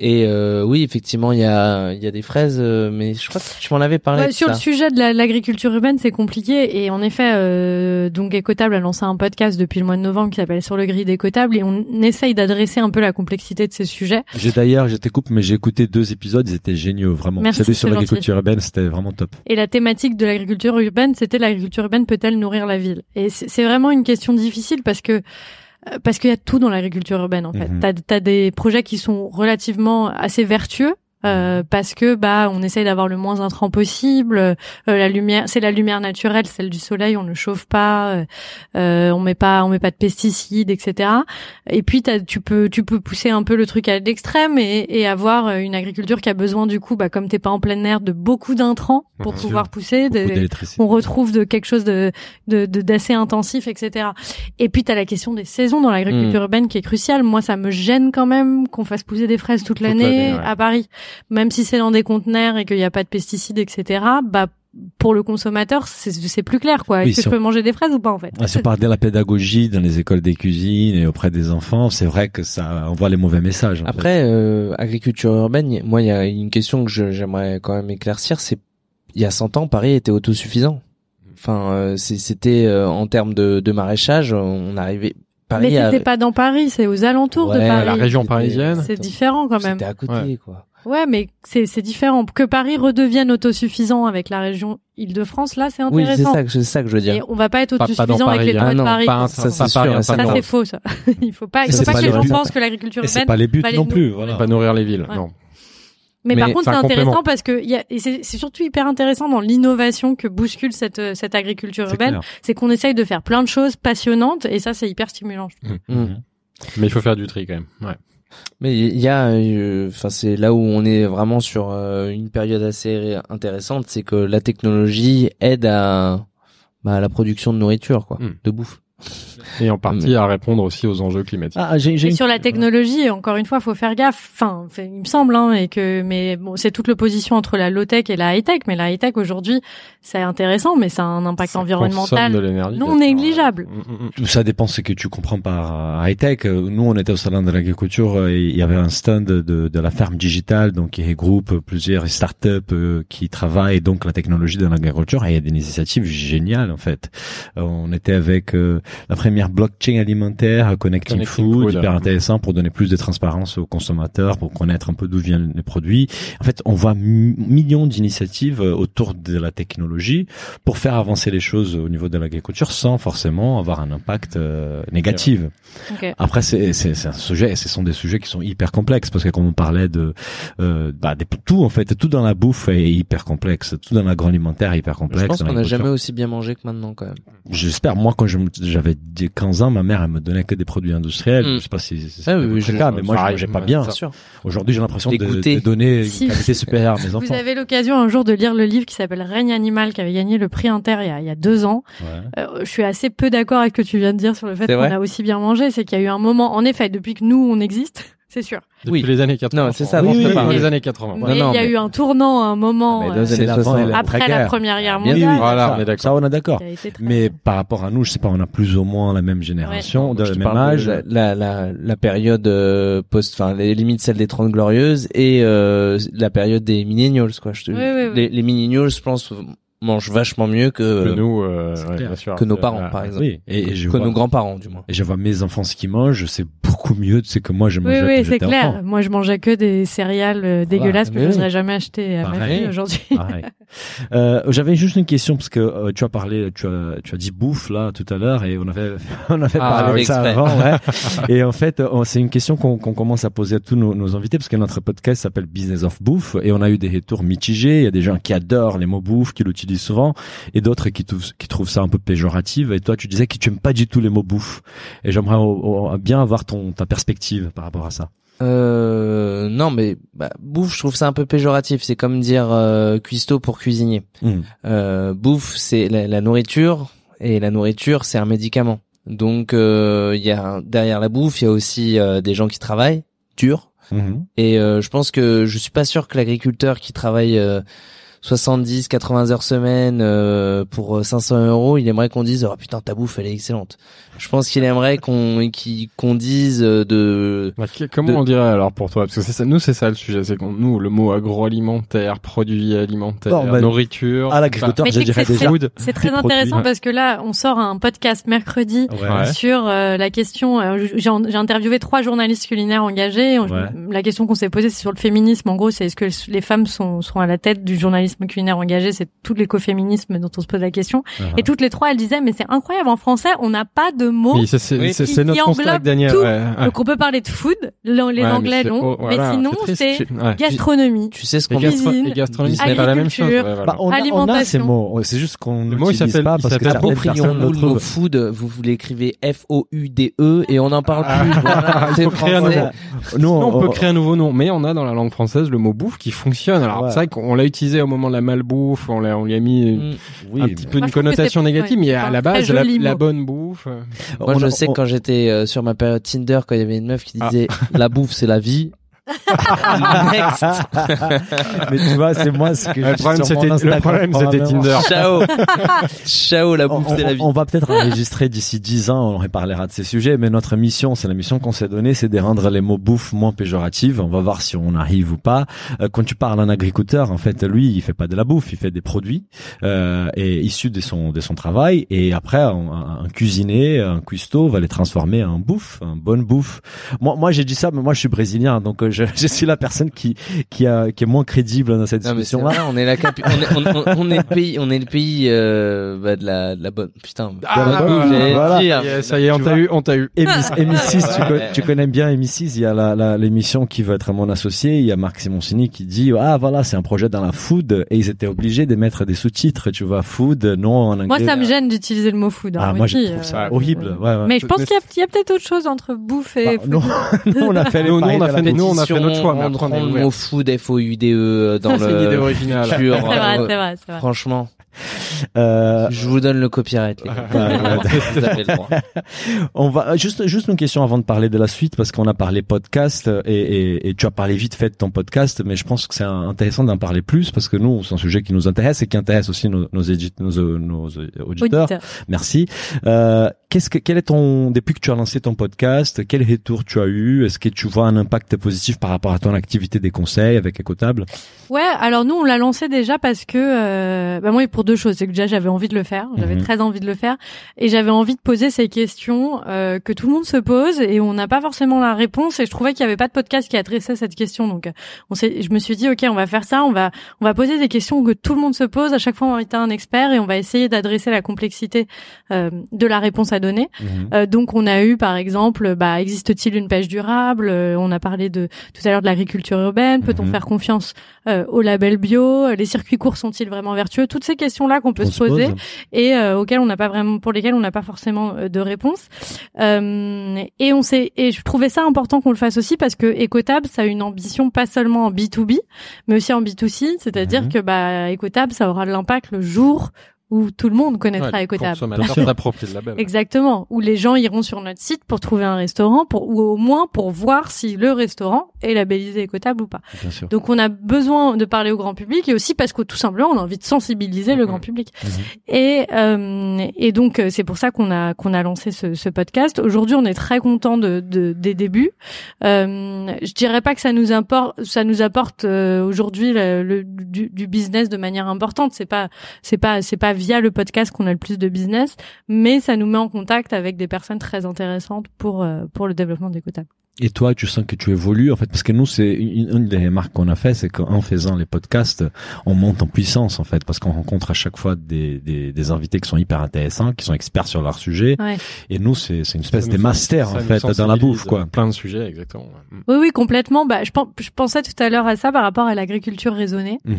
Et euh, oui, effectivement, il y a il y a des fraises, euh, mais je crois que tu m'en avais parlé.
Ouais, sur
ça.
le sujet de la- l'agriculture urbaine, c'est compliqué et en effet, euh, donc Écotable a lancé un podcast depuis le mois de novembre qui s'appelle Sur le gris d'Écotable et on essaye d'adresser un peu la complexité de ces sujets.
J'ai d'ailleurs, je te coupe, mais j'ai écouté deux épisodes, ils étaient géniaux, vraiment.
Merci,
Celui sur l'agriculture urbaine, c'était vraiment top.
Et la thématique de l'agriculture urbaine, c'était l'agriculture urbaine peut-elle nourrir la ville? Et c'est vraiment une question difficile parce que parce qu'il y a tout dans l'agriculture urbaine en fait.
Mhm.
T'as as des projets qui sont relativement assez vertueux euh, parce que bah on essaye d'avoir le moins intrant possible. Euh, la lumière, c'est la lumière naturelle, celle du soleil, on ne chauffe pas, euh, euh, on met pas, on met pas de pesticides, etc. Et puis t'as- tu peux tu peux pousser un peu le truc à l'extrême et, et avoir une agriculture qui a besoin du coup, bah comme t'es pas en plein air, de beaucoup d'intrants pour
Bien
pouvoir pousser. De- on retrouve de quelque chose de de- de- d'assez intensif, etc. Et puis t'as la question des saisons dans l'agriculture
Mm.
urbaine qui est cruciale. Moi, ça me gêne quand même qu'on fasse pousser des fraises toute l'année
l'année, ouais.
à Paris, même si c'est dans des conteneurs et qu'il n'y a pas de pesticides, etc. Bah pour le consommateur, c'est c'est plus clair, quoi. Est-ce
Oui,
que
si
je
on-
peux manger des fraises ou pas, en fait
Ouais, si on parle de la pédagogie dans les écoles des cuisines et auprès des enfants, c'est vrai que ça envoie les mauvais messages. en fait.
Après, euh, agriculture urbaine, moi, il y a une question que j'aimerais quand même éclaircir, c'est il y a 100 ans, Paris était autosuffisant. Enfin, euh, c'était euh, en termes de, de maraîchage, on arrivait. Paris
Mais
a-
c'était pas dans Paris, c'est aux alentours de Paris.
la région parisienne.
C'est différent quand même.
C'était à côté,
Ouais.
quoi.
Ouais, mais c'est c'est différent. Que Paris redevienne autosuffisant avec la région Île-de-France, là, c'est
Oui, c'est
intéressant.
ça, que- c'est ça que je veux
Et
dire.
on va pas être
Pas- pas dans
autosuffisant avec les
hein.
de
non,
Paris.
Pas
Ça,
ça,
c'est ça, (laughs)
faux ça. il faut pas, il faut pas
pas
que les
le
gens
but.
pensent que l'agriculture
Et c'est
urbaine.
pas les buts non plus, voilà.
Pas nourrir les villes.
Ouais.
Non.
Mais,
Mais
par contre
c'est
intéressant parce que y a, et c'est c'est surtout hyper intéressant dans l'innovation que bouscule cette euh, cette agriculture urbaine, c'est qu'on essaye de faire plein de choses passionnantes et ça c'est hyper stimulant. je trouve.
Mm.
Mhm.
Mais il faut faire du tri quand même. Ouais.
Mais il y a, euh, enfin, c'est là où on est vraiment sur euh, une période assez intéressante, c'est que la technologie aide à, bah, à la production de nourriture, quoi,
Mm.
de bouffe.
Et en partie à répondre aussi aux enjeux climatiques.
Ah, j'ai, j'ai
Et
une-
sur la technologie, encore une fois, faut faire gaffe. Enfin, fait- il me semble, hein, et que, mais bon, c'est toute l'opposition entre la low tech et la high tech. Mais la high tech aujourd'hui, c'est intéressant, mais ça a un impact
Ça de
environnemental. non négligeable.
Mm, mm, mm.
Tout ça dépend ce que tu comprends par high tech. Nous, on était au salon de l'agriculture euh, et il y avait un stand de, de la ferme digitale, donc qui regroupe plusieurs startups euh, qui travaillent donc la technologie de l'agriculture. Et il y a des initiatives géniales en fait. Euh, on était avec euh, la première blockchain alimentaire, euh, Connecting,
Connecting
Food,
Food.
hyper intéressant pour donner plus de transparence aux consommateurs, pour connaître un peu d'où viennent les produits. En fait, on voit mi- millions d'initiatives euh, autour de la technologie pour faire avancer les choses au niveau de l'agriculture sans forcément avoir un impact euh, négatif. Après, c'est c'est c'est un sujet, ce sont des sujets qui sont hyper complexes parce que comme on parlait de euh, bah, des- tout en fait, tout dans la bouffe est hyper complexe, tout dans l'agroalimentaire est hyper complexe.
Je pense qu'on n'a jamais aussi bien mangé que maintenant, quand même.
J'espère. Moi, quand je me- j'avais 15 ans, ma mère elle me donnait que des produits industriels.
Mm.
Je sais pas si c'est
Ah oui,
cas, mais moi je mangeais pas bien. Aujourd'hui, j'ai l'impression de, de donner
Si.
une qualité supérieure à mes
Vous
enfants.
avez l'occasion un jour de lire le livre qui s'appelle Règne animal, qui avait gagné le prix Inter il y a, il y a deux ans.
Ouais.
Euh, je suis assez peu d'accord avec ce que tu viens de dire sur le fait qu'on a aussi bien mangé. C'est qu'il y a eu un moment, en effet, depuis que nous on existe, c'est sûr.
Depuis
Oui.
les années 80.
Non, c'est ça,
Oui,
avant,
oui, oui, les années 80.
Non,
Mais
non,
il y a
mais-
eu un tournant à un moment
Ah, mais
euh,
dans les
C'est
années
l'avant
60.
et la-
après la. Première Guerre
Bien
mondiale.
sûr.
Voilà,
ça,
on est d'accord.
Ça, on est d'accord. Mais
bien.
par rapport à nous, je sais pas, on a plus ou moins la même génération,
Moi,
de
je
même
parle de
âge.
La, la, la, la période euh, post, enfin, les limites celle des 30 glorieuses et euh, la période des millennials, quoi. Je te,
Oui, oui, oui.
Les, les millennials, je pense, mangent vachement mieux que,
Que nous, euh,
c'est
ouais, bien sûr.
que nos
C'est-
parents,
ouais.
par exemple.
Oui, et, et je
que
vois,
nos grands-parents, du moins.
et je vois mes enfants ce qu'ils mangent, c'est beaucoup mieux de ce que moi je
Oui,
mangeais
oui,
quand
c'est clair.
enfant.
Moi, je mangeais que des céréales euh, dégueulasses que je
oui.
n'aurais jamais acheté à ma vie aujourd'hui.
Euh, J'avais juste une question parce que euh, tu as parlé, tu as, tu as dit bouffe là tout à l'heure et on avait, (laughs) on avait
Ah,
parlé de
oui,
ça avant. Ouais. (laughs) et en fait, on- c'est une question qu'on qu'on commence à poser à tous nos, nos invités parce que notre podcast s'appelle Business of Bouffe et on a eu des retours mitigés. Il y a des gens qui adorent les mots bouffe, qui l'utilisent souvent et d'autres qui, trouvent- qui trouvent ça un peu péjoratif. Et toi, tu disais que tu aimes pas du tout les mots bouffe. Et j'aimerais bien avoir ton ta perspective par rapport à ça.
Euh, non, mais bah, bouffe, je trouve ça un peu péjoratif. C'est comme dire euh, cuistot pour cuisinier.
Hmm.
Euh, bouffe, c'est la, la nourriture, et la nourriture, c'est un médicament. Donc, euh, il y a derrière la bouffe, il y a aussi euh, des gens qui travaillent dur.
Mhm.
Et je pense que je suis pas sûr que l'agriculteur qui travaille 70, 80 heures semaine euh, pour euh, 500 euros, il aimerait qu'on dise oh putain ta bouffe elle est excellente. Je pense qu'il aimerait qu'on qu'il- qu'on dise euh, de
Bah, que- comment
de-
on dirait alors pour toi? Parce que c'est ça, nous c'est ça le sujet, c'est qu'on nous le mot agroalimentaire, produit alimentaire,
Bon, bah,
nourriture.
À l'agriculteur,
c'est
déjà.
food.
C'est très
produits,
intéressant parce que là, on sort un podcast mercredi
Ouais.
sur euh, la question. euh, j'ai j'ai interviewé trois journalistes culinaires engagés. On-
Ouais.
La question qu'on s'est posée, c'est sur le féminisme. En gros, c'est est-ce que les femmes sont, sont à la tête du journalisme culinaire engagé, c'est tout l'écoféminisme dont on se pose la question.
Uh-huh.
Et toutes les trois, elles disaient, mais c'est incroyable, en français, on n'a pas de mots.
Oui, c'est c'est-
Oui.
c'est-
Qui-
notre
englobe
Daniel.
tout.
ouais, ouais.
Donc on peut parler de food, les
Ouais,
anglais
oh,
mais sinon c'est
Ouais.
gastronomie.
Tu sais ce qu'on
gastro-
Cuisine,
et gastronomie, c'est pas la même chose. voilà.
Bah, on, a, on a ces
Alimentation.
mots. C'est juste qu'on
Le mot, il
n'utilise
s'appelle-
pas parce que
Approprions-nous
le
mot food, vous, vous l'écrivez F-O-U-D-E et on n'en parle plus. (laughs)
Non, on peut créer un nouveau nom, mais on a dans la langue française le mot bouffe qui fonctionne. Alors c'est vrai qu'on l'a utilisé au moment de la malbouffe, on l'a on lui a mis
Mm.
un petit peu une connotation négative, mais à la base la, bonne bouffe.
Moi,
on
je sais
on-
quand j'étais euh, sur ma période Tinder, quand il y avait une meuf qui
Ah.
disait la bouffe c'est la vie. (laughs)
Mais tu vois, c'est moi ce que
Le
j'ai
problème
sur mon
c'était le problème c'était. Tinder.
Ciao. (laughs) Ciao la
On,
bouffe c'est la vie.
on va peut-être enregistrer d'ici 10 ans, on reparlera de ces sujets, mais notre mission, c'est la mission qu'on s'est donnée, c'est de rendre les mots bouffe moins péjoratifs. On va voir si on arrive ou pas. Euh, quand tu parles à un agriculteur, en fait, lui, il fait pas de la bouffe, il fait des produits euh, et issus de son de son travail. Et après, un, un cuisinier, un cuistot va les transformer en bouffe, en bonne bouffe. Moi, moi, j'ai dit ça, mais moi, je suis brésilien, donc euh, je, je suis la personne qui qui a qui est moins crédible dans cette discussion-là.
vrai, on est la capi- on, est, on, on- on est le pays, on est le pays euh, bah, de la, de la bonne. Putain.
Ah,
la
voilà,
j'allais
voilà.
dire.
Yeah, ça y est, on
Tu
t'a
vois.
eu, on t'a eu.
M6, M6 tu, connais bien M6, il y a la, la- l'émission qui va être mon associé, il y a Marc Simoncini qui dit ah voilà c'est un projet dans la food et ils étaient obligés de mettre des sous-titres, tu vois food non en anglais.
Moi, ça me gêne d'utiliser le mot food. hein,
Ah moi je trouve
euh,
ça horrible. Ouais, ouais.
Mais je pense qu'il y a, il y a peut-être autre chose entre bouffe et
Bah,
food.
non, (laughs) nous on a fait les
Nous, on a fait- nous, on a fait notre choix, mais on
le
ouvert.
mot food F-O-U-D-E euh, dans (laughs)
C'est l'idée
le
originale.
culture.
C'est vrai,
euh,
c'est vrai, c'est vrai.
Franchement, (laughs)
Euh,
je vous donne le copyright. Les gars. (laughs)
Ouais, ouais.
Vous avez le droit. (laughs)
On va juste juste une question avant de parler de la suite parce qu'on a parlé podcast et, et, et tu as parlé vite fait de ton podcast, mais je pense que c'est intéressant d'en parler plus parce que nous c'est un sujet qui nous intéresse et qui intéresse aussi nos nos, édite- nos, nos auditeurs.
Auditeur.
Merci. Euh, qu'est-ce que quel est ton depuis que tu as lancé ton podcast, quel retour tu as eu? Est-ce que tu vois un impact positif par rapport à ton activité des conseils avec Ecotable
Ouais, alors nous on l'a lancé déjà parce que euh, bah moi pour deux choses, c'est que déjà j'avais envie de le faire, j'avais
Mhm.
très envie de le faire. Et j'avais envie de poser ces questions euh, que tout le monde se pose et on n'a pas forcément la réponse. Et je trouvais qu'il y avait pas de podcast qui adressait cette question. Donc euh, on je me suis dit OK, on va faire ça, on va on va poser des questions que tout le monde se pose, à chaque fois on va inviter un expert et on va essayer d'adresser la complexité euh, de la réponse à donner. Euh, donc on a eu par exemple, bah, existe-t-il une pêche durable? Euh, On a parlé de tout à l'heure de l'agriculture urbaine. Peut-on
Mhm.
faire confiance euh, au label bio Les circuits courts sont-ils vraiment vertueux? Toutes ces questions-là qu'on peut
On
se poser
pose.
et euh, auxquelles on n'a pas vraiment, pour lesquelles on n'a pas forcément euh, de réponse. Euh, et on sait, et je trouvais ça important qu'on le fasse aussi parce que Ecotab, ça a une ambition pas seulement en B2B, mais aussi en B2C, c'est-à-dire
Mhm.
que bah Ecotab, ça aura de l'impact le jour où tout le monde connaîtra
Ouais.
Exactement. Où les gens iront sur notre site pour trouver un restaurant, pour ou au moins pour voir si le restaurant est labellisé écotable ou pas.
Bien sûr.
Donc on a besoin de parler au grand public et aussi parce que tout simplement on a envie de sensibiliser le grand public.
Mhm.
Et euh, et donc euh, c'est pour ça qu'on a qu'on a lancé ce, ce podcast. Aujourd'hui on est très content de, de des débuts. Euh, je dirais pas que ça nous importe ça nous apporte euh, aujourd'hui le, le- du, du business de manière importante. C'est pas c'est pas c'est pas via le podcast qu'on a le plus de business, mais ça nous met en contact avec des personnes très intéressantes pour euh, pour le développement d'Ecotable.
Et toi, tu sens que tu évolues en fait, parce que nous, c'est une, une des remarques qu'on a fait, c'est qu'en faisant les podcasts, on monte en puissance en fait, parce qu'on rencontre à chaque fois des, des, des invités qui sont hyper intéressants, qui sont experts sur leur sujet.
Ouais.
Et nous, c'est c'est une espèce de master en fait dans la bouffe quoi.
Plein de sujets, exactement. Mm.
Oui, oui, complètement. Bah, je, pen- je pensais tout à l'heure à ça par rapport à l'agriculture raisonnée.
Mhm.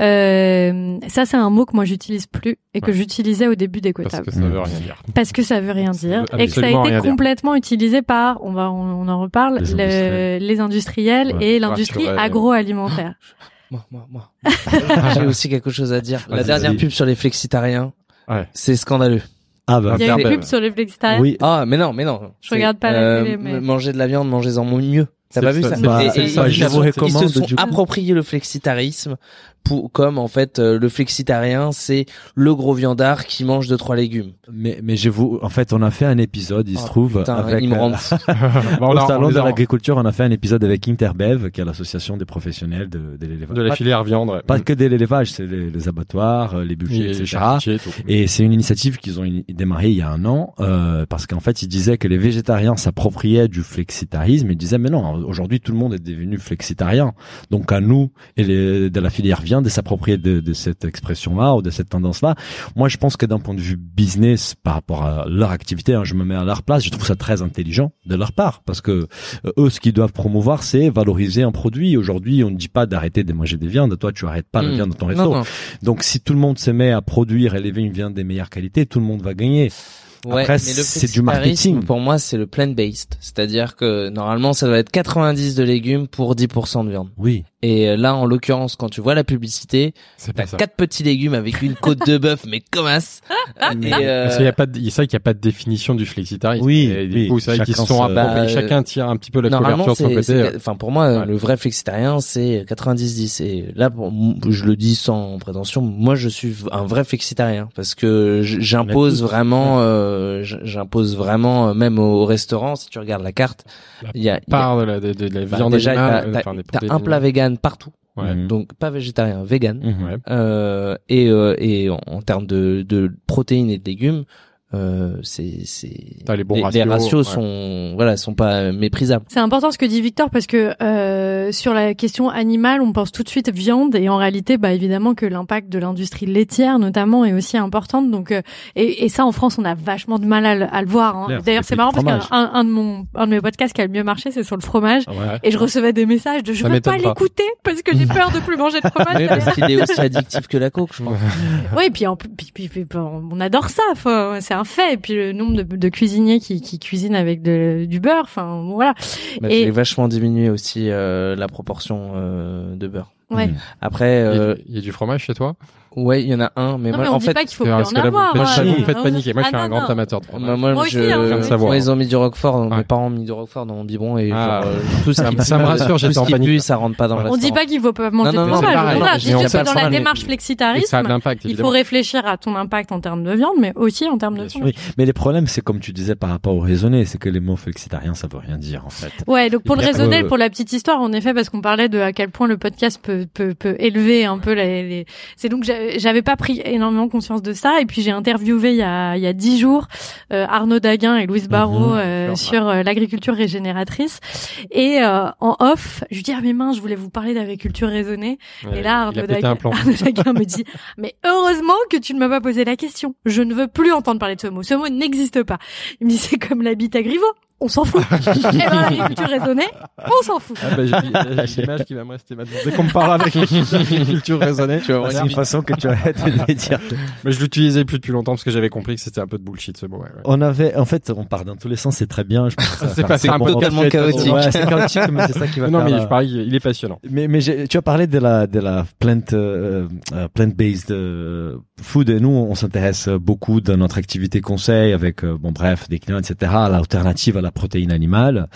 Euh, ça, c'est un mot que moi j'utilise plus et que
Ouais.
j'utilisais au début
Parce
d'Écotable.
que ça veut rien dire.
Parce que ça veut rien dire et que ça a été
dire.
complètement utilisé par, on va, on, on en
Les
le-
industriels.
les industriels
Ouais.
et l'industrie agroalimentaire. (gasps)
Moi, moi, moi. (laughs) J'ai aussi quelque chose à dire. La dernière pub sur les flexitariens,
Ouais.
c'est scandaleux.
Ah bah
Il y a une pub sur les flexitariens.
oui.
Ah, mais non, mais non.
Je regarde pas la télé, mais-
Manger de la viande, mangez-en mieux. T'as pas vu
ça,
Bah,
Et- et-
ça,
ils
je
se
vous
sont-
recommande,
Ils se sont appropriés le flexitarisme pour, comme en fait euh, le flexitarien, c'est le gros viandard qui mange deux trois légumes.
Mais mais je vous, en fait, on a fait un épisode, il se
Oh,
trouve
Putain,
avec
ils me
euh, (laughs)
fou.
Bon,
au salon de l'agriculture, on a fait un épisode avec Interbev, qui est l'association des professionnels de, de l'élevage.
de la filière viande. ouais.
Pas que de l'élevage, c'est les, les abattoirs, euh, les bûchers,
Et
etc.
et
c'est une initiative qu'ils ont démarrée il y a un an, euh, parce qu'en fait, ils disaient que les végétariens s'appropriaient du flexitarisme. Ils disaient, mais non, aujourd'hui tout le monde est devenu flexitarien. Donc à nous et les, de la filière viande de s'approprier de, de cette expression-là ou de cette tendance-là. Moi, je pense que d'un point de vue business, par rapport à leur activité, hein, je me mets à leur place, je trouve ça très intelligent de leur part parce que euh, eux, ce qu'ils doivent promouvoir, c'est valoriser un produit. Aujourd'hui, on ne dit pas d'arrêter de manger des viandes. Toi, tu arrêtes pas la
Mm.
viande dans ton
Non,
resto.
non.
Donc, si tout le monde se met à produire et élever une viande des meilleures qualités, tout le monde va gagner.
Ouais,
Après, c'est du marketing.
Pour moi, c'est le plant-based. C'est-à-dire que normalement, ça doit être 90 de légumes pour 10% de viande.
Oui.
Et euh, là, en l'occurrence, quand tu vois la publicité,
C'est
t'as
pas ça.
quatre petits légumes avec une côte de bœuf, mais comme as. (laughs) Et, euh,
Parce qu'il y a pas de, c'est vrai qu'il n'y a pas de définition du flexitarisme.
Oui,
Et du
oui,
coup, c'est vrai qu'ils sont.
Bah,
Chacun tire un petit peu la couverture de son côté.
c'est- enfin pour moi,
Ouais.
le vrai flexitarien, c'est 90-10. Et là, pour, je le dis sans prétention, moi, je suis un vrai flexitarien parce que j'impose vraiment, euh, j'impose vraiment, euh, même au, au restaurant, si tu regardes la carte, il y a, il y a-
Part de la, de, de la
bah,
viande
déjà,
animale,
t'as,
euh,
un plat
animales.
Vegan partout,
Ouais.
Mhm.
donc pas végétarien, vegan.
Mhm.
Ouais.
Euh, et euh, et en, en termes de, de protéines et de légumes, euh, c'est
les bons
les,
ratios,
ratios
ouais.
sont voilà sont pas méprisables.
C'est important ce que dit Victor parce que euh, sur la question animale, on pense tout de suite viande et en réalité, bah évidemment que l'impact de l'industrie laitière notamment est aussi importante. Donc euh, et, et ça en France, on a vachement de mal à, le- à le voir. hein. D'ailleurs,
c'est
marrant parce qu'un un de mon un de mes podcasts qui a le mieux marché, c'est sur le fromage.
Ouais.
Et je recevais des messages de je
Ça
veux pas l'écouter parce que j'ai peur de plus manger de fromage.
Oui, parce qu'il est aussi addictif que la coke, je pense.
Oui, puis, en, puis, puis, puis, on adore ça, c'est un fait. Et puis le nombre de, de cuisiniers qui, qui cuisinent avec de, du beurre, enfin voilà.
Bah,
Et-
J'ai vachement diminué aussi euh, la proportion euh, de beurre.
Ouais.
Après,
Il y a
euh,
il y a du fromage chez toi?
Ouais, il y en a un, mais
non,
moi,
mais on
en
dit
fait,
pas qu'il faut plus
Parce
en avoir.
faites-
hein.
vous me faites paniquer. Moi, je suis
Ah,
un grand amateur de fromage.
moi, moi,
Moi
je,
aussi, hein.
Moi, ils ont mis du roquefort, mes parents ont mis du roquefort dans mon biberon et
Ah.
euh, tout
Ça ça me rassure, j'étais en panique.
ça rentre pas dans le
On dit pas qu'il faut pas manger de fromage.
sait
dans la démarche
l'impact,
il faut réfléchir à ton impact en termes de viande, mais aussi en termes de fromage.
Oui, mais les problèmes, c'est comme tu disais par rapport au raisonné, c'est que les mots flexitarien, ça veut rien dire en fait.
Ouais, donc pour le raisonner, pour la petite histoire, en effet, parce qu'on parlait de à quel point le podcast peut peut, peut élever un peu les. les... C'est donc j'avais pas pris énormément conscience de ça, et puis j'ai interviewé il y a il y a dix jours euh, Arnaud Daguin et Louise Barrault euh,
sûr.
sur euh, l'agriculture régénératrice, et euh, en off, je lui dis ah mais mince, je voulais vous parler d'agriculture raisonnée,
Ouais,
et là (laughs) Arnaud Daguin. Arnaud me dit mais heureusement que tu ne m'as pas posé la question, je ne veux plus entendre parler de ce mot, ce mot n'existe pas. Il me dit c'est comme à Griveaux. On s'en fout. (laughs) Et dans l'agriculture raisonnée, on s'en fout.
Ah bah, j'ai j'ai l'image qui va me rester maintenant. Dès qu'on me parle avec culture raisonnée,
Tu vas voir,
C'est une façon que tu de les dire.
mais je l'utilisais plus depuis longtemps parce que j'avais compris que c'était un peu de bullshit ce mot. Ouais, ouais.
On avait, en fait, on part dans tous les sens, c'est très bien. Je pense que ça va
C'est pas- c'est un peu
chaotique.
Ouais, c'est chaotique, mais c'est ça qui va (laughs)
Non,
faire
mais je parie, il est passionnant.
Mais, mais j'ai- tu as parlé de la de la plant euh, euh, plant-based euh, food et nous on s'intéresse beaucoup dans notre activité conseil avec euh, bon bref des clients etc à l'alternative à la protéine animale.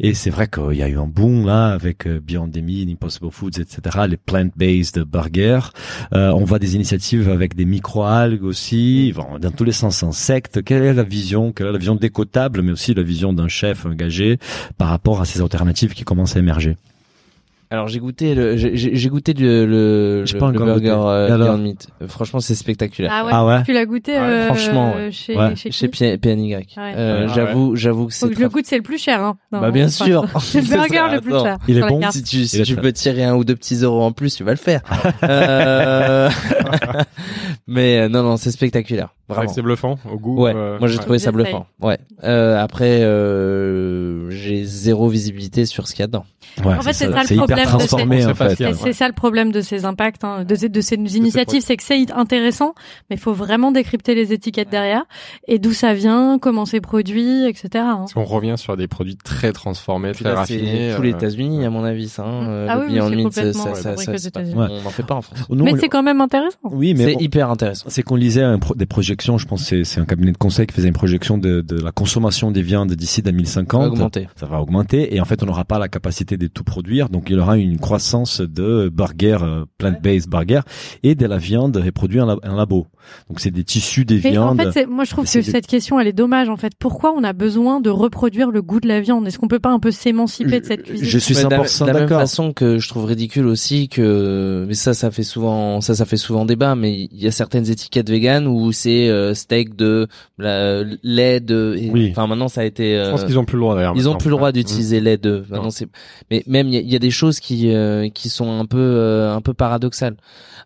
Et c'est vrai qu'il y a eu un boom là avec euh, Beyond Impossible Foods etc les plant-based burgers. Euh, on voit des initiatives avec des microalgues aussi dans tous les sens insectes. Quelle est la vision quelle est la vision décotable mais aussi la vision d'un chef engagé par rapport à ces alternatives qui commencent à émerger?
Alors j'ai goûté le j'ai j'ai- j'ai goûté le le,
J'ai
le-
pas
le burger euh, Beyond Meat. Euh, Franchement, c'est spectaculaire.
Ah ouais.
Ah ouais
Tu l'as goûté
Ouais,
euh,
franchement, ouais.
chez,
Ouais.
chez,
Chez PNY.
Ouais.
Euh,
Ah
j'avoue, j'avoue que
Faut
c'est
que je le
très-
goûte, c'est le plus cher. Hein. Non,
Bah bien
enfin,
sûr. (laughs) (laughs)
C'est le burger le plus
Attends.
cher.
Il est bon.
Si tu, si tu
très-
peux tirer un ou deux petits euros en plus, tu vas le faire. (laughs) Mais euh, non, non, c'est spectaculaire.
C'est vrai
Vraiment.
que c'est bluffant au goût.
Ouais,
euh,
moi j'ai
ouais.
trouvé ça bluffant. Ouais. Euh, après, euh, j'ai zéro visibilité sur ce qu'il y a dedans.
Ouais,
En fait, c'est ça le problème de ces-
C'est
en fait.
ça le problème de ces impacts, hein, de, ces- de ces initiatives, c'est que c'est intéressant, mais il faut vraiment décrypter les étiquettes derrière et d'où ça vient, comment c'est produit, etc. hein.
Parce qu'on revient sur des produits très transformés, très
là, c'est
raffinés.
tous les
euh,
États-unis, à mon avis, ça. Hein,
Ah oui, oui, c'est complètement
ça, on n'en fait pas en France.
Mais
on-
c'est quand même intéressant.
oui, mais
C'est
on-
hyper intéressant.
c'est qu'on lisait un pro- des projections. Je pense que c'est- c'est un cabinet de conseil qui faisait une projection de, de la consommation des viandes d'ici 2050.
Augmenté.
Ça va augmenter et en fait, on n'aura pas la capacité de tout produire. Donc, il y aura une croissance de burgers, euh, plant-based burgers et de la viande reproduite en, la- en labo. Donc c'est des tissus, des
Mais en
viandes.
fait, c'est- moi je trouve que cette question elle est dommage en fait. Pourquoi on a besoin de reproduire le goût de la viande? Est-ce qu'on peut pas un peu s'émanciper de cette cuisine?
je suis
Ouais, de la-
100%
de la même
d'accord.
façon que je trouve ridicule aussi que mais ça ça fait souvent ça ça fait souvent débat mais il y a certaines étiquettes véganes où c'est euh, steak de la, lait de et-
Oui.
enfin maintenant ça a été
Je pense
euh,
qu'ils ont plus le droit d'ailleurs.
ils ont plus le droit d'utiliser lait de maintenant c'est mais même il y a, il y a des choses qui euh, qui sont un peu euh, un peu paradoxales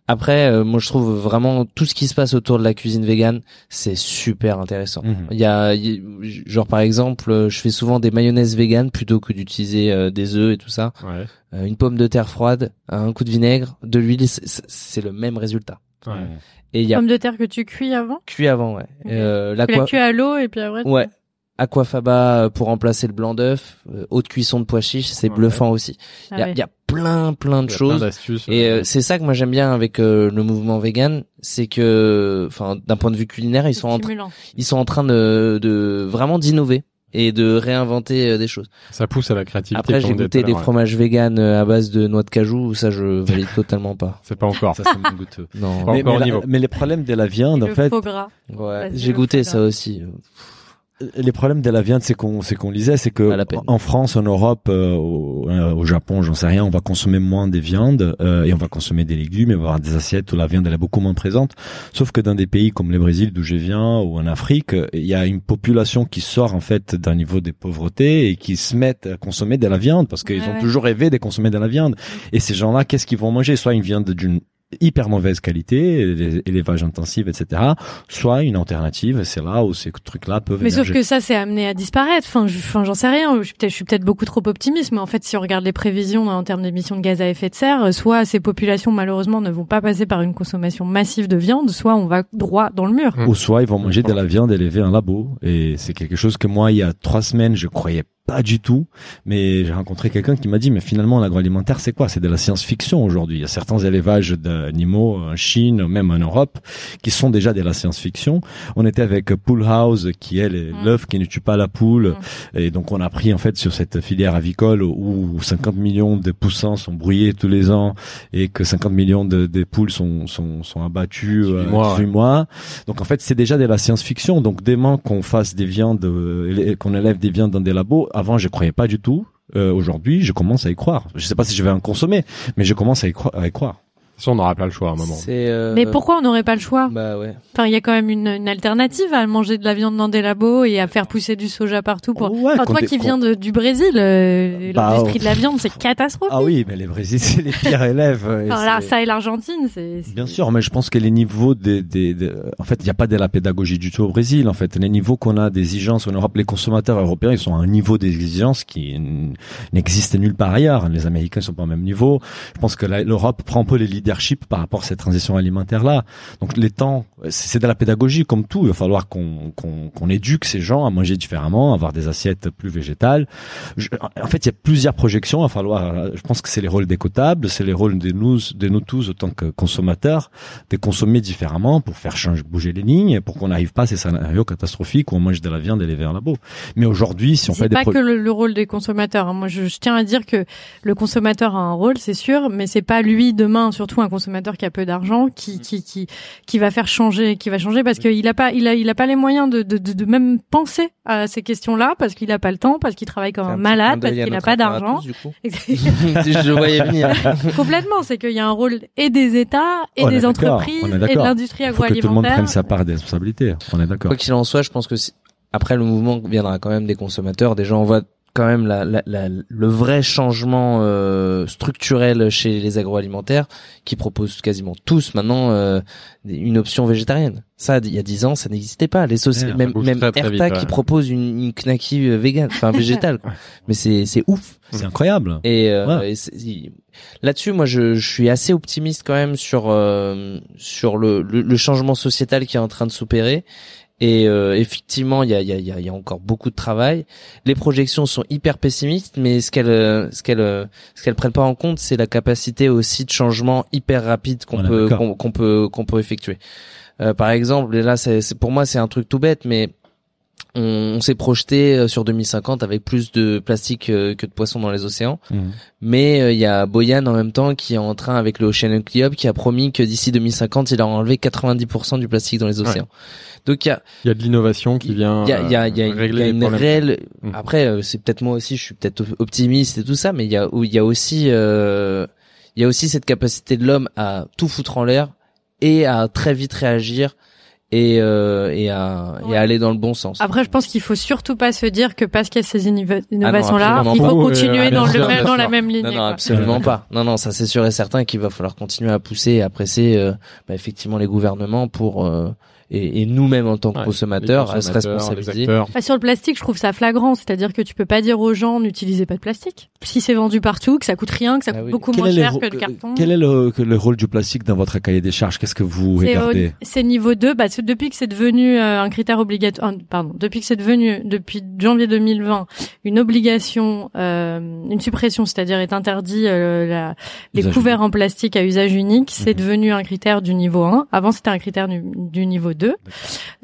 après euh, moi je trouve vraiment tout ce qui se passe autour de la cuisine végane c'est super intéressant
Mhm.
il y a, y genre par exemple, je fais souvent des mayonnaises véganes plutôt que d'utiliser des œufs et tout ça.
Ouais.
Une pomme de terre froide, un coup de vinaigre, de l'huile, c'est le même résultat.
Ouais.
Et il y a
Pomme de terre que tu cuis avant?
Cuit avant, ouais.
Ok.
Euh,
Tu la
l'aqua,
cuis à l'eau et puis après
ouais. Aquafaba euh, pour remplacer le blanc d'œuf, euh, haute cuisson de pois chiches, c'est
Ouais.
bluffant aussi.
Ah
Il y, a,
ouais.
il y a plein plein de
y plein
choses.
d'astuces.
Et
euh,
euh, c'est ça que moi j'aime bien avec euh, le mouvement vegan, c'est que, enfin, d'un point de vue culinaire, ils sont en, ils sont en train de, de vraiment d'innover et de réinventer euh, des choses.
ça pousse à la créativité.
Après, j'ai goûté des fromages véganes euh, à base de noix de cajou, ça je (laughs) valide totalement pas.
C'est pas encore.
Ça, c'est moins goûteux.
Non.
Pas
mais,
encore
mais
au
la-
niveau.
mais les problèmes de la viande,
Et
en
le
fait,
faux gras.
Ouais, j'ai goûté ça aussi.
Les problèmes de la viande, c'est qu'on, c'est qu'on lisait, c'est que en France, en Europe, euh, au, euh, au Japon, j'en sais rien, on va consommer moins des viandes euh, et on va consommer des légumes et on va avoir des assiettes où la viande elle est beaucoup moins présente. Sauf que dans des pays comme le Brésil, d'où je viens, ou en Afrique, il y a une population qui sort en fait d'un niveau de pauvreté et qui se mettent à consommer de la viande parce qu'ils
Ouais,
ont
ouais.
toujours rêvé de consommer de la viande. Et ces gens-là, qu'est-ce qu'ils vont manger? Soit une viande d'une hyper mauvaise qualité, élevage intensif, etc. Soit une alternative, c'est là où ces trucs-là peuvent
Mais sauf
émerger.
que ça, c'est amené à disparaître. Enfin, je- enfin, j'en sais rien. Je suis peut-être, je suis peut-être beaucoup trop optimiste, mais en fait, si on regarde les prévisions en termes d'émissions de gaz à effet de serre, soit ces populations malheureusement ne vont pas passer par une consommation massive de viande, soit on va droit dans le mur.
Mm.
Ou soit ils vont manger de la viande élevée en labo. Et c'est quelque chose que moi, il y a trois semaines, je croyais pas du tout. Mais j'ai rencontré quelqu'un qui m'a dit, mais finalement, l'agroalimentaire, c'est quoi? C'est de la science-fiction aujourd'hui. Il y a certains élevages d'animaux en Chine, même en Europe, qui sont déjà de la science-fiction. On était avec Pool House, qui est
Mm.
l'œuf qui ne tue pas la poule.
Mm.
Et donc, on a pris, en fait, sur cette filière avicole où 50 millions de poussins sont brouillés tous les ans et que 50 millions de, de poules sont, sont, sont abattues euh,
18 mois,
18 mois. Donc en fait, c'est déjà de la science-fiction. Donc demain qu'on fasse des viandes, euh, qu'on élève des viandes dans des labos, avant je croyais pas du tout. Euh, Aujourd'hui, je commence à y croire. Je sais pas si je vais en consommer, mais je commence à y, à y croire.
Ça, on n'aura pas le choix à un moment.
Euh,
Mais pourquoi on n'aurait pas le choix?
Bah ouais.
Enfin, il y a quand même une, une alternative à manger de la viande dans des labos et à faire pousser du soja partout. Pour...
Ouais,
Enfin, toi qui viens de- du Brésil, euh,
Bah,
l'industrie
oh.
de la viande, c'est catastrophique.
Ah oui, mais les Brésiliens, c'est les pires (laughs) élèves. et
Alors là,
c'est-
ça et l'Argentine, c'est. c'est-
Bien sûr, mais je pense que les niveaux des, des, des- en fait, il n'y a pas de la pédagogie du tout au Brésil. En fait, les niveaux qu'on a des exigences en Europe, les consommateurs européens, ils sont à un niveau d'exigence qui n'existe nulle part ailleurs. Les Américains sont pas au même niveau. Je pense que l'Europe prend un peu les leadership par rapport à cette transition alimentaire là. Donc les temps, c'est de la pédagogie comme tout. Il va falloir qu'on qu'on éduque ces gens à manger différemment, avoir des assiettes plus végétales. Je- en fait, il y a plusieurs projections. Il va falloir. Je pense que c'est les rôles des cotables, c'est les rôles de nous, de nous tous, autant que consommateurs, de consommer différemment pour faire changer, bouger les lignes, pour qu'on n'arrive pas à ces scénarios catastrophiques où on mange de la viande élevée en labo. Mais aujourd'hui, si on fait des
pas que le, le rôle des consommateurs. hein. Moi, je, je tiens à dire que le consommateur a un rôle, c'est sûr, mais c'est pas lui demain, surtout un consommateur qui a peu d'argent, qui, qui qui qui va faire changer, qui va changer parce qu'il a pas, il a, il a pas les moyens de de, de, de même penser à ces questions-là parce qu'il a pas le temps, parce qu'il travaille comme un malade, parce qu'il a pas d'argent. (laughs) (laughs)
je le voyais venir. (laughs)
Complètement, c'est qu'il y a un rôle et des États et des entreprises et de l'industrie
faut que tout le monde
agroalimentaire.
prenne sa part des responsabilités. On est d'accord.
Quoi qu'il en soit, je pense que après le mouvement viendra quand même des consommateurs. Déjà, on voit quand même la, la, la- le vrai changement euh, structurel chez les agroalimentaires qui proposent quasiment tous maintenant euh, une option végétarienne. Ça, il y a dix ans, ça n'existait pas. Les sauces,
Ouais, ça
même même
très, très
Erta
vite, ouais.
qui propose une, une knacky euh, végane, enfin végétale. quoi. Mais c'est c'est ouf.
C'est incroyable.
Et, euh,
Ouais.
et là-dessus, moi, je, je suis assez optimiste quand même sur euh, sur le, le, le changement sociétal qui est en train de s'opérer. Et euh, effectivement, il y a, y, a, y a- il y a encore beaucoup de travail. Les projections sont hyper pessimistes, mais ce qu'elles euh, ce qu'elles euh, ce qu'elles prennent pas en compte, c'est la capacité aussi de changement hyper rapide qu'on peut qu'on peut qu'on peut effectuer. Euh, par exemple, et là, c'est- pour moi, c'est un truc tout bête, mais on, on s'est projeté euh, sur 2050 avec plus de plastique euh, que de poissons dans les océans.
Mhm.
Mais euh, il y a Boyan en même temps qui est en train avec le Ocean Club qui a promis que d'ici 2050 il a enlevé 90% du plastique dans les océans. Donc il y a
Il y a de l'innovation qui vient
il y a, y a, y a une,
régler
y a
les
une
problèmes.
réelle.
Mm.
Après, c'est peut-être moi aussi, je suis peut-être optimiste et tout ça, mais il y a, il y a aussi, euh, il y a aussi cette capacité de l'homme à tout foutre en l'air et à très vite réagir et euh, et à et à aller dans le bon sens.
Après, je pense qu'il faut surtout pas se dire que parce qu'il y a ces innova- innovations-là,
absolument
il faut continuer dans, le
sûr,
même,
bien
dans la même ligne.
Non, non, absolument pas. Non, non, ça c'est sûr et certain qu'il va falloir continuer à pousser et à presser euh, bah, effectivement les gouvernements pour euh, et, et nous-mêmes en tant que
Ouais,
consommateurs à se responsabiliser.
Bah, sur le plastique, je trouve ça flagrant, c'est-à-dire que tu peux pas dire aux gens n'utilisez pas de plastique. Si c'est vendu partout, que ça coûte rien, que ça
Ah
coûte
oui.
beaucoup
Quel
moins cher que le carton.
Quel est le, le rôle du plastique dans votre cahier des charges? Qu'est-ce que vous regardez?
C'est niveau 2, bah, depuis que c'est devenu euh, un critère obligatoire, pardon, depuis que c'est devenu, depuis janvier 2020, une obligation, euh, une suppression, c'est-à-dire est interdit euh, la- les
Usage
couverts en plastique à usage unique, c'est
Mhm.
devenu un critère du niveau 1. Avant, c'était un critère du, du niveau 2.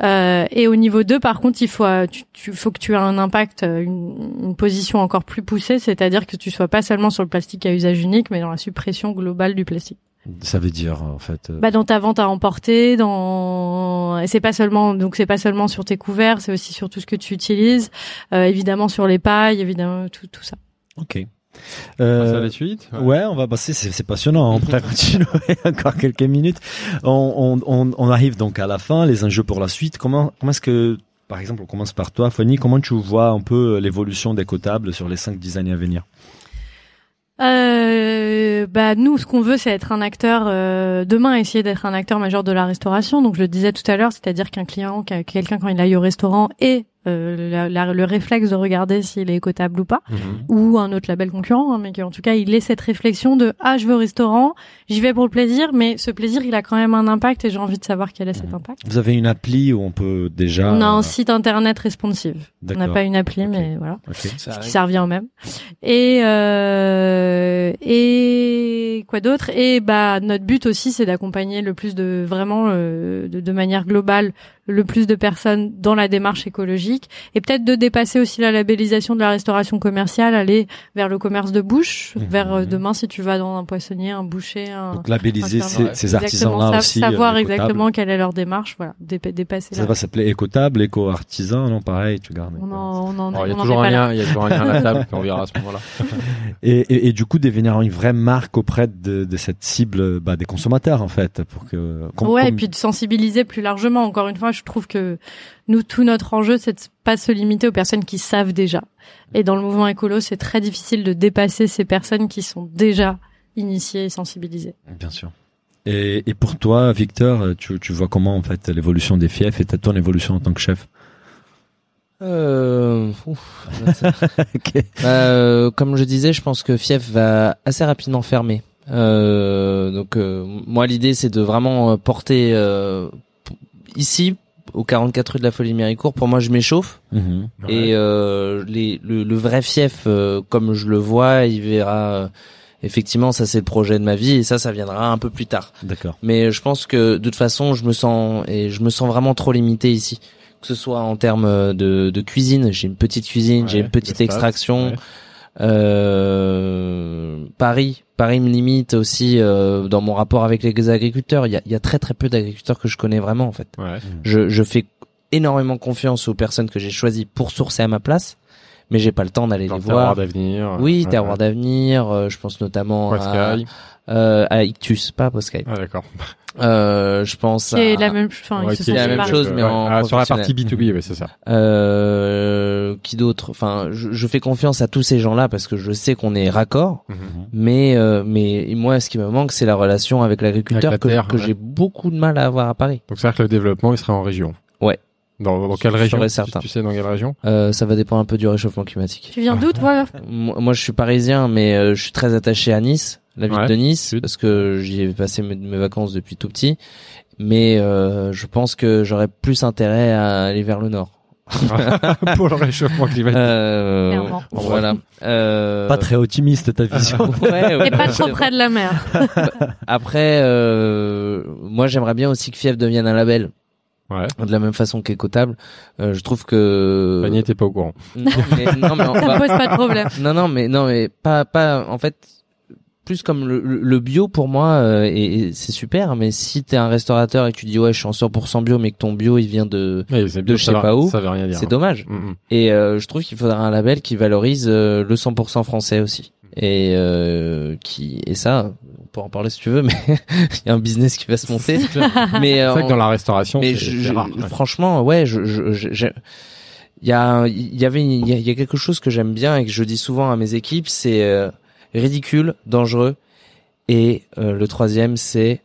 Euh, et au niveau 2, par contre, il faut, euh, tu, tu- faut que tu aies un impact, euh, une, une position encore plus poussée, c'est-à-dire que tu sois pas seulement sur le plastique à usage unique, mais dans la suppression globale du plastique.
Ça veut dire en fait.
Bah dans ta vente à emporter, dans et c'est pas seulement donc c'est pas seulement sur tes couverts, c'est aussi sur tout ce que tu utilises, euh, évidemment sur les pailles, évidemment tout tout ça.
ok.
On
Euh,
passe à la suite.
Ouais, on va passer, c'est c'est passionnant, on pourrait (laughs) continuer encore quelques minutes. On, on, on, on arrive donc à la fin, les enjeux pour la suite. Comment, comment est-ce que, par exemple, on commence par toi, Fanny, comment tu vois un peu l'évolution des cotables sur les 5-10 années à venir?
Euh, bah nous ce qu'on veut c'est être un acteur euh, demain essayer d'être un acteur majeur de la restauration. Donc je le disais tout à l'heure, c'est-à-dire qu'un client, qu'un- quelqu'un quand il aille au restaurant ait euh, la- la- le réflexe de regarder s'il est cotable ou pas.
Mhm.
ou un autre label concurrent, hein, mais qu'en tout cas il ait cette réflexion de ah je vais au restaurant, j'y vais pour le plaisir, mais ce plaisir il a quand même un impact et j'ai envie de savoir quel est cet
Mhm.
impact.
Vous avez une appli où on peut déjà.
On a un site internet responsive. On n'a pas une appli, mais voilà,
Ok.
Ça
ça revient au même. Et euh, et quoi d'autre? Et bah notre but aussi c'est d'accompagner le plus de vraiment euh, de, de manière globale le plus de personnes dans la démarche écologique et peut-être de dépasser aussi la labellisation de la restauration commerciale, aller vers le commerce de bouche,
Mhm.
vers euh, demain si tu vas dans un poissonnier, un boucher, un
Donc labelliser
un
ces, artisans-là
sa-
aussi.
savoir
euh,
exactement quelle est leur démarche, voilà, dé- dépasser
Ça va s'appeler éco-table, éco-artisan, non Pareil, tu gardes.
On en, on en,
Alors, il y a
on
toujours un lien, il y a toujours un lien à la table, (laughs) puis on verra à ce moment-là. (laughs)
Et, et, et du coup, devenir une vraie marque auprès de, de cette cible bah, des consommateurs, en fait. pour que
ouais, et puis de sensibiliser plus largement. Encore une fois, je trouve que nous, tout notre enjeu, c'est de pas se limiter aux personnes qui savent déjà. Et dans le mouvement écolo, c'est très difficile de dépasser ces personnes qui sont déjà initiées et sensibilisées.
Bien sûr. Et, et pour toi, Victor, tu, tu vois comment en fait l'évolution des fiefs et ta ton évolution en tant que chef?
Euh, ouf, là, (laughs) ça-
Ok.
Bah, euh, comme je disais, je pense que Fief va assez rapidement fermer. Euh, donc euh, moi l'idée c'est de vraiment euh, porter euh, ici au 44 rue de la Folie Méricourt. Pour moi je m'échauffe
Mhm.
et euh, les, le, le vrai Fief euh, comme je le vois, il verra euh, effectivement ça c'est le projet de ma vie et ça ça viendra un peu plus tard.
D'accord.
Mais je pense que de toute façon, je me sens et je me sens vraiment trop limité ici. Que ce soit en termes de, de cuisine, j'ai une petite cuisine, j'ai une petite extraction.
ouais.
Euh, Paris, Paris me limite aussi euh, dans mon rapport avec les agriculteurs. Il y a, y a très très peu d'agriculteurs que je connais vraiment en fait.
Ouais.
Je, je fais énormément confiance aux personnes que j'ai choisies pour sourcer à ma place, mais j'ai pas le temps d'aller les
terroir
voir.
d'avenir.
Oui,
ouais,
terroir
ouais.
d'avenir. euh, je pense notamment à, euh, à Ictus, pas à Poscaï.
Ah, d'accord.
Euh, je pense
Qui est
à
la même, enfin,
Ouais,
la même chose, mais en
Ah, sur la partie B2B, (laughs) oui, c'est ça.
euh, qui d'autre? Enfin, je, je fais confiance à tous ces gens-là parce que je sais qu'on est raccord.
Mhm.
Mais euh, mais moi, ce qui me manque, c'est la relation avec l'agriculteur
la
que, que
ouais.
j'ai beaucoup de mal à avoir à Paris.
Donc, c'est-à-dire que le développement, il serait en région. Dans, dans quelle région tu- sais dans quelle région
Euh, ça va dépendre un peu du réchauffement climatique.
Tu viens d'où, toi
Moi, moi, je suis parisien, mais euh, je suis très attaché à Nice, la ville
Ouais,
de Nice,
sud.
parce que j'y ai passé mes, mes vacances depuis tout petit. Mais euh, je pense que j'aurais plus intérêt à aller vers le nord. (laughs) (laughs)
Pour le réchauffement climatique.
Euh,
Clairement.
voilà. Euh,
Pas très optimiste ta vision. (laughs)
ouais, ouais,
Et pas trop près de la mer.
Après, euh, moi, j'aimerais bien aussi que Fief devienne un label.
Ouais.
de la même façon qu'écotable. Euh, je trouve que
Panier, t'es pas au courant.
non mais non mais on
Ça
va-
pose pas de problème.
non non mais non mais pas pas en fait plus comme le, le- le bio pour moi euh, et, et c'est super mais si t'es un restaurateur et que tu dis ouais je suis en 100% bio mais que ton bio il vient de
Ouais,
De je sais pas où,
Ça veut rien dire.
c'est dommage
Mm, mm.
et euh, je trouve qu'il faudra un label qui valorise euh, le 100% français aussi et euh, qui et ça on peut en parler si tu veux mais (laughs) il y a un business qui va se monter (laughs) mais
C'est
euh,
vrai que dans la restauration,
mais je-
c'est
je-
rare. ouais.
franchement, ouais, je, je, je- je- il y a, il y avait, il y a, il y a quelque chose que j'aime bien et que je dis souvent à mes équipes, c'est euh, ridicule, dangereux, et euh, le troisième, c'est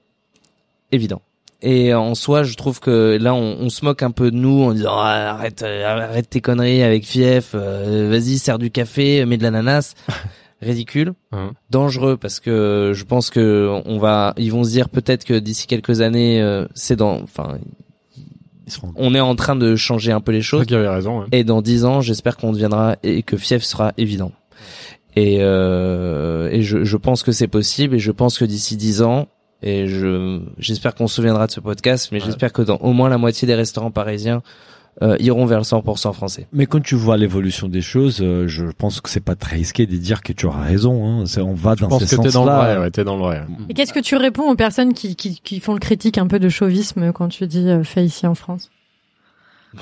évident. Et en soi, je trouve que là, on, on se moque un peu de nous en disant Ah, arrête, euh, arrête tes conneries avec Fief, euh, vas-y, sers du café, mets de l'ananas. (laughs) Ridicule,
Hein.
dangereux parce que je pense que on va, ils vont se dire peut-être que d'ici quelques années, euh, c'est dans, enfin,
seront-
on est en train de changer un peu les choses.
vrai qu'il avait raison. ouais.
Et dans dix ans, j'espère qu'on deviendra et que Fief sera évident. Et, euh, et je, je pense que c'est possible et je pense que d'ici dix ans, et je j'espère qu'on se souviendra de ce podcast, mais
Ouais.
j'espère que dans au moins la moitié des restaurants parisiens euh, iront vers le 100% français.
Mais quand tu vois l'évolution des choses, euh, je pense que c'est pas très risqué de dire que tu auras raison. Hein. C'est- On va
Je
dans
pense
ce
que t'es dans le
sens-là.
vrai. Ouais, t'es dans le vrai.
Et qu'est-ce que tu réponds aux personnes qui, qui, qui font le critique un peu de chauvisme quand tu dis euh, fait ici en France?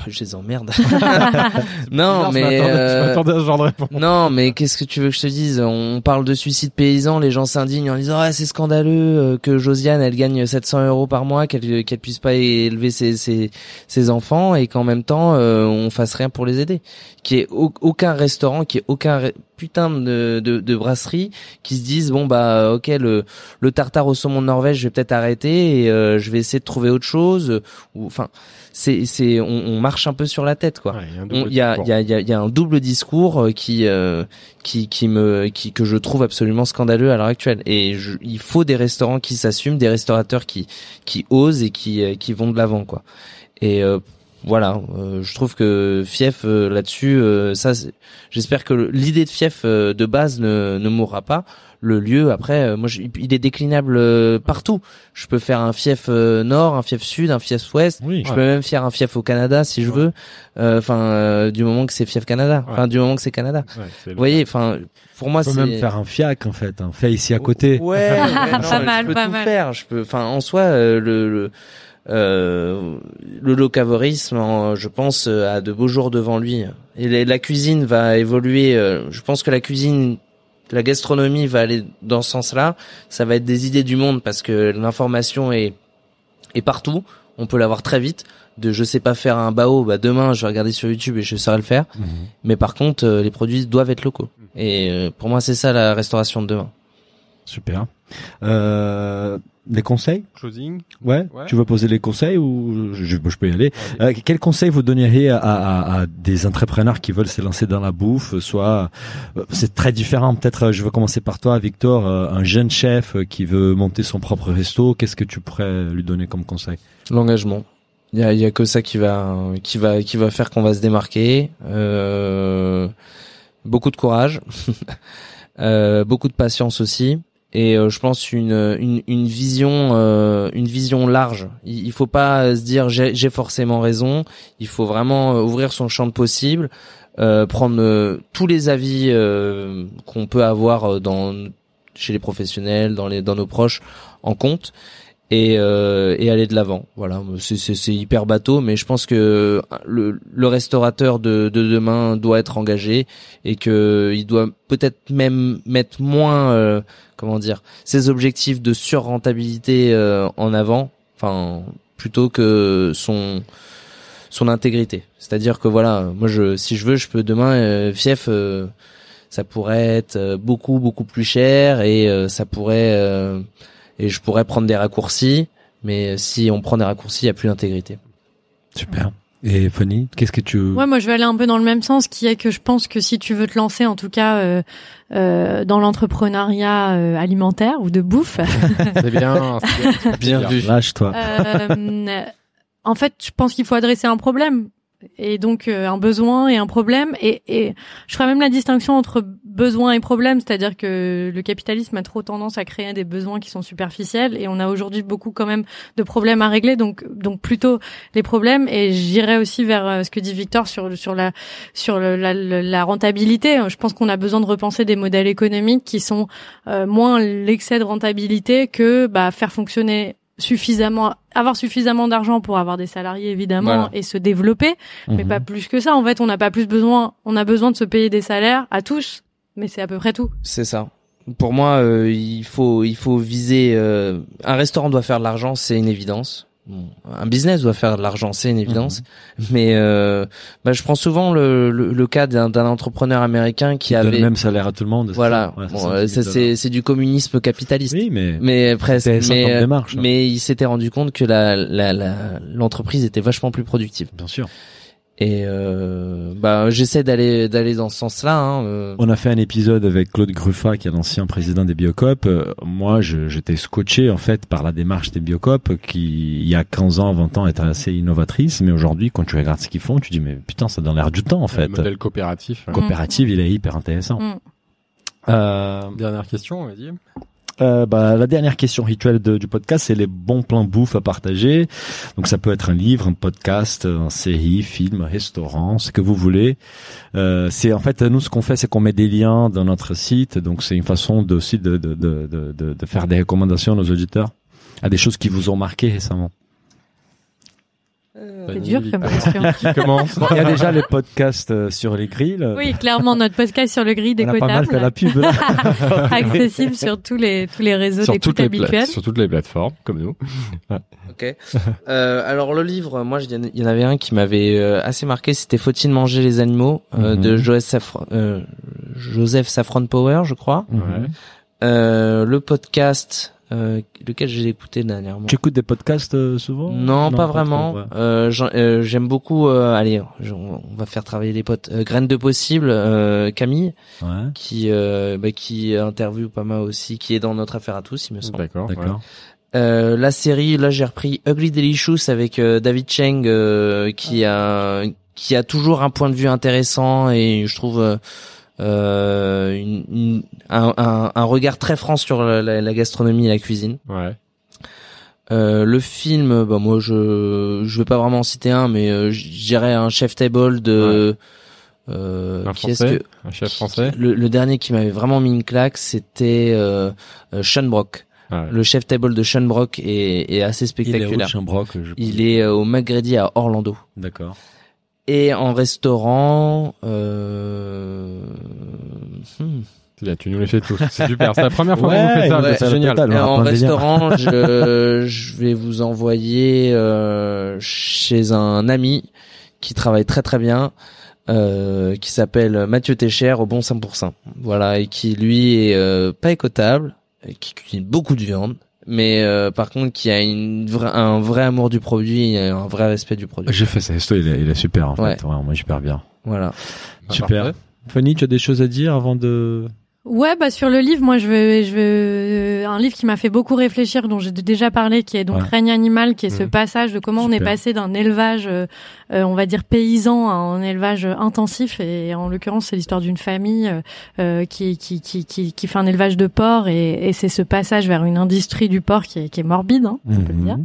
Je les emmerde. (laughs) Non, mais euh,
m'attendais à ce genre de réponse.
Non, mais qu'est-ce que tu veux que je te dise? On parle de suicide paysan, les gens s'indignent en disant ah c'est scandaleux euh, que Josiane elle gagne 700 euros par mois, qu'elle qu'elle puisse pas élever ses ses, ses enfants et qu'en même temps euh, on fasse rien pour les aider. Qu'il y ait au- aucun restaurant, qu'il y ait aucun re- putain de, de de brasserie qui se disent bon bah ok le le tartare au saumon de Norvège je vais peut-être arrêter et euh, je vais essayer de trouver autre chose euh, ou enfin c'est c'est on, on marche un peu sur la tête quoi.
Ouais, il y
y a, y, a, y, a, y a un double discours euh, qui, euh, qui, qui me, qui, que je trouve absolument scandaleux à l'heure actuelle. Et je, il faut des restaurants qui s'assument, des restaurateurs qui, qui osent et qui, euh, qui vont de l'avant, quoi. Et euh, voilà, euh, je trouve que Fief euh, là-dessus, euh, ça, j'espère que l'idée de Fief euh, de base ne, ne mourra pas. Le lieu, après, euh, moi, je- il est déclinable euh, partout. Je peux faire un Fief euh, nord, un Fief sud, un Fief ouest.
Oui.
Je peux même faire un fief au Canada si je
Ouais.
veux. Euh, Enfin, euh, du moment que c'est fief Canada. Enfin,
Ouais.
du moment que c'est Canada. Vous voyez, enfin, pour moi
On peut
c'est.
même faire un fiac en fait, un fait ici à côté.
Ouais, ouais, (laughs) non,
Pas
je
mal,
peux
pas
tout
mal.
faire. Je peux. Enfin, en soi, euh, le. le euh, le locavorisme, en- je pense, euh, a de beaux jours devant lui. Et la, la cuisine va évoluer. euh, je pense que la cuisine, la gastronomie va aller dans ce sens-là. Ça va être des idées du monde parce que l'information est est partout. On peut l'avoir très vite. De je sais pas faire un bao, bah demain je vais regarder sur YouTube et je saurai le faire.
Mhm.
Mais par contre, euh, les produits doivent être locaux. Et euh, pour moi, c'est ça la restauration de demain.
Super. Euh, les conseils
Closing.
ouais.
Ouais.
Tu veux poser les conseils ou je, je peux y aller Euh, Quels conseils vous donneriez à, à, à des entrepreneurs qui veulent se lancer dans la bouffe Soit, euh, c'est très différent. Peut-être, euh, je veux commencer par toi, Victor, euh, un jeune chef qui veut monter son propre resto. Qu'est-ce que tu pourrais lui donner comme conseil?
L'engagement. Il y a, il y a que ça qui va, qui va, qui va faire qu'on va se démarquer. Euh, beaucoup de courage, (laughs) euh, beaucoup de patience aussi, et euh, je pense une, une, une vision, euh, une vision large. Il, il faut pas se dire j'ai forcément raison. Il faut vraiment euh, ouvrir son champ de possible, euh, prendre euh, tous les avis euh, qu'on peut avoir dans chez les professionnels, dans les dans nos proches en compte et, euh, et aller de l'avant. Voilà, c'est, hyper bateau, mais je pense que le, le restaurateur de, de demain doit être engagé et que il doit peut-être même mettre moins, euh, comment dire, ses objectifs de surrentabilité euh, en avant, enfin plutôt que son son intégrité. C'est-à-dire que voilà, moi je si je veux, je peux demain euh, fief. euh, ça pourrait être euh, beaucoup beaucoup plus cher et euh, ça pourrait euh, et je pourrais prendre des raccourcis, mais si on prend des raccourcis, il y a plus d'intégrité.
Super. Et Fanny, qu'est-ce que tu
Ouais, moi je vais aller un peu dans le même sens, qui est que je pense que si tu veux te lancer, en tout cas euh, euh, dans l'entrepreneuriat euh, alimentaire ou de bouffe, (laughs)
C'est bien. (laughs) c'est bien.
Bien vu.
Lâche-toi.
euh, en fait, je pense qu'il faut adresser un problème. Et donc euh, un besoin et un problème. Et, et je ferais même la distinction entre besoin et problème c'est-à-dire que le capitalisme a trop tendance à créer des besoins qui sont superficiels. Et on a aujourd'hui beaucoup quand même de problèmes à régler. Donc donc plutôt les problèmes. Et j'irais aussi vers euh, ce que dit Victor sur sur la sur le- la, la- rentabilité. Je pense qu'on a besoin de repenser des modèles économiques qui sont euh, moins l'excès de rentabilité que bah faire fonctionner suffisamment avoir suffisamment d'argent pour avoir des salariés évidemment
Voilà.
et se développer mais
Mhm.
pas plus que ça. En fait, on n'a pas plus besoin. On a besoin de se payer des salaires à tous, mais c'est à peu près tout.
C'est ça. Pour moi, euh, il faut il faut viser. euh, un restaurant doit faire de l'argent, c'est une évidence. Bon, un business doit faire de l'argent, c'est une évidence. Mais euh, bah, je prends souvent le, le, le cas d'un entrepreneur américain qui
Qui donne
avait
le même salaire à tout le monde.
voilà.
Ouais,
Bon,
70 000
ça c'est c'est du communisme capitaliste.
Oui, mais,
Mais presque. Mais, euh,
démarche. hein.
mais il s'était rendu compte que la la la- l'entreprise était vachement plus productive.
Bien sûr.
Et euh, bah j'essaie d'aller d'aller dans ce sens-là. Hein, euh.
On a fait un épisode avec Claude Gruffat, qui est l'ancien président des Biocop. Euh, moi, je- j'étais scotché en fait par la démarche des Biocop, qui il y a 15 ans, 20 ans, était assez innovatrice, mais aujourd'hui, quand tu regardes ce qu'ils font, tu dis mais putain, ça donne l'air du temps en
Le
fait.
modèle coopératif. ouais.
Coopérative, il est hyper intéressant.
Mm.
Euh,
Dernière question, vas-y.
Euh, bah, la dernière question rituelle du podcast, c'est les bons plans bouffe à partager. Donc ça peut être un livre, un podcast, une série, film, restaurant, ce que vous voulez. Euh, c'est en fait nous ce qu'on fait, c'est qu'on met des liens dans notre site. Donc c'est une façon de, aussi de, de, de, de, de- de faire des recommandations à nos auditeurs à des choses qui vous ont marqué récemment.
C'est dur comme (laughs) question.
Qui commence
Il y a déjà les podcasts euh, sur les grilles.
oui, clairement, notre podcast sur le grill
on a pas mal fait la pub. (laughs) (laughs)
accessible sur tous les tous les réseaux
sur
d'écoute
toutes, les
habituels.
sur toutes les plateformes, comme nous.
Ok. Euh, alors le livre, moi, il y en- avait un qui m'avait euh, assez marqué. C'était Faut-il manger les animaux euh,
Mhm.
de Joseph Safran, euh, Joseph Safran Power, je crois.
Ouais.
Euh, le podcast, euh, lequel j'ai écouté dernièrement.
Tu écoutes des podcasts euh, souvent?
Non, pas vraiment.
trop, ouais.
Euh, euh, J'aime beaucoup. euh, allez, je- on va faire travailler les potes. Euh, Graines de possible, euh, Camille,
Ouais,
qui euh, bah, qui interviewe pas mal aussi, qui est dans notre affaire à tous, il me semble.
D'accord.
d'accord.
Euh, la série, là j'ai repris Ugly Delicious avec euh, David Cheng euh, qui a qui a toujours un point de vue intéressant et je trouve une- une- un, un, un regard très franc sur la, la- la gastronomie et la cuisine.
Ouais.
Euh, le film, bah moi je je vais pas vraiment en citer un, mais euh, je dirais un chef table de euh,
Un
qui est-ce
français,
que
un chef français.
le, le dernier qui m'avait vraiment mis une claque, c'était euh, euh, Sean Brock.
Ah ouais.
Le chef table de Sean Brock est, est assez
Il est
spectaculaire.
où, Chambrock, je-
Il est euh, au McGrady à Orlando.
D'accord.
Et en restaurant, euh... hmm.
Là, tu nous les fais tous. C'est super. C'est la première fois
Ouais,
qu'on fait ça.
ouais,
c'est génial.
total.
En restaurant, je, je vais vous envoyer euh, chez un ami qui travaille très très bien, euh, qui s'appelle Mathieu Técher au Bon 5%. Voilà, et qui lui est euh, pas écotable, et qui cuisine beaucoup de viande, mais euh, par contre qui a une vraie, un vrai amour du produit, et un vrai respect du produit.
J'ai fait ça, resto, il est, il est super en
Ouais.
fait. Ouais, moi super bien.
Voilà.
Super.
parfait.
Fanny, tu as des choses à dire avant de...
Ouais, bah sur le livre, moi je veux, je veux un livre qui m'a fait beaucoup réfléchir, dont j'ai déjà parlé, qui est donc
Ouais.
Règne animal, qui est ce
Mhm.
passage de comment on est passé d'un élevage, euh, euh, on va dire paysan, à un élevage intensif. Et en l'occurrence, c'est l'histoire d'une famille euh, euh, qui, qui, qui, qui, qui fait un élevage de porc, et, et c'est ce passage vers une industrie du porc qui est, qui est morbide, hein, on peut le dire.
Mhm.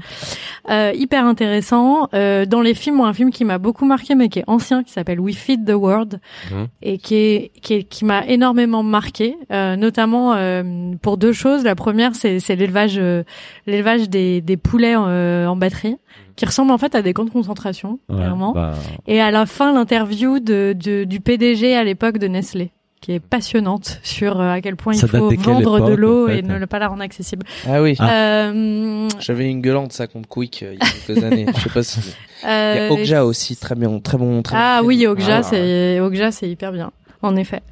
Euh, hyper intéressant. Euh, dans les films, moi, un film qui m'a beaucoup marqué, mais qui est ancien, qui s'appelle We Feed the World,
Mhm.
et qui est qui, est- qui m'a énormément marqué, euh, notamment euh, pour deux choses. La première, c'est c'est l'élevage euh, l'élevage des des poulets euh, en batterie, qui ressemble en fait à des camps de concentration,
Ouais,
clairement.
bah,
Et à la fin, l'interview de, de du PDG à l'époque de Nestlé qui est passionnante sur euh, à quel point
Ça
il faut vendre de l'eau
en fait
et ne pas la rendre accessible.
Ah oui.
Euh,
J'avais une gueulante ça contre Quick euh, il y a quelques (laughs) années. Je sais pas si. Il y a Okja aussi, très bien, très bon, très
Ah
bon.
oui, Okja,
Ah,
c'est Okja, c'est hyper bien. En effet.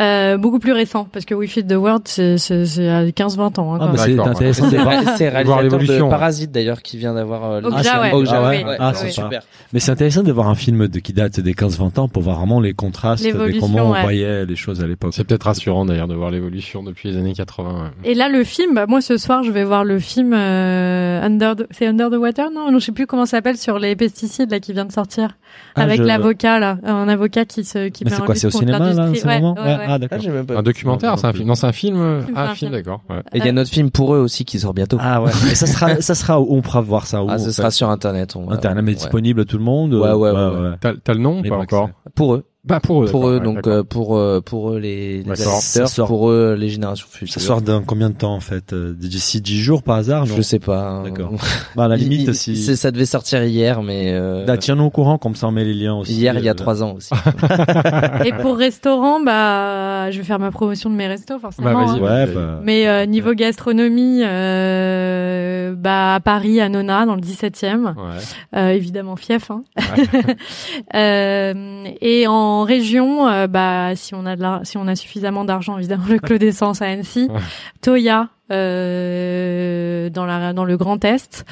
Euh, beaucoup plus récent, parce que We Feed the World, c'est, c'est, c'est à 15-20 ans. Hein,
Ah, bah, c'est intéressant
C'est
de voir.
c'est réalisateur
l'évolution.
de Parasite d'ailleurs qui vient d'avoir euh, le-
Okja,
Ah, c'est
ouais.
Okja,
Ah
ouais.
ouais. Ah, c'est
super.
Mais c'est intéressant de voir un film de, qui date des 15-20 ans pour voir vraiment les contrastes de comment on voyait les choses à l'époque.
C'est peut-être rassurant d'ailleurs de voir l'évolution depuis les années 80. ouais.
Et là, le film, bah, moi ce soir, je vais voir le film euh, Under, the, c'est Under the Water, non, non, je sais plus comment ça s'appelle sur les pesticides là qui vient de sortir
Ah,
avec
je-
l'avocat là, un avocat qui se qui
Mais c'est quoi, c'est au
contre
là, en
l'industrie.
ce
Ouais,
moment
ouais,
Ouais,
ouais.
Ah,
Ah,
d'accord.
j'ai même pas
Un documentaire, c'est un film. Non, c'est un film.
C'est
Ah,
un
film,
film.
d'accord. Ouais.
Et il y a notre film pour eux aussi qui sort bientôt.
Ah ouais. Et ça sera, (laughs) ça sera où? On pourra voir ça où
Ah, ce
fait
sera sur internet. On va-
Internet, mais
ouais.
disponible à tout le monde.
Ouais,
euh,
ouais, ouais, ouais.
T'as t'as le nom ou pas encore.
Pour eux,
Bah pour eux.
pour eux,
ouais,
donc euh, pour euh, pour eux les, les
sort-
pour eux les générations futures.
Ça sort dans combien de temps en fait euh, D'ici 10 jours par hasard non?
Je sais pas. hein.
D'accord. (laughs) Bah, à la limite
il-
si.
c'est- ça devait sortir hier, mais euh,
Bah, Tiens-nous au courant comme ça on met les liens aussi.
hier il y a
euh,
trois ans aussi. (laughs)
Et pour restaurant, bah, je vais faire ma promotion de mes restos forcément.
Bah, vas-y,
hein.
Ouais, bah.
Mais euh, niveau gastronomie, euh, bah à Paris, à Nona, dans le 17e,
Ouais.
euh, évidemment fief. Hein. (laughs) Euh, et en région, euh, bah si on a de la, si on a suffisamment d'argent, évidemment le Clos d'essence à Annecy,
Ouais.
Toya euh, dans la dans le Grand Est.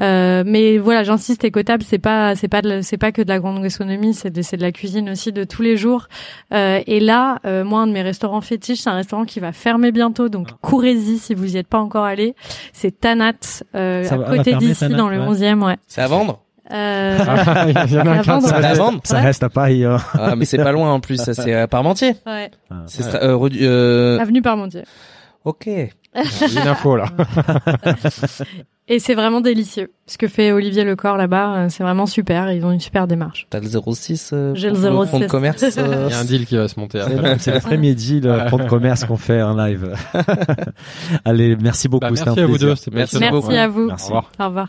Euh, mais voilà, j'insiste, écotable, c'est pas c'est pas de la- c'est pas que de la grande gastronomie, c'est de c'est de la cuisine aussi de tous les jours. Euh, et là, euh, moi, un de mes restaurants fétiches, c'est un restaurant qui va fermer bientôt, donc courez-y si vous y êtes pas encore allé. C'est Tanat, euh, à côté d'ici, dans le
ouais.
11e, ouais.
C'est à vendre?
Euh,
Ah, Il y en a un
À
qui a-
vendre.
C'est à
Ouais.
vendre
Ça
Ouais.
reste à Paris. Hein.
Ah mais c'est pas loin en plus, ça c'est à Parmentier.
ouais.
C'est stra- euh, redu- euh,
Avenue Parmentier.
OK.
J'ai une info là. (laughs)
Et c'est vraiment délicieux. Ce que fait Olivier Lecor là-bas, euh, c'est vraiment super. Ils ont une super démarche.
T'as le 06 euh,
J'ai le
pour fonds de
06.
commerce. euh, (laughs)
Il y a un deal qui va se monter.
C'est le- le premier deal euh, compte commerce qu'on fait en live. (laughs) Allez, merci beaucoup.
Bah,
c'était
merci
un
à vous deux.
Merci
beaucoup.
à vous.
Merci.
Au revoir.
Au revoir.